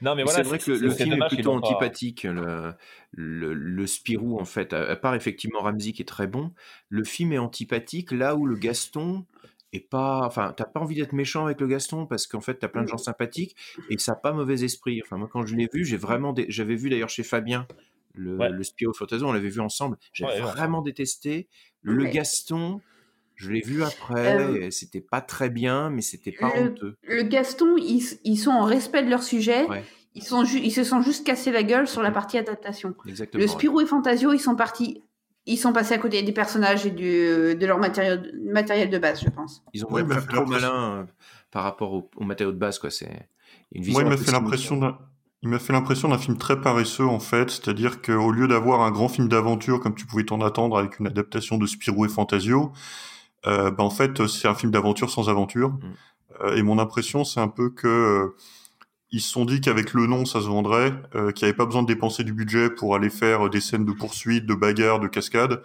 D: non, mais,
G: mais
D: voilà,
G: c'est vrai que le, film est plutôt antipathique. Le, le, le, Spirou, en fait, à part effectivement Ramsey qui est très bon, le film est antipathique là où le Gaston et pas enfin t'as pas envie d'être méchant avec le Gaston parce qu'en fait t'as plein de gens sympathiques et ça n'a pas mauvais esprit enfin moi quand je l'ai vu j'ai vraiment dé... j'avais vu d'ailleurs chez Fabien le, ouais. le Spiro Fantasio, on l'avait vu ensemble. J'ai ouais, vraiment ouais. détesté. Le Gaston, je l'ai vu après. Euh, c'était pas très bien, mais c'était pas
H: le,
G: honteux.
H: Le Gaston, ils, ils, sont en respect de leur sujet. Ils, sont ils se sont juste cassés la gueule sur la partie adaptation.
G: Exactement,
H: le Spirou et Fantasio, ils sont partis. Ils sont passés à côté des personnages et du, de leur matériel, matériel de base, je pense.
G: Ils ont ouais, trop malin euh, par rapport au, au matériau de base, quoi. C'est une vision.
F: Moi, il m'a fait l'impression d'un il m'a fait l'impression d'un film très paresseux en fait, c'est-à-dire qu'au lieu d'avoir un grand film d'aventure comme tu pouvais t'en attendre avec une adaptation de Spirou et Fantasio, euh, bah, en fait c'est un film d'aventure sans aventure. Mmh. Euh, et mon impression c'est un peu que euh, ils se sont dit qu'avec le nom ça se vendrait, euh, qu'il n'y avait pas besoin de dépenser du budget pour aller faire des scènes de poursuite, de bagarres, de cascades,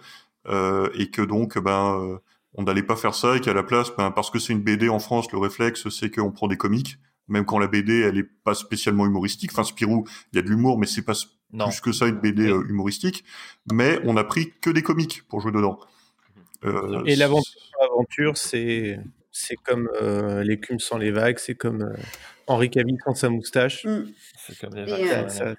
F: euh, et que donc ben on n'allait pas faire ça et qu'à la place, ben, parce que c'est une BD en France, le réflexe c'est qu'on prend des comiques même quand la BD elle est pas spécialement humoristique. Enfin Spirou, il y a de l'humour, mais c'est pas non. plus que ça une BD euh, humoristique. Mais on a pris que des comiques pour jouer dedans.
C: Euh, et l'aventure, c'est c'est comme euh, l'écume sans les vagues, c'est comme euh, Henri Cavill sans sa moustache.
H: Mm.
D: C'est comme les
H: vagues.
C: Ça,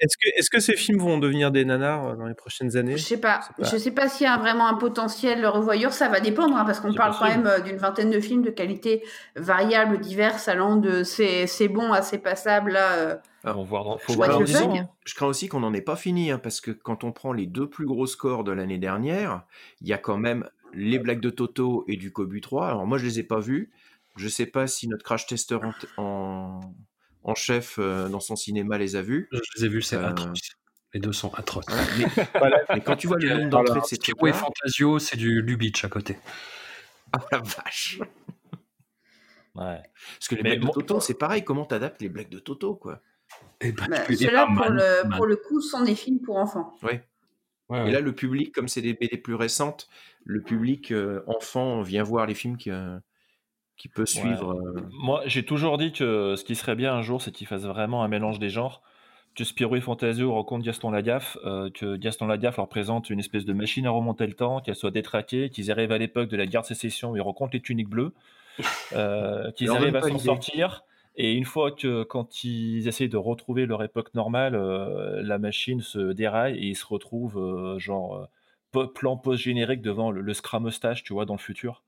C: est-ce que, est que ces films vont devenir des nanars dans les prochaines années?
H: Je sais pas. Je sais pas, s'il y a vraiment un potentiel revoyure. Ça va dépendre, hein, parce qu'on parle possible. quand même d'une vingtaine de films de qualité variable, diverses, allant de c'est bon à c'est passable. Là,
D: ah, on voir dans, faut
G: je,
D: voir dans ans.
G: je crains aussi qu'on n'en ait pas fini, hein, parce que quand on prend les deux plus gros scores de l'année dernière, il y a quand même les blagues de Toto et du Cobu 3. Alors moi, je les ai pas vus. Je sais pas si notre crash tester en, en en chef euh, dans son cinéma les a vus.
E: Je les ai vus, c'est euh... atroce. Les deux sont atroces.
G: Voilà, mais, voilà, mais, quand tu vois le nombre d'entrées de ces trucs
E: et Fantasio, c'est du Lubitsch à côté.
G: Ah la vache
D: Ouais.
G: Parce que les mais blagues bon, de Toto, c'est pareil. Comment t'adaptes les blagues de Toto, quoi?
H: Et bah, bah, Ceux-là, pour, le, pour le coup, sont des films pour enfants.
G: Oui. Ouais, ouais. Et là, le public, comme c'est des BD plus récentes, le public euh, enfant vient voir les films qui, euh, qui peut suivre.
D: Ouais. Euh... Moi, j'ai toujours dit que ce qui serait bien un jour, c'est qu'il fasse vraiment un mélange des genres. Que Spirou et Fantasio rencontrent Gaston Lagaffe, euh, que Gaston Lagaffe leur présente une espèce de machine à remonter le temps, qu'elle soit détraquée, qu'ils arrivent à l'époque de la guerre de sécession, où ils rencontrent les tuniques bleues, euh, qu'ils arrivent à s'en sortir. Et une fois que, quand ils essayent de retrouver leur époque normale, euh, la machine se déraille et ils se retrouvent, euh, genre, plan post-générique devant le, le tu vois, dans le futur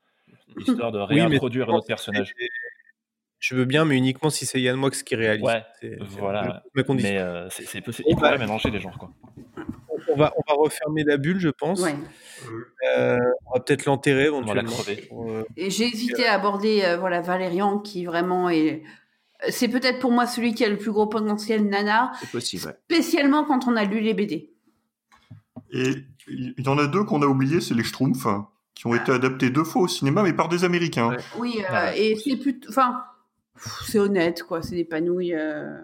D: histoire de réintroduire oui, notre personnage.
C: Je veux bien, mais uniquement si c'est Yann Mox qui réalise.
D: Ouais, voilà. Ma condition. Mais euh, c'est possible. Il faudrait mélanger les genres, quoi.
C: On va, on va refermer la bulle, je pense.
H: Ouais.
C: Euh, On va peut-être l'enterrer
D: On va la
C: éventuellement. euh,
H: Et j'ai hésité à aborder euh, voilà Valérian qui vraiment est. C'est peut-être pour moi celui qui a le plus gros potentiel nanar,
G: C'est possible, ouais.
H: spécialement quand on a lu les BD.
F: Et il y en a deux qu'on a oubliés, c'est les Schtroumpfs, qui ont été adaptés deux fois au cinéma, mais par des Américains.
H: Oui, euh, et c'est plutôt. Enfin, c'est honnête, quoi. C'est des panouilles. euh,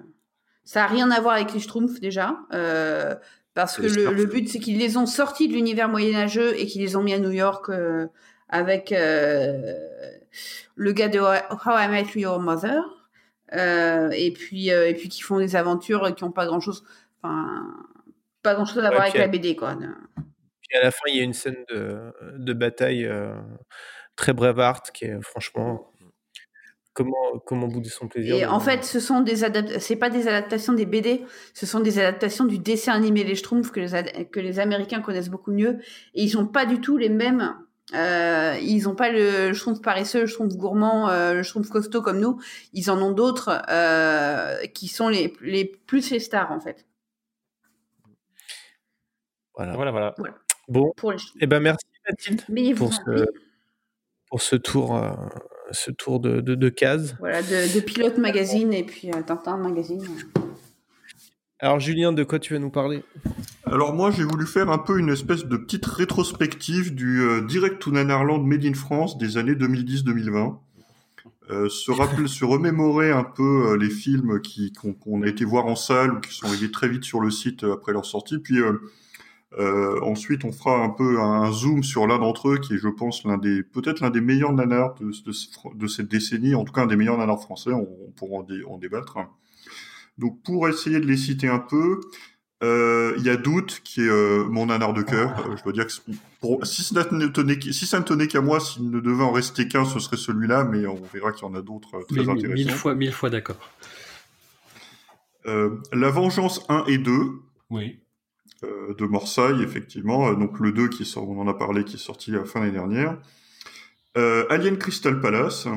H: Ça n'a rien à voir avec les Schtroumpfs, déjà. euh, parce que le, but, c'est qu'ils les ont sortis de l'univers moyenâgeux et qu'ils les ont mis à New York euh, avec euh, le gars de How I Met Your Mother. Euh, et puis, euh, et puis qui font des aventures qui n'ont pas grand-chose. Enfin, pas grand-chose à voir avec la BD, quoi.
C: Puis à la fin, il y a une scène de, de bataille euh, très Braveheart qui est franchement. Comment, comment bouder son plaisir
H: Et
C: de-
H: en fait, ce sont des c'est pas des adaptations des BD, ce sont des adaptations du dessin animé Les Schtroumpfs que les, que les Américains connaissent beaucoup mieux. Et ils sont pas du tout les mêmes. Euh, ils ont pas le Schtroumpf paresseux, le Schtroumpf gourmand, euh, le Schtroumpf costaud comme nous. Ils en ont d'autres euh, qui sont les, les plus les stars en fait.
C: Voilà.
D: Voilà, voilà.
C: Bon,
H: Pour les
C: eh ben merci Mathilde
H: Mais
C: pour ce, pour ce tour, euh, ce tour de, de, de cases.
H: Voilà, de, de Pilote Magazine et puis euh, Tintin Magazine.
C: Alors Julien, de quoi tu vas nous parler?
F: Alors moi, j'ai voulu faire un peu une espèce de petite rétrospective du euh, Direct to Nanarland Made in France des années 2010-2020. Euh, se rappeler, se remémorer un peu euh, les films qui qu'on a été voir en salle ou qui sont arrivés très vite sur le site euh, après leur sortie. Puis euh, ensuite, on fera un peu un zoom sur l'un d'entre eux qui est, je pense, l'un des peut-être l'un des meilleurs nanars de, de, ce- de cette décennie, en tout cas un des meilleurs nanars français. On, on pourra en, dé- en débattre. Donc pour essayer de les citer un peu, euh, il y a Doute qui est euh, mon nanar de cœur. Euh, je dois dire que pour, si, ça ne tenait, si ça ne tenait qu'à moi, s'il ne devait en rester qu'un, ce serait celui-là, mais on verra qu'il y en a d'autres euh, très
E: Mais
F: intéressants.
E: mille fois, mille fois d'accord.
F: Euh, La Vengeance 1 et 2
E: Oui.
F: Euh, de Morsaille, effectivement. Euh, donc le 2 qui sort, on en a parlé, qui est sorti à la fin de l'année dernière. Euh, Alien Crystal Palace.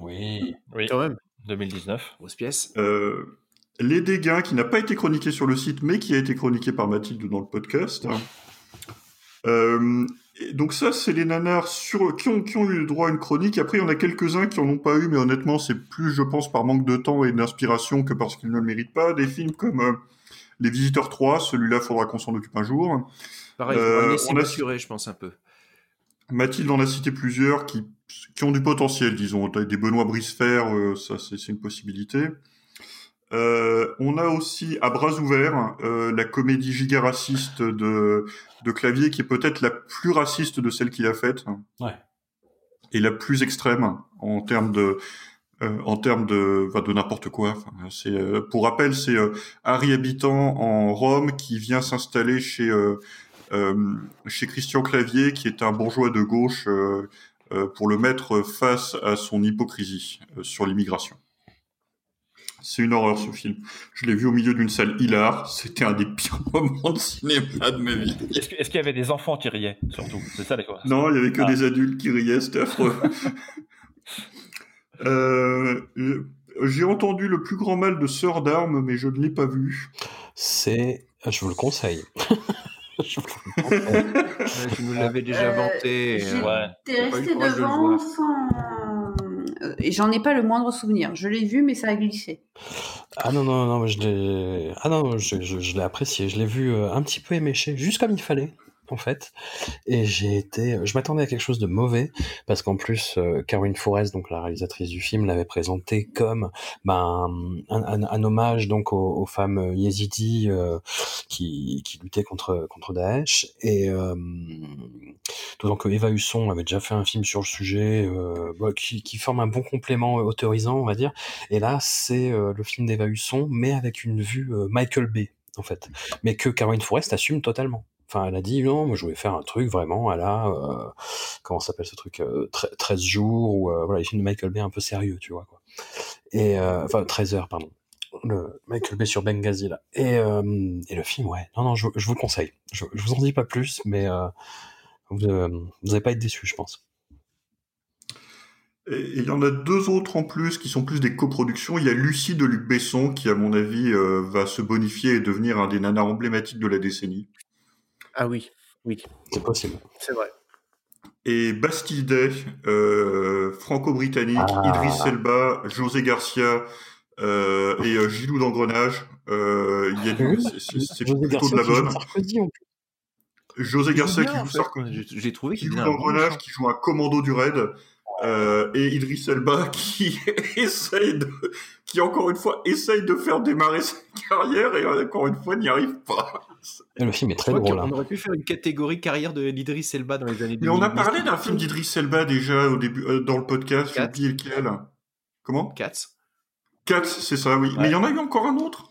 E: Oui.
D: Oui.
C: Quand même.
D: 2019.
G: Grosse pièce.
F: Euh, Les Dégâts, qui n'a pas été chroniqué sur le site, mais qui a été chroniqué par Mathilde dans le podcast. Euh, donc ça, c'est les nanars sur, qui, ont, qui ont eu le droit à une chronique. Après, il y en a quelques-uns qui en ont pas eu, mais honnêtement, c'est plus, je pense, par manque de temps et d'inspiration que parce qu'ils ne le méritent pas. Des films comme euh, Les Visiteurs 3, celui-là, faudra qu'on s'en occupe un jour.
G: Pareil,
F: Euh,
G: on laisser
F: on a-
G: m'assurer, je pense, un peu.
F: Mathilde en a cité plusieurs qui, qui ont du potentiel, disons. Des Benoît Brisefer, euh, ça c'est c'est une possibilité. Euh, on a aussi à bras ouverts euh, la comédie giga raciste de, de Clavier, qui est peut-être la plus raciste de celles qu'il a faites.
E: Ouais.
F: Et la plus extrême en termes de euh, en termes de enfin, de n'importe quoi. Enfin, c'est euh, pour rappel, c'est euh, Harry habitant en Rome qui vient s'installer chez euh, euh, chez Christian Clavier, qui est un bourgeois de gauche, euh, pour le mettre face à son hypocrisie sur l'immigration. C'est une horreur ce film. Je l'ai vu au milieu d'une salle hilar. C'était un des pires moments de cinéma de ma vie.
D: Est-ce qu'il y avait des enfants qui riaient, surtout? C'est ça, les quoi.
F: Non, il y avait que
D: Ah.
F: des adultes qui riaient, c'était affreux. Euh, euh, J'ai entendu le plus grand mal de Sœur d'Armes, mais je ne l'ai pas vu.
E: C'est. Je vous le conseille. Je vous le conseille.
G: Ouais, tu nous l'avais déjà
H: Euh,
G: vanté. euh,
D: Ouais.
H: T'es resté
G: de
H: devant
G: voir.
H: sans. Et j'en ai pas le moindre souvenir. Je l'ai vu, mais ça a glissé.
E: Ah non, non, non, je l'ai ah non, je, je, je l'ai apprécié. Je l'ai vu un petit peu éméché, juste comme il fallait, en fait. Et j'ai été. Je m'attendais à quelque chose de mauvais, parce qu'en plus, euh, Caroline Forest, donc la réalisatrice du film, l'avait présenté comme ben, un, hommage donc aux, femmes yézidis euh, qui, qui luttaient contre, contre Daesh. Et euh, d'autant que Eva Husson avait déjà fait un film sur le sujet, euh, qui, qui forme un bon complément autorisant, on va dire. Et là, c'est le film d'Eva Husson, mais avec une vue Michael Bay, en fait. Mais que Caroline Forest assume totalement. Enfin, elle a dit non, moi je voulais faire un truc vraiment à la. Euh, comment s'appelle ce truc euh, tre- 13 jours, ou euh, voilà, les films de Michael Bay un peu sérieux, tu vois. Quoi. Et, euh, enfin, 13 heures, pardon. Le Michael Bay sur Benghazi, là. Et, euh, et le film, ouais. Non, non, je, vous le conseille. Je, vous en dis pas plus, mais euh, vous, euh, vous allez pas être déçus, je pense.
F: Et il y en a deux autres en plus qui sont plus des coproductions. Il y a Lucie de Luc Besson qui, à mon avis, va se bonifier et devenir un des nanas emblématiques de la décennie.
C: Ah oui, oui,
E: C'est possible.
C: c'est vrai.
F: Et Bastille Day, euh, franco-britannique,
E: Ah.
F: Idriss Elba, José Garcia euh, et euh, Gilou d'Engrenage. Euh, il y a du-
E: Oui.
F: c'est- plutôt
E: Garcia
F: de la bonne.
E: Sarkozy, en plus.
F: José Garcia
G: bien,
F: qui joue. Sarkozy.
G: J'ai- trouvé qu'il
F: Gilou d'Engrenage qui joue un commando du raid. euh, et Idriss Elba qui essaye de, qui encore une fois essaye de faire démarrer sa carrière et encore une fois n'y arrive pas.
E: Et le film est très
G: Je
E: drôle.
G: qu'on
E: hein.
G: aurait pu faire une catégorie carrière de l'Idriss Elba dans les années 2000.
F: Mais on a parlé d'un film d'Idriss Elba déjà au début euh, dans le podcast. J'ai
G: Cats.
F: oublié lequel. Comment?
G: Cats.
F: Cats, c'est ça, oui. Mais il y en a eu encore un autre.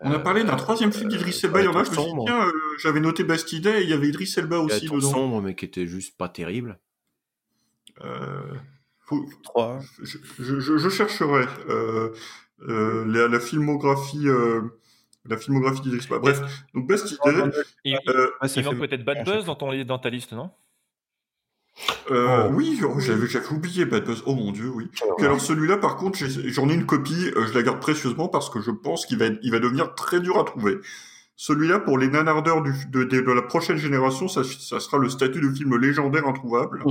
F: On a parlé d'un troisième film d'Idriss Elba. Il y en a, je me suis dit, tiens, euh, j'avais noté Bastide et il y avait Idriss Elba aussi dedans.
G: sombre, mais qui était juste pas terrible.
F: Euh, faut-
G: 3.
F: je, je- je- je chercherai euh, euh, la, la filmographie, euh, la filmographie Elba. Bref, donc Bastide.
D: Il,
F: euh,
D: il manque peut-être Bad Buzz dans, ton, dans ta liste, non?
F: Euh,
E: Oh.
F: Oui, j'avais, j'avais oublié Bad Buzz. Oh mon dieu, oui. Alors celui-là, par contre, j'ai- j'en ai une copie. je la garde précieusement parce que je pense qu'il va, il va devenir très dur à trouver. Celui-là, pour les nanardeurs du, de, de, de la prochaine génération, ça, ça sera le statut de film légendaire introuvable.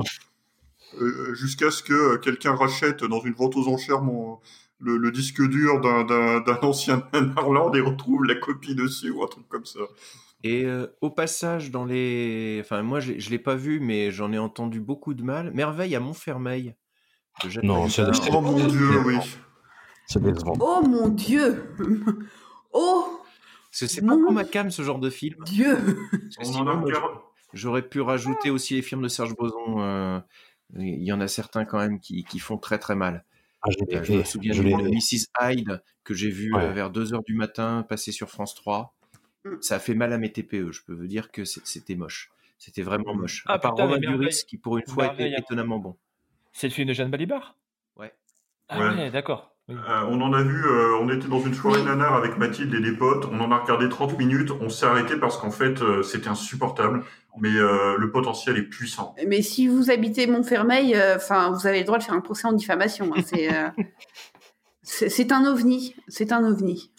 F: Jusqu'à ce que euh, quelqu'un rachète dans une vente aux enchères mon, le, le disque dur d'un, d'un, d'un ancien nanarland et retrouve la copie dessus ou un truc comme ça.
G: Et euh, au passage, dans les. Enfin, moi, je je l'ai pas vu, mais j'en ai entendu beaucoup de mal. Merveille à Montfermeil.
E: Non, c'est-
F: Oh mon dieu, oui.
E: C'est décevant.
H: Oh mon dieu Oh
G: Parce que c'est pas trop ma cam, ce genre de film.
H: Dieu
G: J'aurais pu rajouter aussi les films de Serge Boson. euh, Il y en a certains quand même qui, qui font très très mal.
E: Ah, je
G: Euh, je me souviens
E: je
G: de Mrs. Hyde que j'ai vu
E: Ouais.
G: euh, vers 2h du matin passer sur France 3. Ça a fait mal à mes TPE. Je peux vous dire que c'est- c'était moche. C'était vraiment moche.
D: Ah,
G: à part
D: putain,
G: Romain Duris qui pour une fois était étonnamment bon.
D: C'est le film de Jeanne Balibar?
G: Ouais.
D: Ah
F: Ouais.
D: ouais, d'accord. Oui.
F: Euh, on en a vu, euh, on était dans une soirée nanar avec Mathilde et des potes, on en a regardé 30 minutes, on s'est arrêté parce qu'en fait euh, c'était insupportable, mais euh, le potentiel est puissant.
H: Mais si vous habitez Montfermeil, euh, enfin, vous avez le droit de faire un procès en diffamation. hein, c'est, euh, c'est c'est un ovni. C'est un ovni.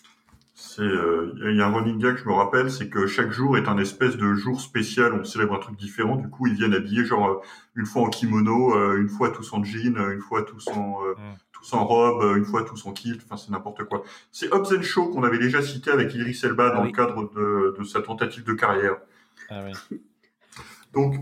F: C'est, euh, il y a un running gag, je me rappelle, c'est que chaque jour est un espèce de jour spécial, on célèbre un truc différent, du coup ils viennent habillés genre une fois en kimono, euh, une fois tous en jean, une fois tous en, euh,
D: Mm.
F: Tous en robe, euh, une fois tous en kilt, enfin c'est n'importe quoi. C'est Hobbs Shaw qu'on avait déjà cité avec Idriss Elba dans
G: Ah oui.
F: le cadre de, de sa tentative de carrière.
D: Ah oui.
F: Donc,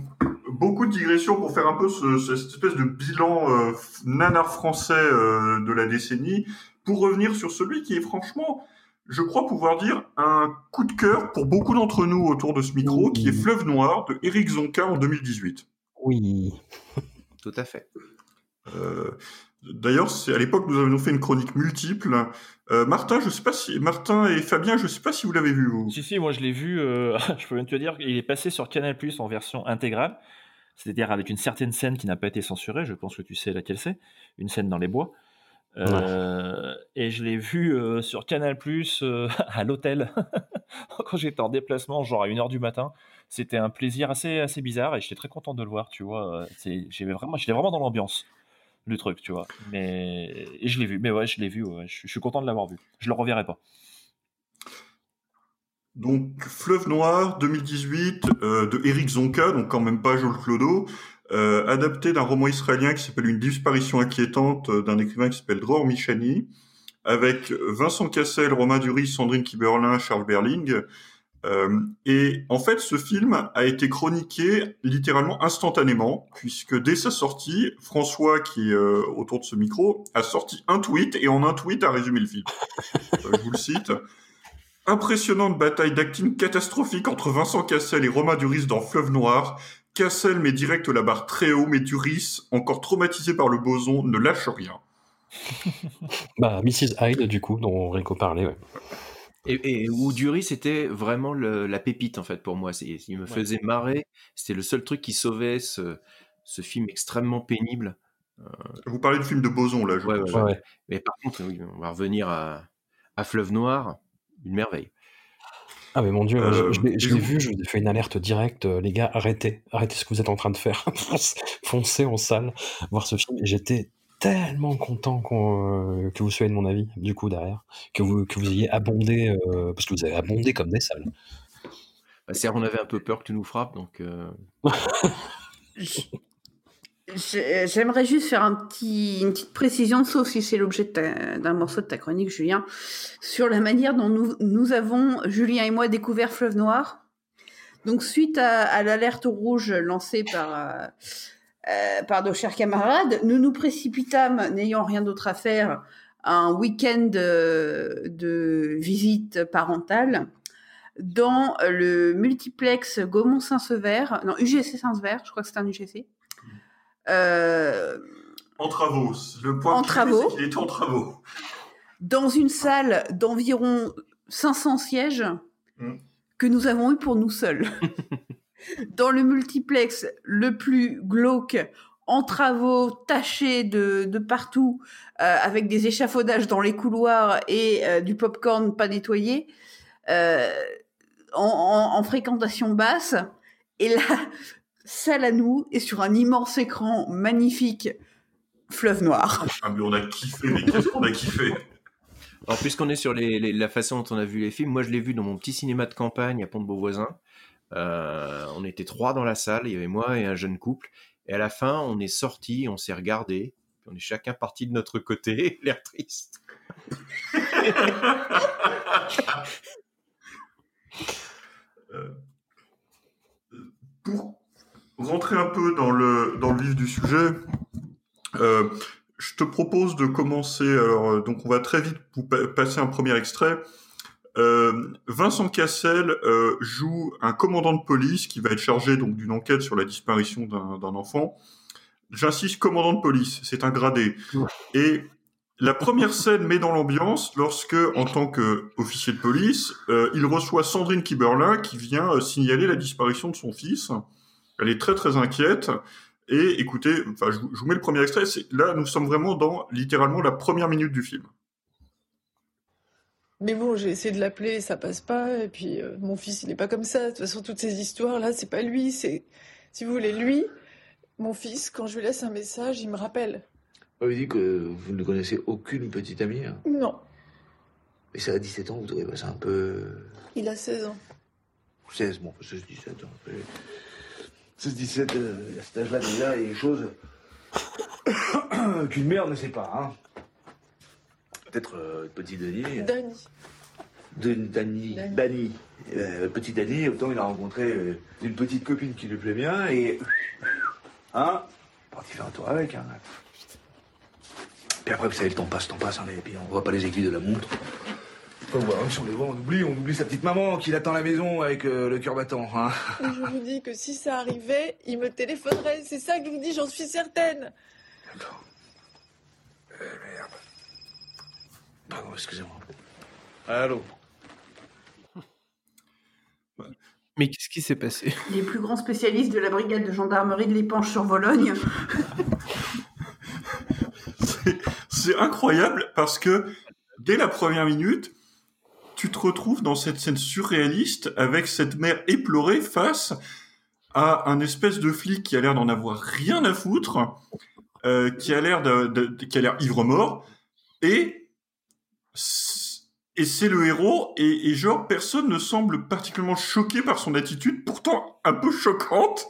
F: beaucoup de digressions pour faire un peu ce- cette espèce de bilan euh, nanar français euh, de la décennie, pour revenir sur celui qui est franchement, je crois pouvoir dire, un coup de cœur pour beaucoup d'entre nous autour de ce micro, qui est Fleuve Noir de Éric Zonka en 2018.
E: Oui.
G: Tout à fait.
F: Euh, D'ailleurs, à l'époque nous avions fait une chronique multiple. Euh, Martin, je sais pas si Martin et Fabien, je sais pas si vous l'avez vu vous.
D: Si, si, moi je l'ai vu, euh, je peux même te dire, il est passé sur Canal Plus en version intégrale, c'est-à-dire avec une certaine scène qui n'a pas été censurée, je pense que tu sais laquelle c'est, une scène dans les bois. Euh, Et je l'ai vu sur Canal Plus à l'hôtel quand j'étais en déplacement, genre à 1h du matin. C'était un plaisir assez, assez bizarre et j'étais très content de le voir, tu vois. J'étais vraiment dans l'ambiance du truc, tu vois. Mais et je l'ai vu, mais ouais, je l'ai vu, je, suis- content de l'avoir vu. Je le reverrai pas.
F: Donc, Fleuve Noir 2018 euh, de Eric Zonka, donc quand même pas Joel Clodo, euh, adapté d'un roman israélien qui s'appelle Une disparition inquiétante euh, d'un écrivain qui s'appelle Dror Michani, avec Vincent Cassel, Romain Duris, Sandrine Kiberlin, Charles Berling. Euh, et en fait, ce film a été chroniqué littéralement instantanément, puisque dès sa sortie, François, qui est euh, autour de ce micro, a sorti un tweet et en un tweet a résumé le film. Euh, je vous le cite. Impressionnante bataille d'acting catastrophique entre Vincent Cassel et Romain Duris dans Fleuve Noir. Cassel met direct la barre très haut, mais Duris, encore traumatisé par le boson, ne lâche rien.
E: Bah, Mrs. Hyde, du coup, dont Rico parlait, ouais.
G: Et, et c'était vraiment le- la pépite en fait pour moi. Il me faisait marrer. C'était le seul truc qui sauvait ce, ce film extrêmement pénible. Euh,
F: Vous parlez du film de Boson, là, je
G: ouais,
F: pense.
G: Mais par contre, oui, on va revenir à, à Fleuve Noir. Une merveille.
E: Ah mais mon dieu,
F: Euh,
E: je, je l'ai- je vu, je vous ai fait une alerte directe, euh, les gars, arrêtez, arrêtez ce que vous êtes en train de faire, Foncez- foncez en salle voir ce film. Et j'étais tellement content euh, que vous soyez de mon avis, du coup derrière, que vous que vous ayez abondé, euh, parce que vous avez abondé comme des salles.
G: Bah, c'est on avait un peu peur que tu nous frappes, donc. euh,
H: J'aimerais juste faire un petit, une petite précision, sauf si c'est l'objet d'un morceau de ta chronique, Julien, sur la manière dont nous, nous avons, Julien et moi, découvert Fleuve Noir. Donc, suite à, l'alerte rouge lancée par, euh, euh, par nos chers camarades, nous nous précipitâmes, n'ayant rien d'autre à faire, un week-end de, de visite parentale dans le multiplex Gaumont-Saint-Sever, non, UGC Saint-Sever, je crois que c'est un UGC.
F: Euh, en travaux. Le point
H: en travaux.
F: C'est qu'il est en travaux.
H: Dans une salle d'environ 500 sièges
F: Hmm.
H: que nous avons eu pour nous seuls. dans le multiplex le plus glauque, en travaux, taché de, de partout, euh, avec des échafaudages dans les couloirs et euh, du popcorn pas nettoyé, euh, en, en- en fréquentation basse. Et la salle à nous est sur un immense écran magnifique, fleuve noir.
F: Ah, mais on a kiffé, mais qu'est-ce qu'on a kiffé?
G: Alors, puisqu'on est sur les- les- la façon dont on a vu les films, moi je l'ai vu dans mon petit cinéma de campagne à Pont-de-Beauvoisin. Euh, on était trois dans la salle, il y avait moi et un jeune couple. Et à la fin, on est sortis, on s'est regardé, on est chacun parti de notre côté, l'air triste.
F: Pour rentrer un peu dans le, dans le vif du sujet, euh, je te propose de commencer. Alors, euh, donc, on va très vite passer un premier extrait. Euh, Vincent Cassel euh, joue un commandant de police qui va être chargé donc d'une enquête sur la disparition d'un enfant. J'insiste, commandant de police, c'est un gradé. Et la première scène met dans l'ambiance lorsque, en tant qu'officier de police, euh, il reçoit Sandrine Kiberlin qui vient euh, signaler la disparition de son fils. Elle est très très inquiète. Et écoutez, enfin, je, vous- mets le premier extrait. Là, nous sommes vraiment dans littéralement la première minute du film.
K: Mais bon, j'ai essayé de l'appeler, ça passe pas. Et puis, euh, mon fils, il est pas comme ça. De toute façon, toutes ces histoires-là, c'est pas lui. C'est, si vous voulez, lui, mon fils, quand je lui laisse un message, il me rappelle.
L: On lui dit que vous ne connaissez aucune petite amie. hein?
K: Non,
L: Mais ça à 17 ans, vous trouvez pas ça un peu.
K: il a 16 ans.
L: 16, bon, 16, 17 ans. 16, 17, euh, à cet âge-là, déjà, il y a des choses qu'une mère ne sait pas. Hein. Peut-être euh, petit Denis.
K: Dani.
L: De, Dani. Dani. Euh, petit Dani, autant il a rencontré euh, une petite copine qui lui plaît bien et. Hein Parti faire un tour avec. Hein. Puis après, vous savez, le temps passe, le temps passe, hein, et puis on voit pas les aiguilles de la montre. Si on les voit, on oublie, on oublie sa petite maman qui l'attend à la maison avec euh, le cœur battant. Hein.
K: Je vous dis que si ça arrivait, il me téléphonerait. C'est ça que je vous dis, j'en suis certaine.
L: Pardon, excusez-moi. Allô
C: Mais qu'est-ce qui s'est passé?
H: Les plus grands spécialistes de la brigade de gendarmerie de l'Épanche sur Vologne.
F: C'est incroyable parce que dès la première minute, tu te retrouves dans cette scène surréaliste avec cette mère éplorée face à un espèce de flic qui a l'air d'en avoir rien à foutre, euh, qui a l'air de, de- de- qui a l'air ivre mort, et et c'est le héros et, et genre personne ne semble particulièrement choqué par son attitude, pourtant un peu choquante.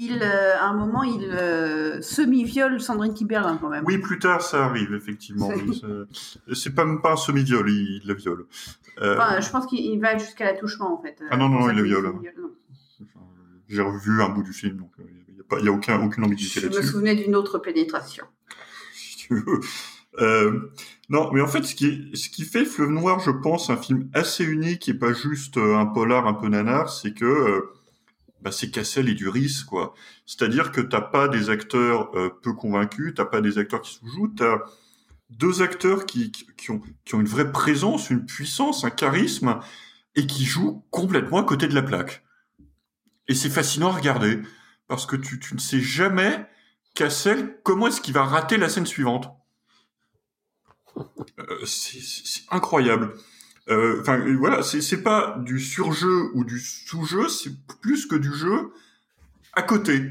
H: Il, euh, à un moment, il euh, semi-viole Sandrine Kiberlin quand même.
F: Oui, plus tard ça arrive effectivement.
H: C'est-
F: pas même pas un semi-viol, il, il la viole. Euh,
H: Enfin, je pense qu'il il va jusqu'à l'attouchement en fait.
F: Ah non, non,
H: pour
F: il la viole.
H: non.
F: J'ai revu un bout du film, donc il n'y a, pas- y a aucun, aucune ambiguïté
H: Je me
F: là-dessus.
H: souvenais d'une autre pénétration.
F: si tu veux. Euh, non, mais en fait, ce qui, fait Fleuve Noir, je pense, un film assez unique et pas juste euh, un polar un peu nanar, c'est que euh, bah, c'est Cassel et Duris, quoi. C'est-à-dire que t'as pas des acteurs peu convaincus, t'as pas des acteurs qui se jouent, t'as deux acteurs qui, qui, qui ont, qui ont une vraie présence, une puissance, un charisme, et qui jouent complètement à côté de la plaque. Et c'est fascinant à regarder, parce que tu, tu ne sais jamais, Cassel, comment est-ce qu'il va rater la scène suivante. Euh, c'est incroyable. Euh, Enfin, euh, voilà, c'est pas du surjeu ou du sous-jeu, c'est plus que du jeu à côté.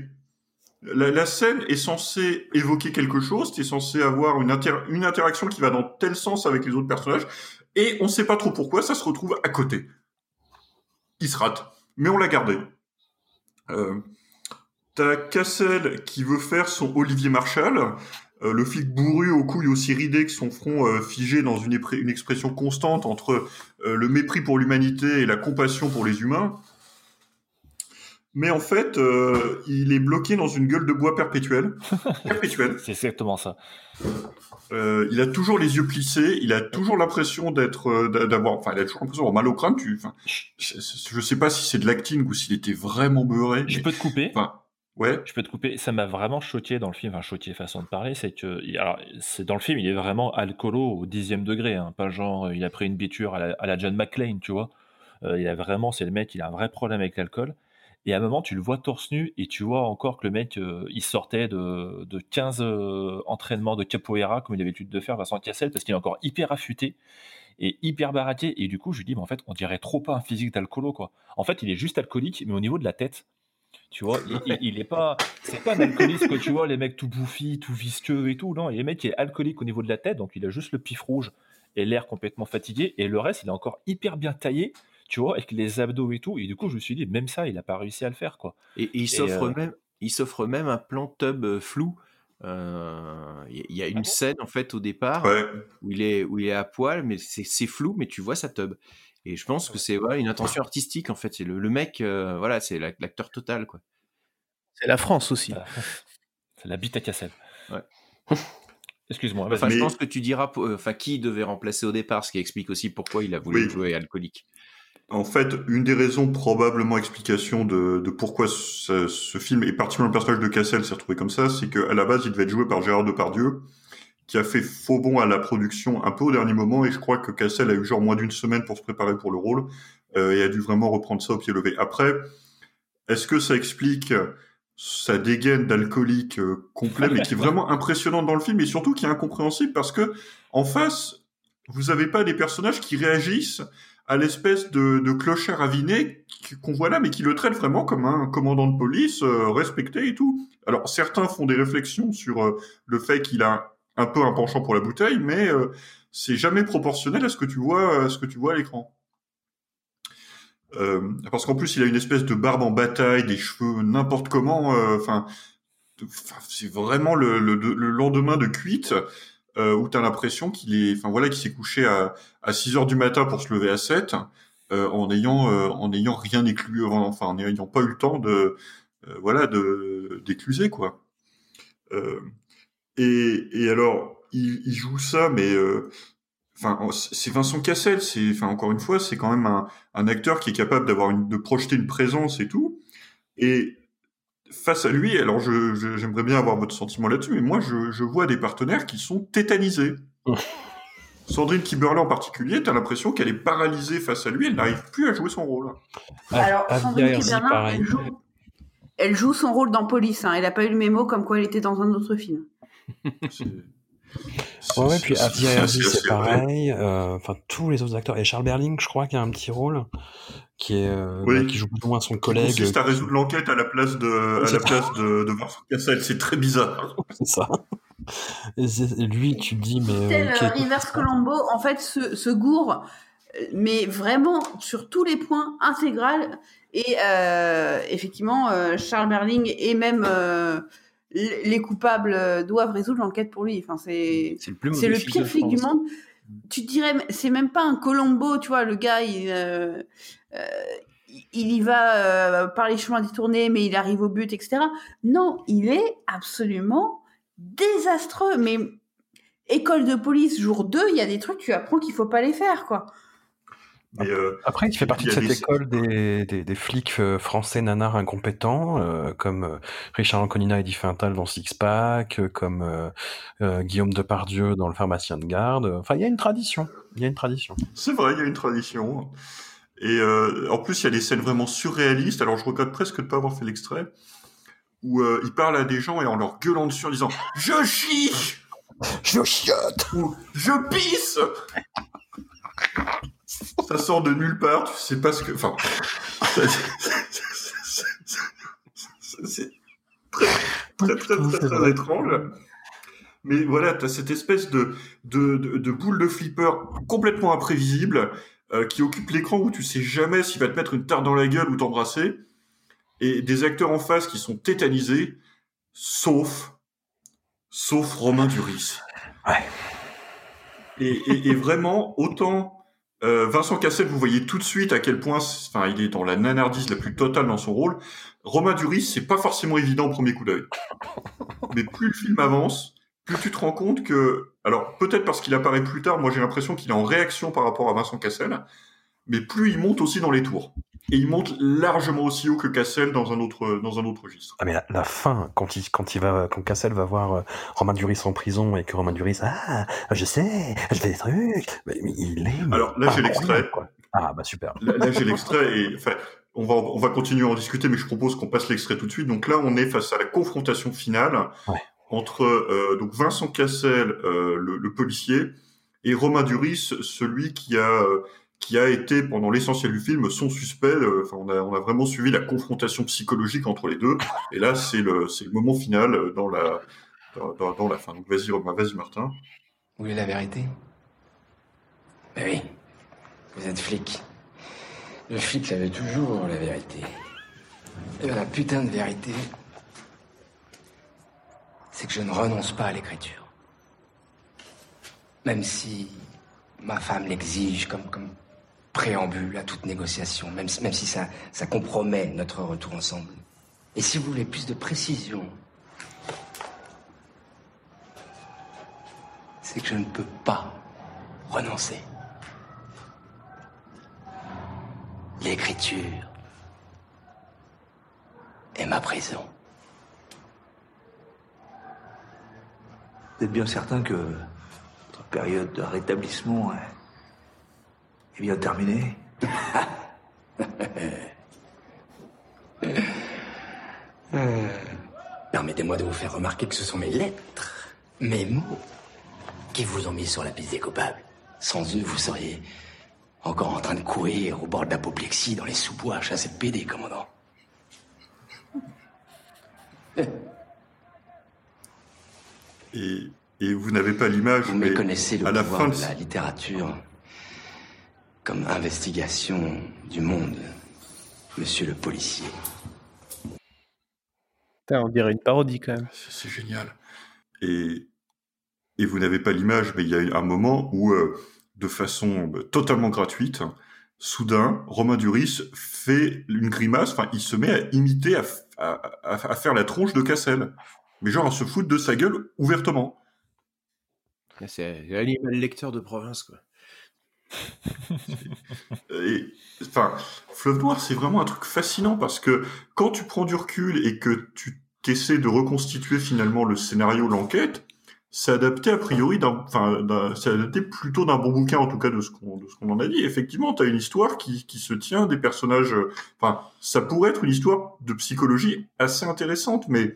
F: La, scène est censée évoquer quelque chose, c'est censé avoir une interaction qui va dans tel sens avec les autres personnages, et on sait pas trop pourquoi, ça se retrouve à côté. Il se rate, mais on l'a gardé. Euh, T'as Cassel qui veut faire son Olivier Marshall, euh, le flic bourru aux couilles aussi ridées que son front euh, figé dans une, expression constante entre euh, le mépris pour l'humanité et la compassion pour les humains. Mais en fait, il est bloqué dans une gueule de bois perpétuelle. perpétuelle.
D: C'est exactement ça.
F: Il a toujours les yeux plissés, il a toujours l'impression d'être, d'a- d'avoir, enfin, il a toujours l'impression d'avoir mal au crâne. Tu, je, je sais pas si c'est de l'acting ou s'il était vraiment beurré.
D: Je
F: mais-
D: peux te couper.
F: Enfin, ouais.
D: Je peux te couper. Ça m'a vraiment choqué dans le film, enfin choqué façon de parler, c'est que, alors, c'est dans le film, il est vraiment alcoolo au dixième degré, hein, pas genre, euh, il a pris une biture à la, John McClane, tu vois. Euh, il a vraiment, c'est le mec, il a un vrai problème avec l'alcool. Et à un moment, tu le vois torse nu et tu vois encore que le mec, euh, il sortait de, de 15 euh, entraînements de capoeira, comme il avait l'habitude de faire Vincent Cassel, parce qu'il est encore hyper affûté et hyper baraqué. Et du coup, je lui dis, mais en fait, on dirait trop pas un physique d'alcoolo, quoi. En fait, il est juste alcoolique, mais au niveau de la tête, tu vois, il, il- il est pas, c'est pas un alcooliste que tu vois, les mecs tout bouffis, tout visqueux et tout. Non, il y a le mec qui est alcoolique au niveau de la tête, donc il a juste le pif rouge et l'air complètement fatigué. Et le reste, il est encore hyper bien taillé, tu vois, avec les abdos et tout. Et du coup, je me suis dit, même ça, il a pas réussi à le faire, quoi.
G: Et, et il s'offre
D: euh,
G: même, il s'offre même un plan tub euh, flou. Euh, Il y, a une scène en fait au départ où il est où il est à poil, mais c'est c'est flou, mais tu vois sa tub. Et je pense que c'est une intention artistique en fait. C'est le, le mec, euh, voilà, c'est l'ac- l'acteur total quoi.
C: C'est la France aussi.
D: C'est la bite à Cassel.
G: Ouais.
D: Excuse-moi.
G: Enfin, je pense que tu diras, euh, enfin, qui devait remplacer au départ, ce qui explique aussi pourquoi il a voulu
F: Oui.
G: jouer alcoolique.
F: En fait, une des raisons, probablement explication de, de pourquoi ce, ce film, et particulièrement le personnage de Cassel s'est retrouvé comme ça, c'est qu'à la base, il devait être joué par Gérard Depardieu, qui a fait faux bond à la production un peu au dernier moment, et je crois que Cassel a eu genre moins d'une semaine pour se préparer pour le rôle, euh, et a dû vraiment reprendre ça au pied levé. Après, est-ce que ça explique sa dégaine d'alcoolique euh, complet, mais qui est vraiment impressionnante dans le film, et surtout qui est incompréhensible, parce que en face, vous n'avez pas des personnages qui réagissent à l'espèce de, de clochard aviné qu'on voit là, mais qui le traite vraiment comme un commandant de police euh, respecté et tout. Alors certains font des réflexions sur euh, le fait qu'il a un peu un penchant pour la bouteille, mais euh, c'est jamais proportionnel à ce que tu vois, à ce que tu vois à l'écran. Euh, parce qu'en plus, il a une espèce de barbe en bataille, des cheveux n'importe comment. euh, Enfin, c'est vraiment le, le, le lendemain de cuite où tu as l'impression qu'il est, enfin voilà, qu'il s'est couché à, à 6 heures du matin pour se lever à 7, euh, en ayant en ayant rien éclu, enfin en n'ayant pas eu le temps de voilà de d'écluser quoi. Et, et alors il, il joue ça, mais euh, enfin c'est Vincent Cassel, c'est enfin encore une fois c'est quand même un, un acteur qui est capable d'avoir de projeter une présence et tout. Et face à lui, alors je, j'aimerais bien avoir votre sentiment là-dessus, mais moi je, je vois des partenaires qui sont tétanisés. Sandrine Kiberley en particulier, t'as l'impression qu'elle est paralysée face à lui, elle n'arrive plus à jouer son rôle.
H: Alors, Sandrine Kiberlin, elle joue, elle joue son rôle dans Police. hein. Elle n'a pas eu le mémo comme quoi elle était dans un autre film.
E: Ouais, ouais, puis Herzi,
F: c'est-
E: c'est
F: c'est-
E: pareil. euh, Enfin, tous les autres acteurs. Et Charles Berling, je crois, qui a un petit rôle, qui est, euh,
F: Oui.
E: bah, qui joue plus ou moins son
F: Qui
E: collègue.
F: consiste à résoudre l'enquête à la place de, à
E: C'est
F: la
E: ça.
F: place de, de Vincent Cassel, c'est très bizarre.
E: C'est ça. Et c'est- et lui, tu te dis, mais. euh,
H: Tel euh, Colombo, en fait, se, se gourre, euh, mais vraiment sur tous les points, intégral. Et euh, effectivement, euh, Charles Berling et même euh, les coupables euh, doivent résoudre l'enquête pour lui. Enfin, c'est
G: C'est le plus
H: pire flic du monde. Tu te dirais, c'est même pas un Colombo, tu vois, le gars, il, euh, euh, il y va euh, par les chemins détournés, mais il arrive au but, etc. Non, il est absolument désastreux. Mais école de police, jour 2, il y a des trucs, tu apprends qu'il faut pas les faire, quoi.
F: Mais, euh,
E: Après, il fait partie
F: il
E: de cette
F: des-
E: école des, des, des flics euh, français nanars incompétents, euh, comme Richard Anconina et Fintal dans Six Pack, comme euh, euh, Guillaume Depardieu dans Le pharmacien de garde. Enfin, il y a une tradition. Il y a une tradition.
F: C'est vrai, il y a une tradition. Et euh, en plus, il y a des scènes vraiment surréalistes. Alors, je regrette presque de ne pas avoir fait l'extrait. Où euh, il parle à des gens et en leur gueulant dessus en disant « Je chie !»
E: Je chiotte
F: Ou « Je pisse !» Ça sort de nulle part, tu sais pas ce que... Enfin... c'est- C'est très, très, très, très, très étrange. Mais voilà, tu as cette espèce de, de, de, de boule de flipper complètement imprévisible euh, qui occupe l'écran où tu sais jamais s'il va te mettre une tarte dans la gueule ou t'embrasser. et des acteurs en face qui sont tétanisés, sauf, sauf Romain Duris.
E: Ouais.
F: Et, et, et vraiment, autant euh, Vincent Cassel, vous voyez tout de suite à quel point, enfin, il est dans la nanardise la plus totale dans son rôle. Romain Duris, c'est pas forcément évident au premier coup d'œil. Mais plus le film avance, plus tu te rends compte que, alors peut-être parce qu'il apparaît plus tard, moi j'ai l'impression qu'il est en réaction par rapport à Vincent Cassel, mais plus il monte aussi dans les tours. Et il monte largement aussi haut que Cassel dans un autre dans un autre registre.
E: Ah mais la, la fin quand il quand il va quand Cassel va voir euh, Romain Duris en prison et que Romain Duris ah je sais je fais des trucs mais il est
F: Alors là j'ai l'extrait.
E: Ah bah super.
F: Là, là, j'ai l'extrait et enfin on va on va continuer à en discuter mais je propose qu'on passe l'extrait tout de suite. Donc là on est face à la confrontation finale
E: Ouais.
F: entre euh, donc Vincent Cassel euh, le, le policier et Romain Duris celui qui a euh, qui a été pendant l'essentiel du film son suspect. euh, Enfin, on a, vraiment suivi la confrontation psychologique entre les deux. Et là, c'est le, moment final euh, dans la, dans, la fin. Donc, vas-y, vas-y, Martin.
M: Vous voulez la vérité? Ben oui, vous êtes flic. Le flic l'avait toujours, la vérité. Et ben la putain de vérité, c'est que je ne renonce pas à l'écriture. Même si ma femme l'exige comme, comme préambule à toute négociation, même si, même si ça, ça compromet notre retour ensemble. Et si vous voulez plus de précision, c'est que je ne peux pas renoncer. L'écriture est ma prison.
L: Vous êtes bien certain que votre période de rétablissement est bien terminée
M: Euh, Permettez-moi de vous faire remarquer que ce sont mes lettres, mes mots, qui vous ont mis sur la piste des coupables. Sans eux, vous seriez encore en train de courir au bord de l'apoplexie dans les sous-bois à chasser le PD, commandant.
F: Et, et vous n'avez pas l'image,
M: Vous
F: mais
M: méconnaissez le
F: à la
M: pouvoir
F: fin
M: de
F: de
M: la littérature comme investigation du monde, monsieur le policier.
C: Putain, on dirait une parodie quand même.
F: C'est génial. Et, et vous n'avez pas l'image, mais il y a eu un moment où, euh, de façon euh, totalement gratuite, soudain, Romain Duris fait une grimace, enfin, il se met à imiter, à, à, à- à faire la tronche de Cassel. Mais genre à se foutre de sa gueule ouvertement.
G: C'est l'animal lecteur de province, quoi.
F: Enfin, Fleuve Noir, c'est vraiment un truc fascinant parce que quand tu prends du recul et que tu t'essaies de reconstituer finalement le scénario, l'enquête, c'est adapté a priori d'un, enfin, c'est adapté plutôt d'un bon bouquin en tout cas de ce qu'on, de ce qu'on en a dit. Effectivement, t'as une histoire qui, qui se tient, des personnages, enfin, ça pourrait être une histoire de psychologie assez intéressante, mais,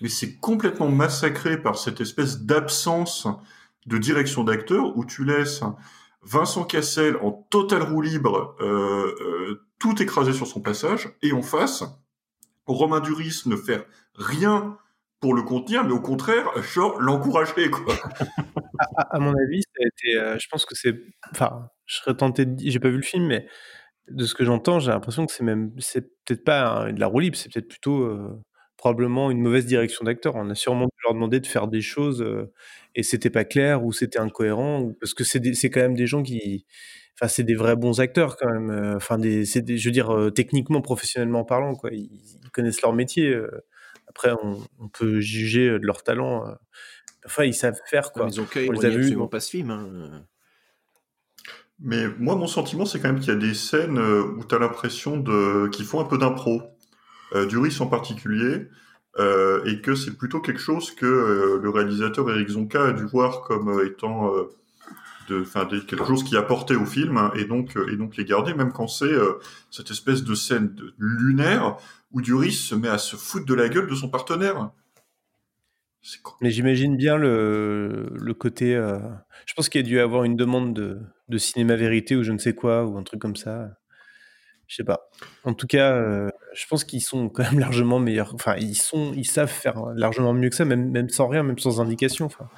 F: mais c'est complètement massacré par cette espèce d'absence de direction d'acteur où tu laisses Vincent Cassel en total roue libre, euh, euh, tout écrasé sur son passage, et en face, Romain Duris ne faire rien pour le contenir, mais au contraire, genre l'encourager.
C: À, mon avis, ça a été, euh, je pense que c'est. Enfin, je serais tenté de dire. J'ai pas vu le film, mais de ce que j'entends, j'ai l'impression que c'est même. C'est peut-être pas de la roue libre, c'est peut-être plutôt probablement une mauvaise direction d'acteur. On a sûrement dû leur demander de faire des choses et c'était pas clair ou c'était incohérent ou parce que c'est quand même des gens qui. Enfin, c'est des vrais bons acteurs quand même. euh, Enfin, des, je veux dire euh, techniquement, professionnellement parlant, quoi. Ils, ils connaissent leur métier. euh. Après, on, on peut juger de leur talent. euh. Enfin, ils savent faire quoi.
G: Non, ils ont qu'à
C: On les a
G: éloigner
C: vus,
G: absolument
C: bon.
G: pas ce film. hein.
F: Mais moi, mon sentiment, c'est quand même qu'il y a des scènes où tu as l'impression de qu'ils font un peu d'impro, euh, Duris en particulier, euh, et que c'est plutôt quelque chose que euh, le réalisateur Eric Zonka a dû voir comme euh, étant de, des- quelque chose qui apportait au film, hein, et donc et donc les garder, même quand c'est cette espèce de scène de, lunaire où Duris se met à se foutre de la gueule de son partenaire.
C: Mais j'imagine bien le, le côté. je pense qu'il y a dû avoir une demande de, de cinéma vérité ou je ne sais quoi, ou un truc comme ça. Je sais pas. En tout cas, euh, je pense qu'ils sont quand même largement meilleurs. Enfin, ils, sont, ils savent faire largement mieux que ça, même, même sans rien, même sans indication. Enfin,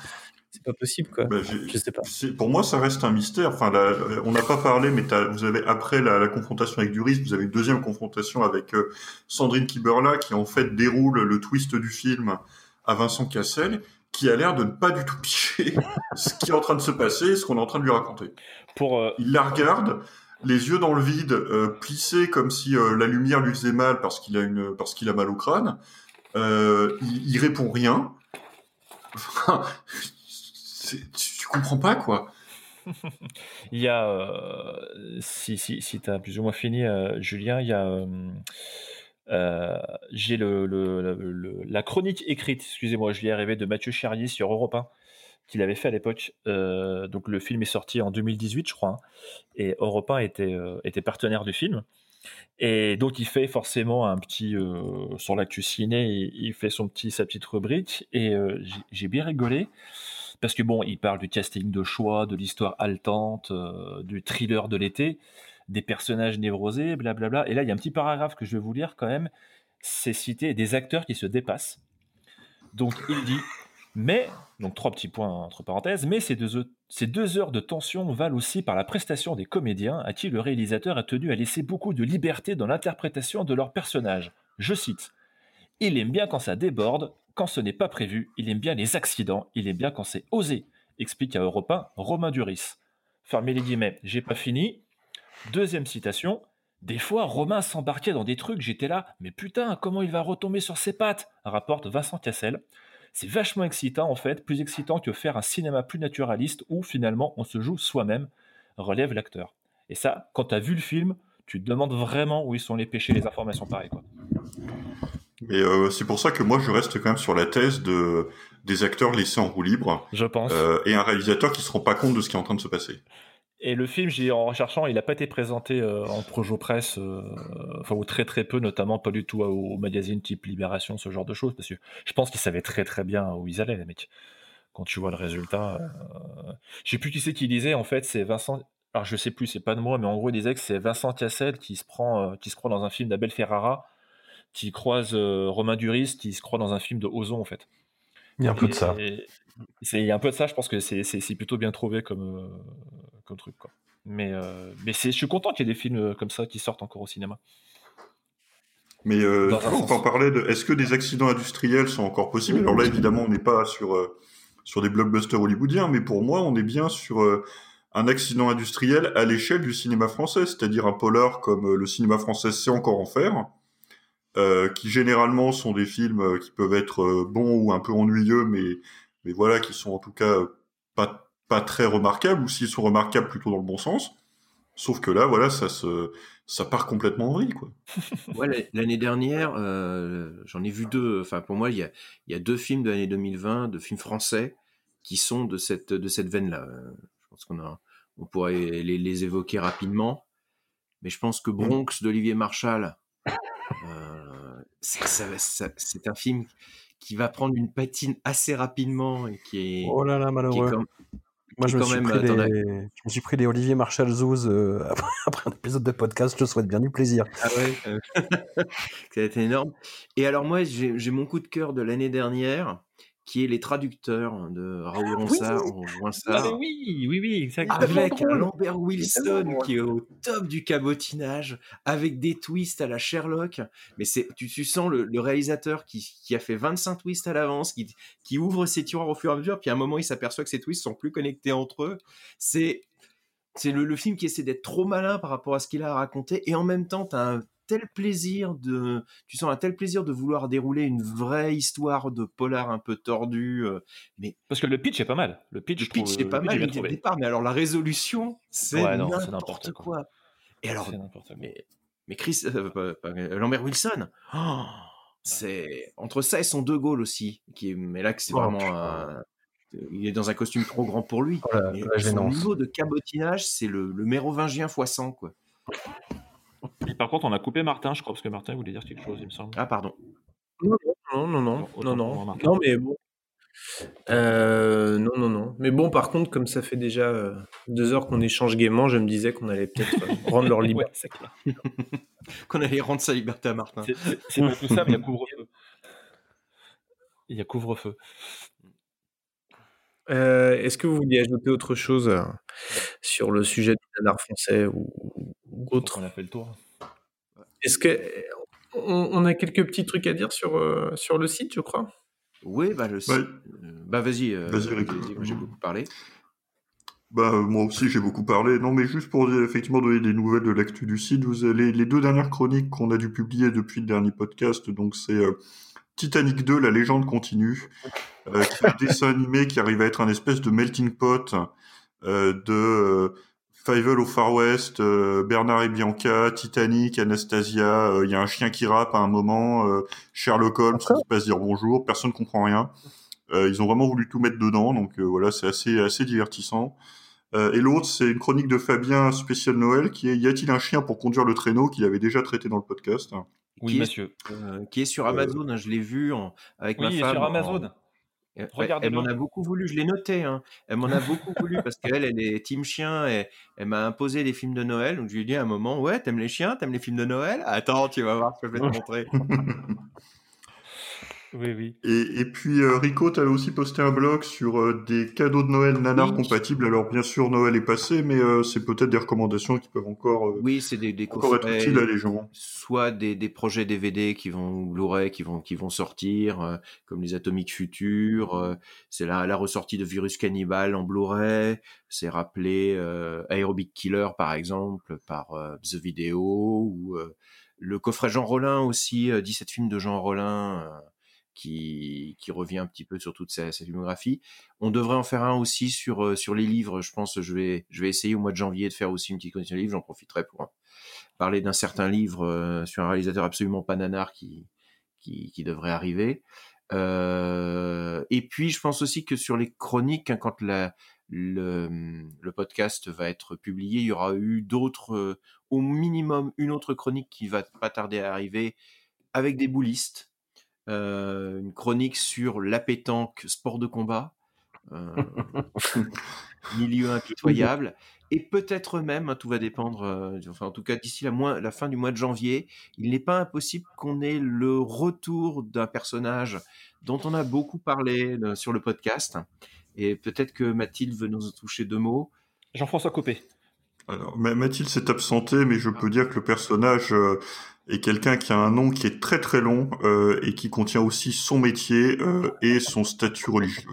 C: c'est pas possible quoi.
F: Bah,
C: je sais pas.
F: Pour moi, ça reste un mystère. Enfin, là, on n'a pas parlé, mais vous avez après la, confrontation avec Duris, vous avez une deuxième confrontation avec euh, Sandrine Kiberla qui en fait déroule le twist du film à Vincent Cassel, qui a l'air de ne pas du tout picher ce qui est en train de se passer, ce qu'on est en train de lui raconter.
D: Pour, euh,
F: Il la regarde, les yeux dans le vide, euh, plissés comme si la lumière lui faisait mal parce qu'il a une, parce qu'il a mal au crâne. il, il répond rien. tu comprends pas quoi.
D: il y a, euh, si, si, si tu plus ou moins fini, euh, Julien, il y a. Euh, j'ai le, la chronique écrite, excusez-moi, je l'ai arrivé de Mathieu Charrier sur Europe 1, qu'il avait fait à l'époque. donc le film est sorti en 2018, je crois, hein, et Europe 1 était, partenaire du film. Et donc il fait forcément un petit sur l'actu ciné, il, fait son petit sa petite rubrique et j'ai bien rigolé parce que bon, il parle du casting de choix, de l'histoire haletante, euh, du thriller de l'été, des personnages névrosés, blablabla. Et là, il y a un petit paragraphe que je vais vous lire quand même. C'est cité des acteurs qui se dépassent. Donc il dit, mais, donc trois petits points entre parenthèses, mais ces deux, heures de tension valent aussi par la prestation des comédiens à qui le réalisateur a tenu à laisser beaucoup de liberté dans l'interprétation de leurs personnages. Je cite. Il aime bien quand ça déborde, quand ce n'est pas prévu, il aime bien les accidents, il aime bien quand c'est osé, explique à Europe 1 Romain Duris. Fermez les guillemets, j'ai pas fini. Deuxième citation. Des fois, Romain s'embarquait dans des trucs, j'étais là, mais putain, comment il va retomber sur ses pattes? rapporte Vincent Cassel. C'est vachement excitant en fait, plus excitant que faire un cinéma plus naturaliste où finalement on se joue soi-même, relève l'acteur. Et ça, quand tu as vu le film, tu te demandes vraiment où ils sont les péchés, les informations pareilles. Quoi.
F: Mais euh, c'est pour ça que moi je reste quand même sur la thèse de des acteurs laissés en roue libre.
D: Je pense.
F: Euh, et un réalisateur qui se rend pas compte de ce qui est en train de se passer.
D: Et le film, j'ai en recherchant, il n'a pas été présenté euh, en projo presse, enfin ou très très peu, notamment pas du tout au, magazine type Libération, ce genre de choses, parce que je pense qu'ils savaient très très bien où ils allaient, les mecs. Quand tu vois le résultat, je sais plus qui c'est qui disait. En fait, c'est Vincent. Alors je sais plus, c'est pas de moi, mais en gros il disait que c'est Vincent Cassel qui se prend, qui se prend dans un film d'Abel Ferrara qui croise euh, Romain Duris, qui se croit dans un film de Ozon, en fait.
E: Il y a un peu de ça.
D: Il y a un peu de ça, je pense que c'est plutôt bien trouvé comme, euh, comme truc. Quoi. Mais, euh, mais je suis content qu'il y ait des films comme ça qui sortent encore au cinéma.
F: Mais euh, on peut en parler de est-ce que des accidents industriels sont encore possibles? Alors là, évidemment, on n'est pas sur, sur des blockbusters hollywoodiens, mais pour moi, on est bien sur un accident industriel à l'échelle du cinéma français, c'est-à-dire un polar comme le cinéma français sait encore en faire, euh, qui généralement sont des films euh, qui peuvent être euh, bons ou un peu ennuyeux, mais, mais voilà, qui sont en tout cas pas, pas très remarquables, ou s'ils sont remarquables plutôt dans le bon sens. Sauf que là, voilà, ça se, ça part complètement en vrille, quoi.
G: ouais, l'année dernière, euh, j'en ai vu deux. Enfin, pour moi, il y a, y a deux films de l'année 2020, de films français, qui sont de cette, de cette veine-là. Je pense qu'on a, on pourrait les, les, évoquer rapidement. Mais je pense que Bronx d'Olivier Marshall, euh, c'est un film qui va prendre une patine assez rapidement et qui est.
E: Oh là là, malheureux. Moi, je me, suis pris des, je me suis pris des Olivier Marshall Zouz euh, après, un épisode de podcast. Je te souhaite bien du plaisir.
G: Ah ouais, euh, ça a été énorme. Et alors, moi, j'ai mon coup de cœur de l'année dernière qui est les traducteurs de Raoul Ronsard,
D: ah, oui, oui, oui, exactement.
G: Avec Lambert Wilson qui est au top du cabotinage, avec des twists à la Sherlock. Mais c'est, tu, tu sens le, réalisateur qui, qui, a fait 25 twists à l'avance, qui, qui ouvre ses tiroirs au fur et à mesure, puis à un moment il s'aperçoit que ces twists sont plus connectés entre eux. C'est, c'est le, le, film qui essaie d'être trop malin par rapport à ce qu'il a à raconter, et en même temps, tu as un tel plaisir de, tu sens un tel plaisir de vouloir dérouler une vraie histoire de polar un peu tordu, euh, mais
D: parce que le pitch est pas mal. Le pitch,
G: le pitch est pas mal au départ, mais alors la résolution, c'est n'importe quoi. Et alors, mais, mais Chris, euh, Lambert Wilson, oh, c'est entre ça et son deux Gaulle aussi, qui est, mais là que c'est oh, vraiment il est dans un costume trop grand pour lui. Oh son niveau de cabotinage, c'est le, le mérovingien x 100, quoi
D: par contre, on a coupé Martin, je crois, parce que Martin voulait dire quelque chose, il me semble.
G: Ah, pardon.
C: Non, non, non, non, non, non, non, mais bon. Euh, non, non, non. Mais bon, par contre, comme ça fait déjà euh, deux heures qu'on échange gaiement, je me disais qu'on allait peut-être euh, rendre leur liberté.
G: qu'on allait rendre sa liberté à Martin.
D: C'est pas tout ça, mais il y a couvre-feu. Il y a couvre-feu.
C: Euh, Est-ce que vous vouliez ajouter autre chose euh, sur le sujet du nanar français ou, ou autre
D: On a fait le tour.
C: Est-ce que on, on a quelques petits trucs à dire sur, euh, sur le site, je crois?
G: Oui, bah, le
F: Ouais.
G: site- euh, bah vas-y, euh, j'ai beaucoup parlé.
F: Bah, moi aussi, j'ai beaucoup parlé. Non, mais juste pour effectivement donner des nouvelles de l'actu du site, vous avez les deux dernières chroniques qu'on a dû publier depuis le dernier podcast. Donc, c'est euh, Titanic 2, la légende continue, euh, qui est un dessin animé qui arrive à être un espèce de melting pot euh, de Fievel au Far West, euh, Bernard et Bianca, Titanic, Anastasia. euh, Il y a un chien qui rappe à un moment, euh, Sherlock Holmes qui se passe dire bonjour, personne comprend rien. Euh, ils ont vraiment voulu tout mettre dedans, donc euh, voilà, c'est assez assez divertissant. Euh, et l'autre, c'est une chronique de Fabien spécial Noël qui est Y a-t-il un chien pour conduire le traîneau qu'il avait déjà traité dans le podcast?
D: Oui,
G: qui est-
D: monsieur.
G: euh, qui est sur Amazon, hein, je l'ai vu en- avec
D: Oui,
G: ma
D: il est
G: femme.
D: sur Amazon.
G: Elle m'en a beaucoup voulu, je l'ai noté. Hein. Elle m'en a beaucoup voulu parce qu'elle, elle est team chien et elle m'a imposé des films de Noël. Donc je lui ai dit à un moment, ouais, t'aimes les chiens, t'aimes les films de Noël? Attends, tu vas voir, je vais te montrer.
D: Oui, oui.
F: Et, et puis euh, Rico, t'avais aussi posté un blog sur euh, des cadeaux de Noël nanar compatibles. Alors bien sûr, Noël est passé, mais euh, c'est peut-être des recommandations qui peuvent encore, euh,
G: Oui, c'est des, des
F: encore être
G: coffrets,
F: utiles à les gens.
G: soit des, des projets DVD qui vont Blu-ray qui vont qui vont sortir, euh, comme les Atomiques Futures. euh, c'est la, la ressortie de Virus Cannibal en Blu-ray. C'est rappelé euh, Aerobic Killer par exemple par euh, The Video ou euh, le coffret Jean Rollin aussi, euh, 17 films de Jean Rollin. Qui, revient un petit peu sur toute sa, sa filmographie. On devrait en faire un aussi sur, euh, sur les livres. Je pense que je vais, je vais essayer au mois de janvier de faire aussi une petite connexion livre. J'en profiterai pour euh, parler d'un certain livre euh, sur un réalisateur absolument pas nanar qui, qui, qui devrait arriver. Et puis, je pense aussi que sur les chroniques, hein, quand le, le podcast va être publié, il y aura eu d'autres, au minimum une autre chronique qui va pas tarder à arriver avec des boulistes. Euh, une chronique sur la pétanque, sport de combat, euh, milieu impitoyable, et peut-être même, hein, tout va dépendre, euh, enfin en tout cas d'ici la, la fin du mois de janvier, il n'est pas impossible qu'on ait le retour d'un personnage dont on a beaucoup parlé euh, sur le podcast, et peut-être que Mathilde veut nous en toucher deux mots.
D: Jean-François Copé.
F: Alors, Ma- Mathilde s'est absentée, mais je peux dire que le personnage euh, est quelqu'un qui a un nom qui est très très long euh, et qui contient aussi son métier euh, et son statut religieux.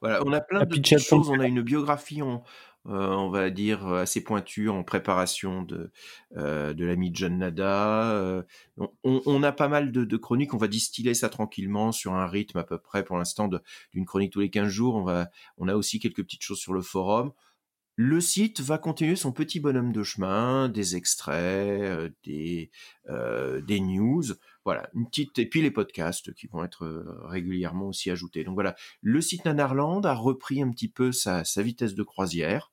G: Voilà, on a plein
C: La
G: de petites choses. On a une biographie, on, euh, on va dire, assez pointue en préparation de, euh, de l'ami John Nada. Euh, on, a pas mal de, de chroniques. On va distiller ça tranquillement sur un rythme à peu près pour l'instant de- d'une chronique tous les 15 jours. On, va, on a aussi quelques petites choses sur le forum. Le site va continuer son petit bonhomme de chemin, des extraits, euh, des, euh, des news, voilà, une petite et puis les podcasts qui vont être euh, régulièrement aussi ajoutés. Donc voilà, le site Nanarland a repris un petit peu sa, sa vitesse de croisière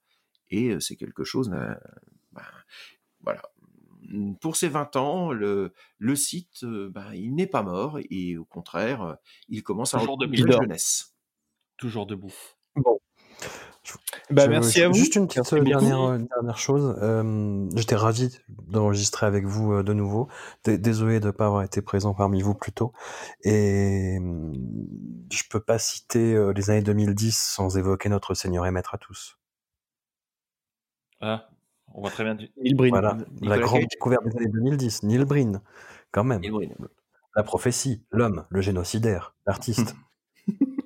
G: et c'est quelque chose, euh, ben, voilà. Pour ses 20 ans, le, le site, ben, il n'est pas mort et au contraire, il commence à
D: Toujours
G: reprendre nouvelle jeunesse.
D: Toujours debout.
C: Bah,
E: Je-
C: merci à vous.
E: Juste une petite euh, dernière, euh, dernière chose. Euh, J'étais ravi d'enregistrer avec vous euh, de nouveau. D- Désolé de ne pas avoir été présent parmi vous plus tôt. Et hum, je peux pas citer euh, les années 2010 sans évoquer notre Seigneur et Maître à tous.
D: Ah, on va très bien. du-
C: Neil.
E: Voilà, la grande
G: Cage.
E: découverte des années 2010. Neil Breen, quand même.
G: Neil.
E: La prophétie, l'homme, le génocidaire, l'artiste.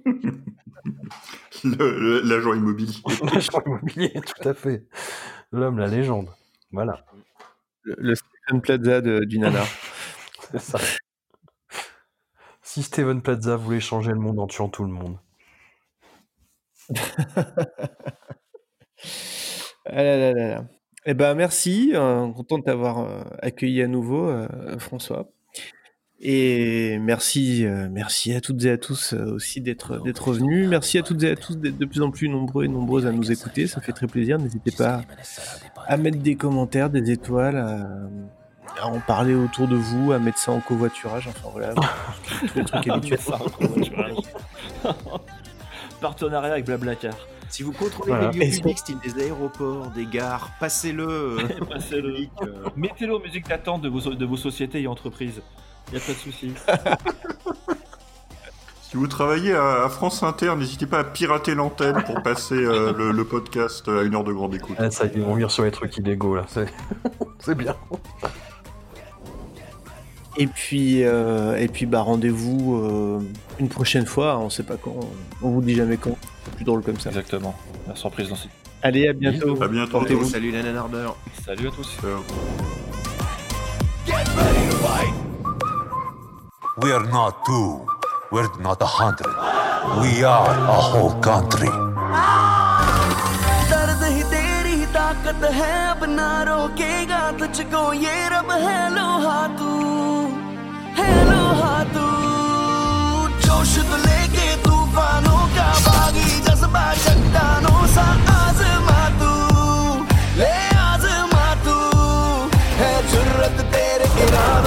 F: L'agent immobilier.
E: L'agent immobilier, tout à fait. L'homme, la légende. Voilà.
C: Le, le Stephen Plaza de- du nanar.
E: C'est ça. Si Steven Plaza voulait changer le monde en tuant tout le monde.
C: Ah là là là là. Eh ben merci, euh, content de t'avoir euh, accueilli à nouveau, euh, François. Et merci, euh, merci à toutes et à tous euh, aussi d'être d'être revenus. Merci à toutes et à tous d'être de plus en plus nombreux et nombreuses à nous écouter. Ça fait très plaisir. N'hésitez pas à mettre des commentaires, des étoiles, à, à en parler autour de vous, à mettre ça en covoiturage. Enfin voilà, tous les trucs habituels.
D: Partenariat avec Blablacar.
G: Si vous contrôlez
C: Voilà.
G: les lieux publics, style des aéroports, des gares, passez-le. euh,
D: Passez-le. Mettez-le aux musiques d'attente de vos, de vos sociétés et entreprises. N'y a pas de souci.
F: Si vous travaillez à, France Inter, n'hésitez pas à pirater l'antenne pour passer euh, le, le podcast à une heure de grande écoute.
E: Ah, ça y est, on vient sur les trucs illégaux là, c'est bien.
C: Et puis, euh, et puis bah, rendez-vous euh, une prochaine fois, on sait pas quand, on vous dit jamais quand. C'est plus drôle comme ça.
D: Exactement. La surprise dans
C: Allez, à bientôt.
F: À bientôt.
C: Portez-vous.
G: Salut la nanardeur.
D: Salut à tous.
I: We are not two. We're not a hundred. We are a whole country.
N: दर्द ही तेरी ताकत है, अब ना रोकेगा तुझको, ये रब है लोहा तू है लोहा तू जोश तो लेके तूफानों का बागी, जज्बा चट्टानों सा आजमा तू ले आजमा तू है जुर्रत तेरे किनारे